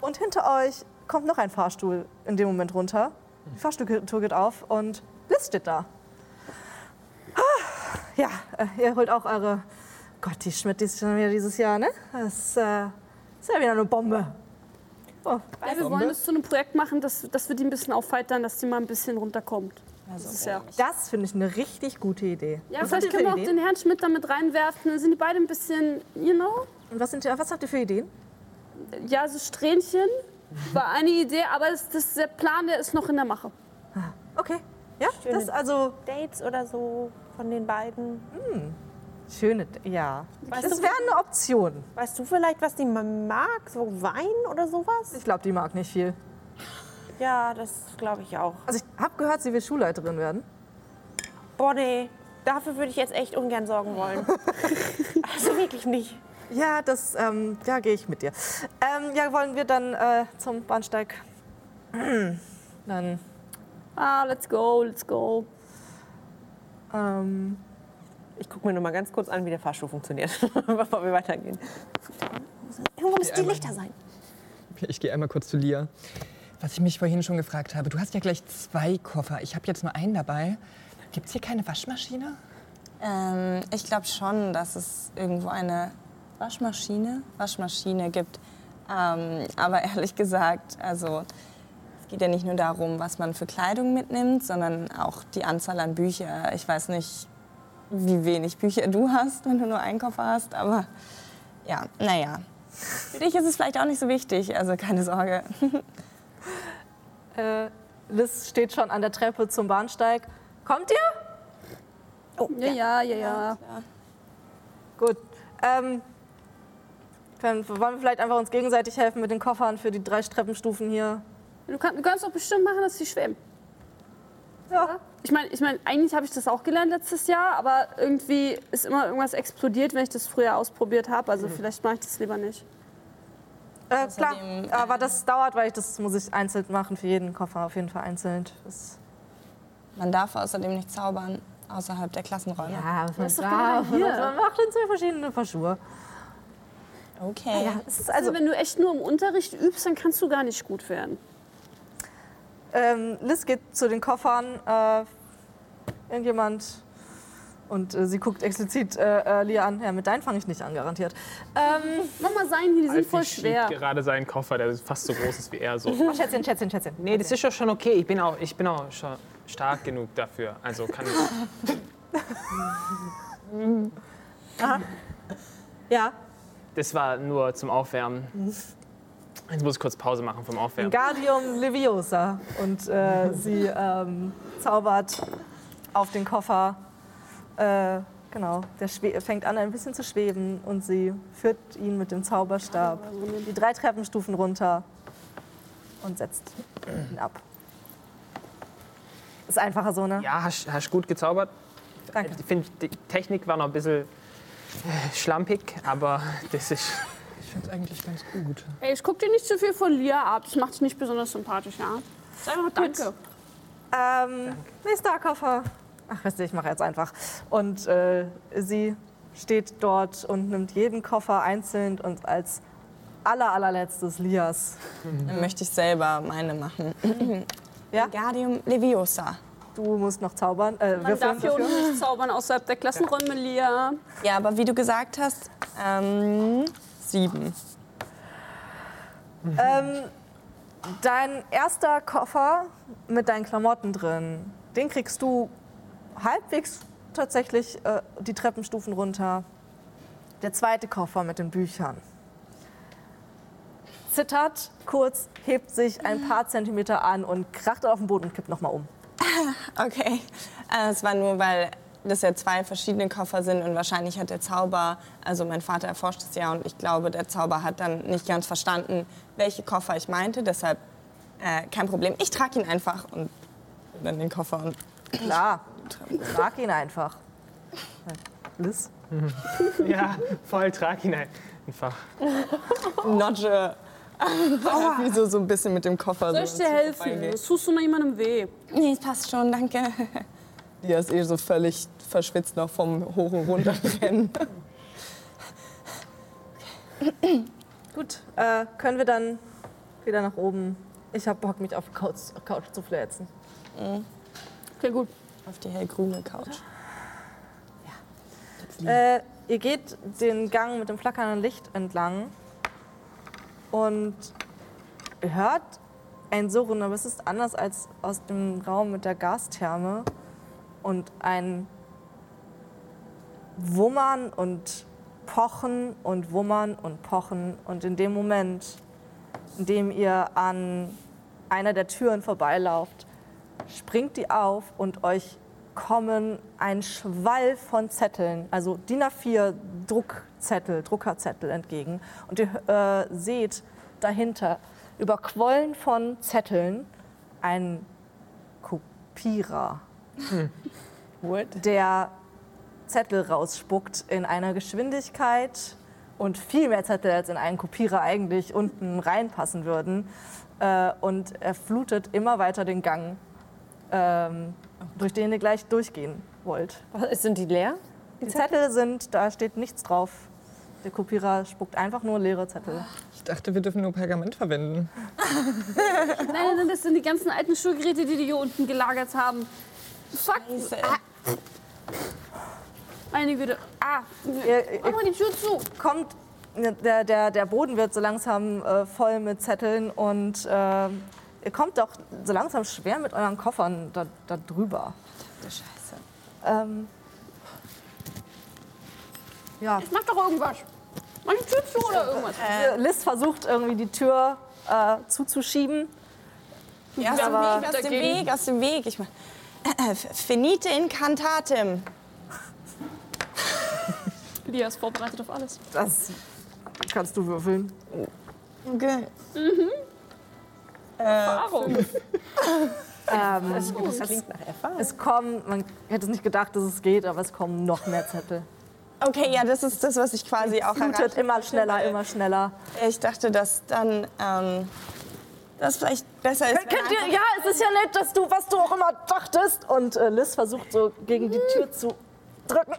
Und hinter euch kommt noch ein Fahrstuhl in dem Moment runter. Die Fahrstuhltür geht auf und Liz steht da. Ah, Ja, äh, ihr holt auch eure. Gott, die Schmidt die ist schon wieder dieses Jahr, ne? Das äh, ist ja wieder eine Bombe. Oh, Ja, wir wollen es zu einem Projekt machen, dass, dass wir die ein bisschen aufheitern, dass die mal ein bisschen runterkommt. Das ist ja. das finde ich eine richtig gute Idee. Ja, was vielleicht können wir auch Ideen? den Herrn Schmidt damit reinwerfen. Dann sind die beide ein bisschen, you know, Und was, sind, was habt ihr für Ideen? ja, so Strähnchen. War eine Idee, aber das, das, der Plan, der ist noch in der Mache. Okay. Ja, das ist also Dates oder so von den beiden. schöne. Ja. Weißt Das du- wäre eine Option. Weißt du vielleicht, was die mag? So Wein oder sowas? Ich glaube, die mag nicht viel. Ja, das glaube ich auch. Also ich habe gehört, sie will Schulleiterin werden. Boah, nee. Dafür würde ich jetzt echt ungern sorgen wollen. also wirklich nicht. Ja, das, ähm, ja, gehe ich mit dir. Ähm, ja, wollen wir dann äh, zum Bahnsteig? dann, Ah, let's go, let's go. Ähm, Ich gucke mir nur mal ganz kurz an, wie der Fahrstuhl funktioniert, bevor wir weitergehen. Irgendwo müssen die Lichter sein. Ich gehe einmal kurz zu Lia. Was ich mich vorhin schon gefragt habe, du hast ja gleich zwei Koffer. Ich habe jetzt nur einen dabei. Gibt es hier keine Waschmaschine? Ähm, ich glaube schon, dass es irgendwo eine Waschmaschine, Waschmaschine gibt. Ähm, aber ehrlich gesagt, also es geht ja nicht nur darum, was man für Kleidung mitnimmt, sondern auch die Anzahl an Bücher. Ich weiß nicht, wie wenig Bücher du hast, wenn du nur einen Koffer hast, aber ja, naja. Für dich ist es vielleicht auch nicht so wichtig, also keine Sorge. äh, Liz steht schon an der Treppe zum Bahnsteig. Kommt ihr? Ja, ja, ja, ja. Gut. Ähm, können, wollen wir vielleicht einfach uns gegenseitig helfen mit den Koffern für die drei Treppenstufen hier? Du, kann, du kannst doch bestimmt machen, dass sie schweben. Ja. Ich meine, ich mein, eigentlich habe ich das auch gelernt letztes Jahr, aber irgendwie ist immer irgendwas explodiert, wenn ich das früher ausprobiert habe. Also vielleicht mache ich das lieber nicht. Äh, klar, äh, aber das dauert, weil ich das muss ich einzeln machen für jeden Koffer, auf jeden Fall einzeln. Das Man darf außerdem nicht zaubern außerhalb der Klassenräume. ja, was man ist doch darf. Man macht in zwei verschiedene Paar Schuhe. Okay. Ja, es ist Also, also, wenn du echt nur im Unterricht übst, dann kannst du gar nicht gut werden. Ähm, Liz geht zu den Koffern. Äh, irgendjemand. Und äh, sie guckt explizit äh, äh, Lia an. Ja, mit deinen fange ich nicht an, garantiert. Ähm, Mach mal sein, hier, die sind Alfie voll schiebt schwer. gerade seinen Koffer, der fast so groß ist wie er. So. oh, Schätzchen, Schätzchen, Schätzchen. Nee, das ist doch schon okay. Ich bin auch, ich bin auch schon stark genug dafür. Also kann ich. Ja, Das war nur zum Aufwärmen. Jetzt muss ich kurz Pause machen vom Aufwärmen. Guardium Leviosa. Und äh, sie ähm, zaubert auf den Koffer. Äh, genau, der schwe- fängt an ein bisschen zu schweben und sie führt ihn mit dem Zauberstab die drei Treppenstufen runter und setzt ihn ab. Ist einfacher so, ne? Ja, hast, hast gut gezaubert. Danke. Ich finde, die Technik war noch ein bisschen äh, schlampig, aber das ist. Ich finde es eigentlich ganz gut. Ey, ich guck dir nicht zu viel von Lia ab. Das macht dich nicht besonders sympathisch, ja? Sag einfach Danke. Ähm, nächster Koffer. Ach, weißt du, ich mache jetzt einfach. Und äh, sie steht dort und nimmt jeden Koffer einzeln und als aller, allerletztes Lias. Dann möchte ich selber meine machen. Ja? Guardium Leviosa. Du musst noch zaubern. Äh, Man darf hier unten nicht zaubern außerhalb der Klassenräume, Lia. Ja, aber wie du gesagt hast, ähm, sieben. Ähm, dein erster Koffer mit deinen Klamotten drin, den kriegst du halbwegs tatsächlich äh, die Treppenstufen runter. Der zweite Koffer mit den Büchern zittert kurz, hebt sich ein paar Zentimeter an und kracht auf den Boden und kippt nochmal um. Okay. Äh, Es war nur, weil das ja zwei verschiedene Koffer sind und wahrscheinlich hat der Zauber, also mein Vater erforscht es ja und ich glaube, der Zauber hat dann nicht ganz verstanden, welche Koffer ich meinte. Deshalb äh, kein Problem. Ich trage ihn einfach und dann den Koffer und Klar, trag ihn einfach. Liz? Ja, voll trag ihn einfach. nudge. Wie so, so ein bisschen mit dem Koffer. Soll so ich dir helfen? Das tust du noch jemandem weh. Nee, es passt schon, danke. Die ist eh so völlig verschwitzt noch vom Hoch- und Runterrennen. Gut, äh, können wir dann wieder nach oben Ich hab Bock, mich auf die Couch, Couch zu fläzen. Okay, gut. Auf die hellgrüne Couch. Äh, ihr geht den Gang mit dem flackernden Licht entlang und ihr hört ein Surren, aber es ist anders als aus dem Raum mit der Gastherme und ein Wummern und Pochen und Wummern und Pochen und in dem Moment, in dem ihr an einer der Türen vorbeilauft, springt die auf und euch kommen ein Schwall von Zetteln, also DIN A4 Druckzettel, Druckerzettel entgegen. Und ihr äh, seht dahinter, überquollen von Zetteln, einen Kopierer, der Zettel rausspuckt in einer Geschwindigkeit und viel mehr Zettel als in einen Kopierer eigentlich unten reinpassen würden. Äh, und er flutet immer weiter den Gang, ähm, durch den ihr gleich durchgehen wollt. Was, sind die leer? Die Zettel sind, da steht nichts drauf. Der Kopierer spuckt einfach nur leere Zettel. Ich dachte, wir dürfen nur Pergament verwenden. Nein, nein, nein, das sind die ganzen alten Schulgeräte, die die hier unten gelagert haben. Fuck. Ah. Meine Güte. Ah, Ihr, mach mal die Tür zu. kommt, der, der, der Boden wird so langsam äh, voll mit Zetteln und äh, ihr kommt doch so langsam schwer mit euren Koffern da, da drüber. Du Scheiße. Ähm, ja, Jetzt mach doch irgendwas. Mach die Tür zu oder irgendwas. Liz versucht irgendwie die Tür äh, zuzuschieben. Ja, aus dem aber Weg, aus dem. Weg, aus dem Weg. Ich mein, äh, finite incantatem. Lia ist vorbereitet auf alles. Das kannst du würfeln. Okay. Erfahrung. Ähm, Das klingt nach Erfahrung. es kommen, man hätte es nicht gedacht, dass es geht, aber es kommen noch mehr Zettel. Okay, ja, das ist das, was ich quasi auch erreichen immer schneller, immer schneller. Ich dachte, dass dann ähm, das vielleicht besser ist. ihr, ja, es ist ja nett, dass du, was du auch immer dachtest. Und äh, Liz versucht so gegen die Tür zu drücken.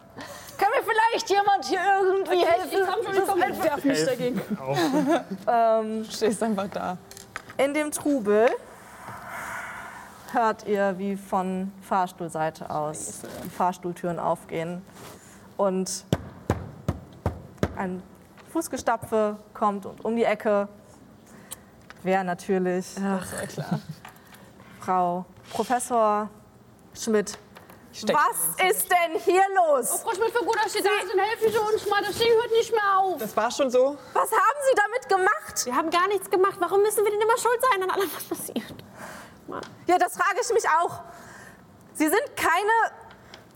Kann mir vielleicht jemand hier irgendwie helfen? Ich komm schon, ich komm. Ich werf mich dagegen. Ähm, Du stehst einfach da. in dem Trubel hört ihr, wie von Fahrstuhlseite aus die Fahrstuhltüren aufgehen und ein Fußgestapfe kommt und um die Ecke. Wer natürlich? Frau Professor Schmidt. Was ist denn hier los? Frau Schmidt-Figur, da steht da, sind helfen Sie uns mal. Das Ding hört nicht mehr auf. Das war schon so. Was haben Sie damit gemacht? Wir haben gar nichts gemacht. Warum müssen wir denn immer schuld sein an allem, was passiert? Ja, das frage ich mich auch. Sie sind keine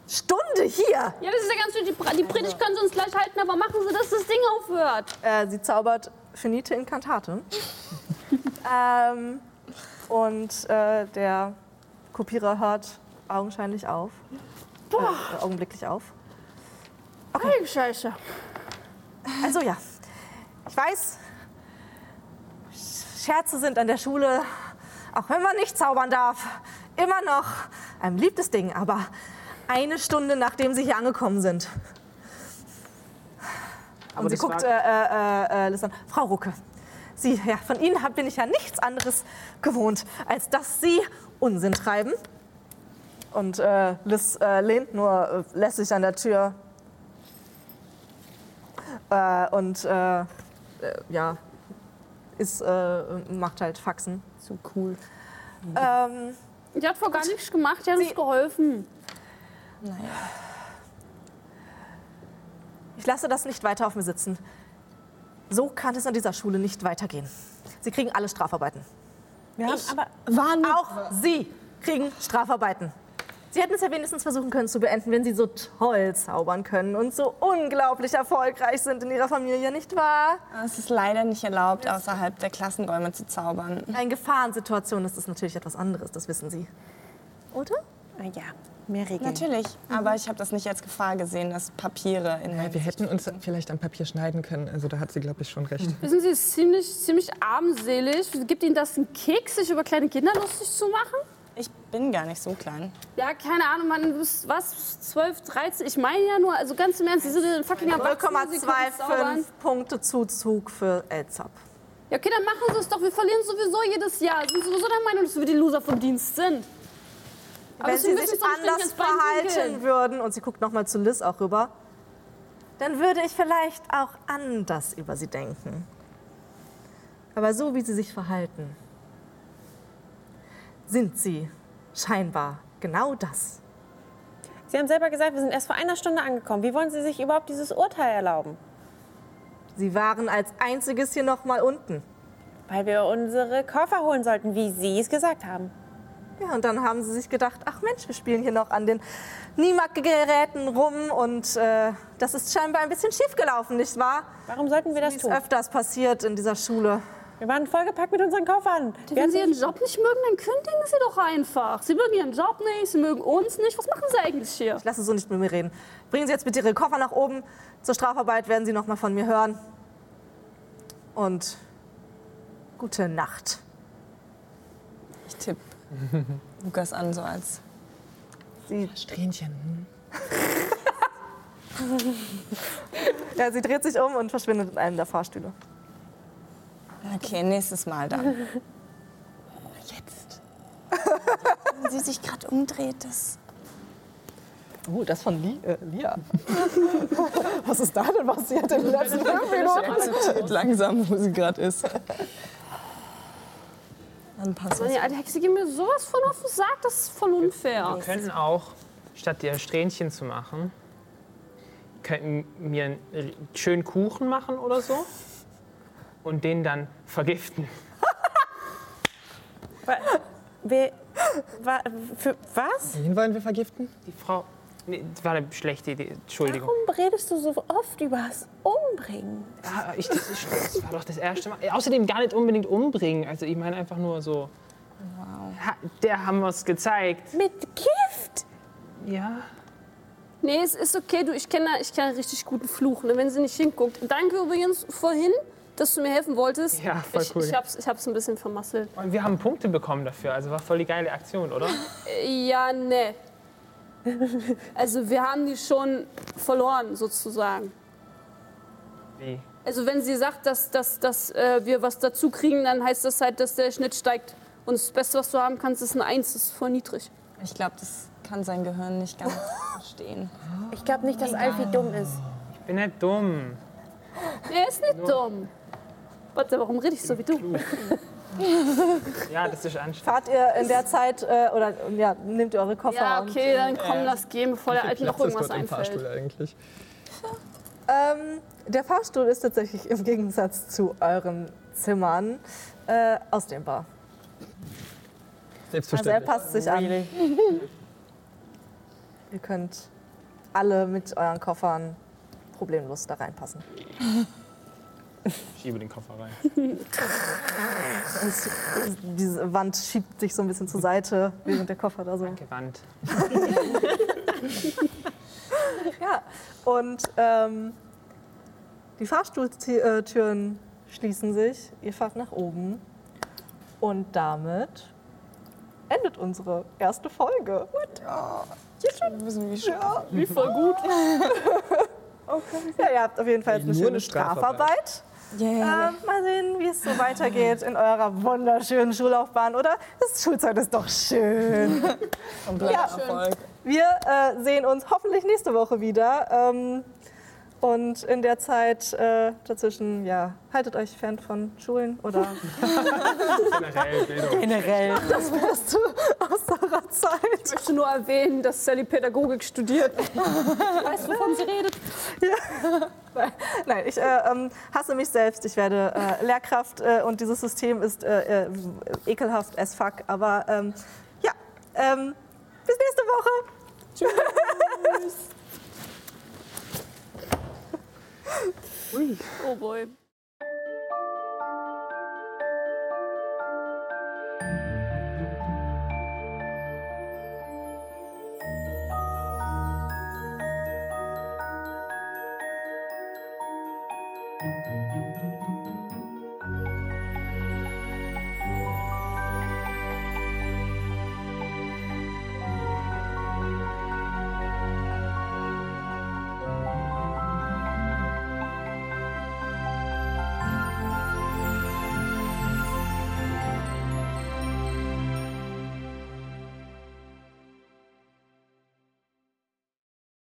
Stunde hier. Ja, das ist ja ganz schön. Die, die Predigt können Sie uns gleich halten, aber machen Sie, dass das Ding aufhört. Äh, sie zaubert Finite Incantate. Ähm, und äh, der Kopierer hört augenscheinlich auf. Äh, augenblicklich auf. Okay, Scheiße. Also ja, ich weiß, Scherze sind an der Schule, auch wenn man nicht zaubern darf, immer noch ein beliebtes Ding. Aber eine Stunde nachdem sie hier angekommen sind. Aber Und sie das guckt äh, äh, äh, an. Frau Rucke, Sie, ja, von Ihnen bin ich ja nichts anderes gewohnt, als dass Sie Unsinn treiben. Und äh, Liz äh, lehnt nur äh, lässig an der Tür äh, und äh, äh, ja, ist, äh, macht halt Faxen. So cool. Ähm, Die hat vor gar nichts gemacht, die hat uns geholfen. Naja. ich lasse das nicht weiter auf mir sitzen. So kann es an dieser Schule nicht weitergehen. Sie kriegen alle Strafarbeiten. Wir haben aber Waren Auch Sie kriegen Strafarbeiten. Sie hätten es ja wenigstens versuchen können zu beenden, wenn Sie so toll zaubern können und so unglaublich erfolgreich sind in Ihrer Familie, nicht wahr? es ist leider nicht erlaubt, außerhalb der Klassenräume zu zaubern. In Gefahrensituationen ist es natürlich etwas anderes, das wissen Sie. Oder? ja, mehr Regeln. Natürlich, aber ich habe das nicht als Gefahr gesehen, dass Papiere in Ja, wir hätten uns vielleicht am Papier schneiden können. Also da hat sie, glaube ich, schon recht. Wissen Sie, es ist ziemlich, ziemlich armselig. Gibt Ihnen das einen Kick, sich über kleine Kinder lustig zu machen? Ich bin gar nicht so klein. Ja, keine Ahnung, man, du bist was, 12, 13? Ich meine ja nur, also ganz im Ernst, Sie sind ein fucking Erwachsene. Sie können zaubern. 0,25 Punkte Zuzug für Elzap. Ja, okay, dann machen sie es doch. Wir verlieren sowieso jedes Jahr. Sie sind sowieso der Meinung, dass wir die Loser vom Dienst sind. Wenn sie sie sich anders verhalten würden, und sie guckt nochmal zu Liz auch rüber, dann würde ich vielleicht auch anders über sie denken. Aber so wie sie sich verhalten, sind sie scheinbar genau das. Sie haben selber gesagt, wir sind erst vor einer Stunde angekommen. Wie wollen Sie sich überhaupt dieses Urteil erlauben? Sie waren als einziges hier noch mal unten. Weil wir unsere Koffer holen sollten, wie Sie es gesagt haben. Ja, und dann haben sie sich gedacht, ach Mensch, wir spielen hier noch an den Niemak-Geräten rum und äh, das ist scheinbar ein bisschen schief gelaufen, nicht wahr? Warum sollten wir das Wie es tun? öfters passiert in dieser Schule. Wir waren vollgepackt mit unseren Koffern. Wenn sie ihren Job nicht mögen, dann kündigen sie doch einfach. Sie mögen ihren Job nicht, sie mögen uns nicht. Was machen sie eigentlich hier? Ich lasse so nicht mit mir reden. Bringen Sie jetzt bitte Ihre Koffer nach oben. Zur Strafarbeit werden Sie noch mal von mir hören. Und gute Nacht. Lukas an, so als Strähnchen. hm? Ja, sie dreht sich um und verschwindet in einem der Fahrstühle. Okay, nächstes Mal dann. Jetzt. Wenn sie sich gerade umdreht, das. Oh, das von Li äh, Lia. Was ist da denn passiert in den letzten fünf Minuten? langsam, wo sie gerade ist. Es. die alte Hexe geht mir sowas von auf den Sack, das ist voll unfair. Wir könnten auch, statt dir Strähnchen zu machen, könnten mir einen schönen Kuchen machen oder so und den dann vergiften. Wir, wa, für, was? Wen wollen wir vergiften? Die Frau. Nee, das war eine schlechte Idee. Entschuldigung. Warum redest du so oft über das Umbringen? Ah, ich, das, das war doch das erste Mal. Außerdem gar nicht unbedingt umbringen. Also ich meine einfach nur so. Ha, der haben wir es gezeigt. Mit Gift? Ja. Nee, es ist okay, du, ich kenne ich kenn einen richtig guten Fluch, ne, wenn sie nicht hinguckt. Danke übrigens vorhin, dass du mir helfen wolltest. Ja, voll ich, cool. Ich hab's, ich hab's ein bisschen vermasselt. Und wir haben Punkte bekommen dafür. Also war voll die geile Aktion, oder? Äh, Ja, ne. Also wir haben die schon verloren, sozusagen. Wie? Also wenn sie sagt, dass, dass, dass äh, wir was dazu kriegen, dann heißt das halt, dass der Schnitt steigt. Und das Beste, was du haben kannst, ist ein Eins. Das ist voll niedrig. Ich glaube, das kann sein Gehirn nicht ganz verstehen. Ich glaube nicht, dass Alfie dumm ist. Ich bin nicht dumm. Er ist nicht dumm. Warte, warum rede ich so wie du? Ja, das ist anstrengend. Fahrt ihr in der Zeit äh, oder ja, nehmt ihr eure Koffer Ja, und okay, dann komm, lass gehen, bevor der Alten noch ist irgendwas dort im Fahrstuhl einfällt. eigentlich? Ähm, der Fahrstuhl ist tatsächlich im Gegensatz zu euren Zimmern äh, ausdehnbar. Also er Selbstverständlich. passt sich an. Ihr könnt alle mit euren Koffern problemlos da reinpassen. Ich schiebe den Koffer rein. Es, diese Wand schiebt sich so ein bisschen zur Seite, während der Koffer da so. Gewandt. Ja, und ähm, die Fahrstuhltüren schließen sich. Ihr fahrt nach oben. Und damit endet unsere erste Folge. Wir wissen, wie schön. Wie voll gut. Ja, ihr habt auf jeden Fall jetzt eine schöne eine Strafarbeit. Yeah. Ähm, mal sehen, wie es so weitergeht in eurer wunderschönen Schullaufbahn, oder? Das Schulzeit ist doch schön. Kompletter Ja. Erfolg. Wir äh, sehen uns hoffentlich nächste Woche wieder. Ähm, und in der Zeit äh, dazwischen, ja, haltet euch fern von Schulen oder Generell Bildung. generell das Beste aus eurer Zeit. Ich möchte nur erwähnen, dass Sally Pädagogik studiert. Weißt du, wovon sie redet? Nein, ich äh, ähm, hasse mich selbst. Ich werde äh, Lehrkraft äh, und dieses System ist äh, äh, ekelhaft as fuck. Aber ähm, ja, ähm, bis nächste Woche. Oh boy.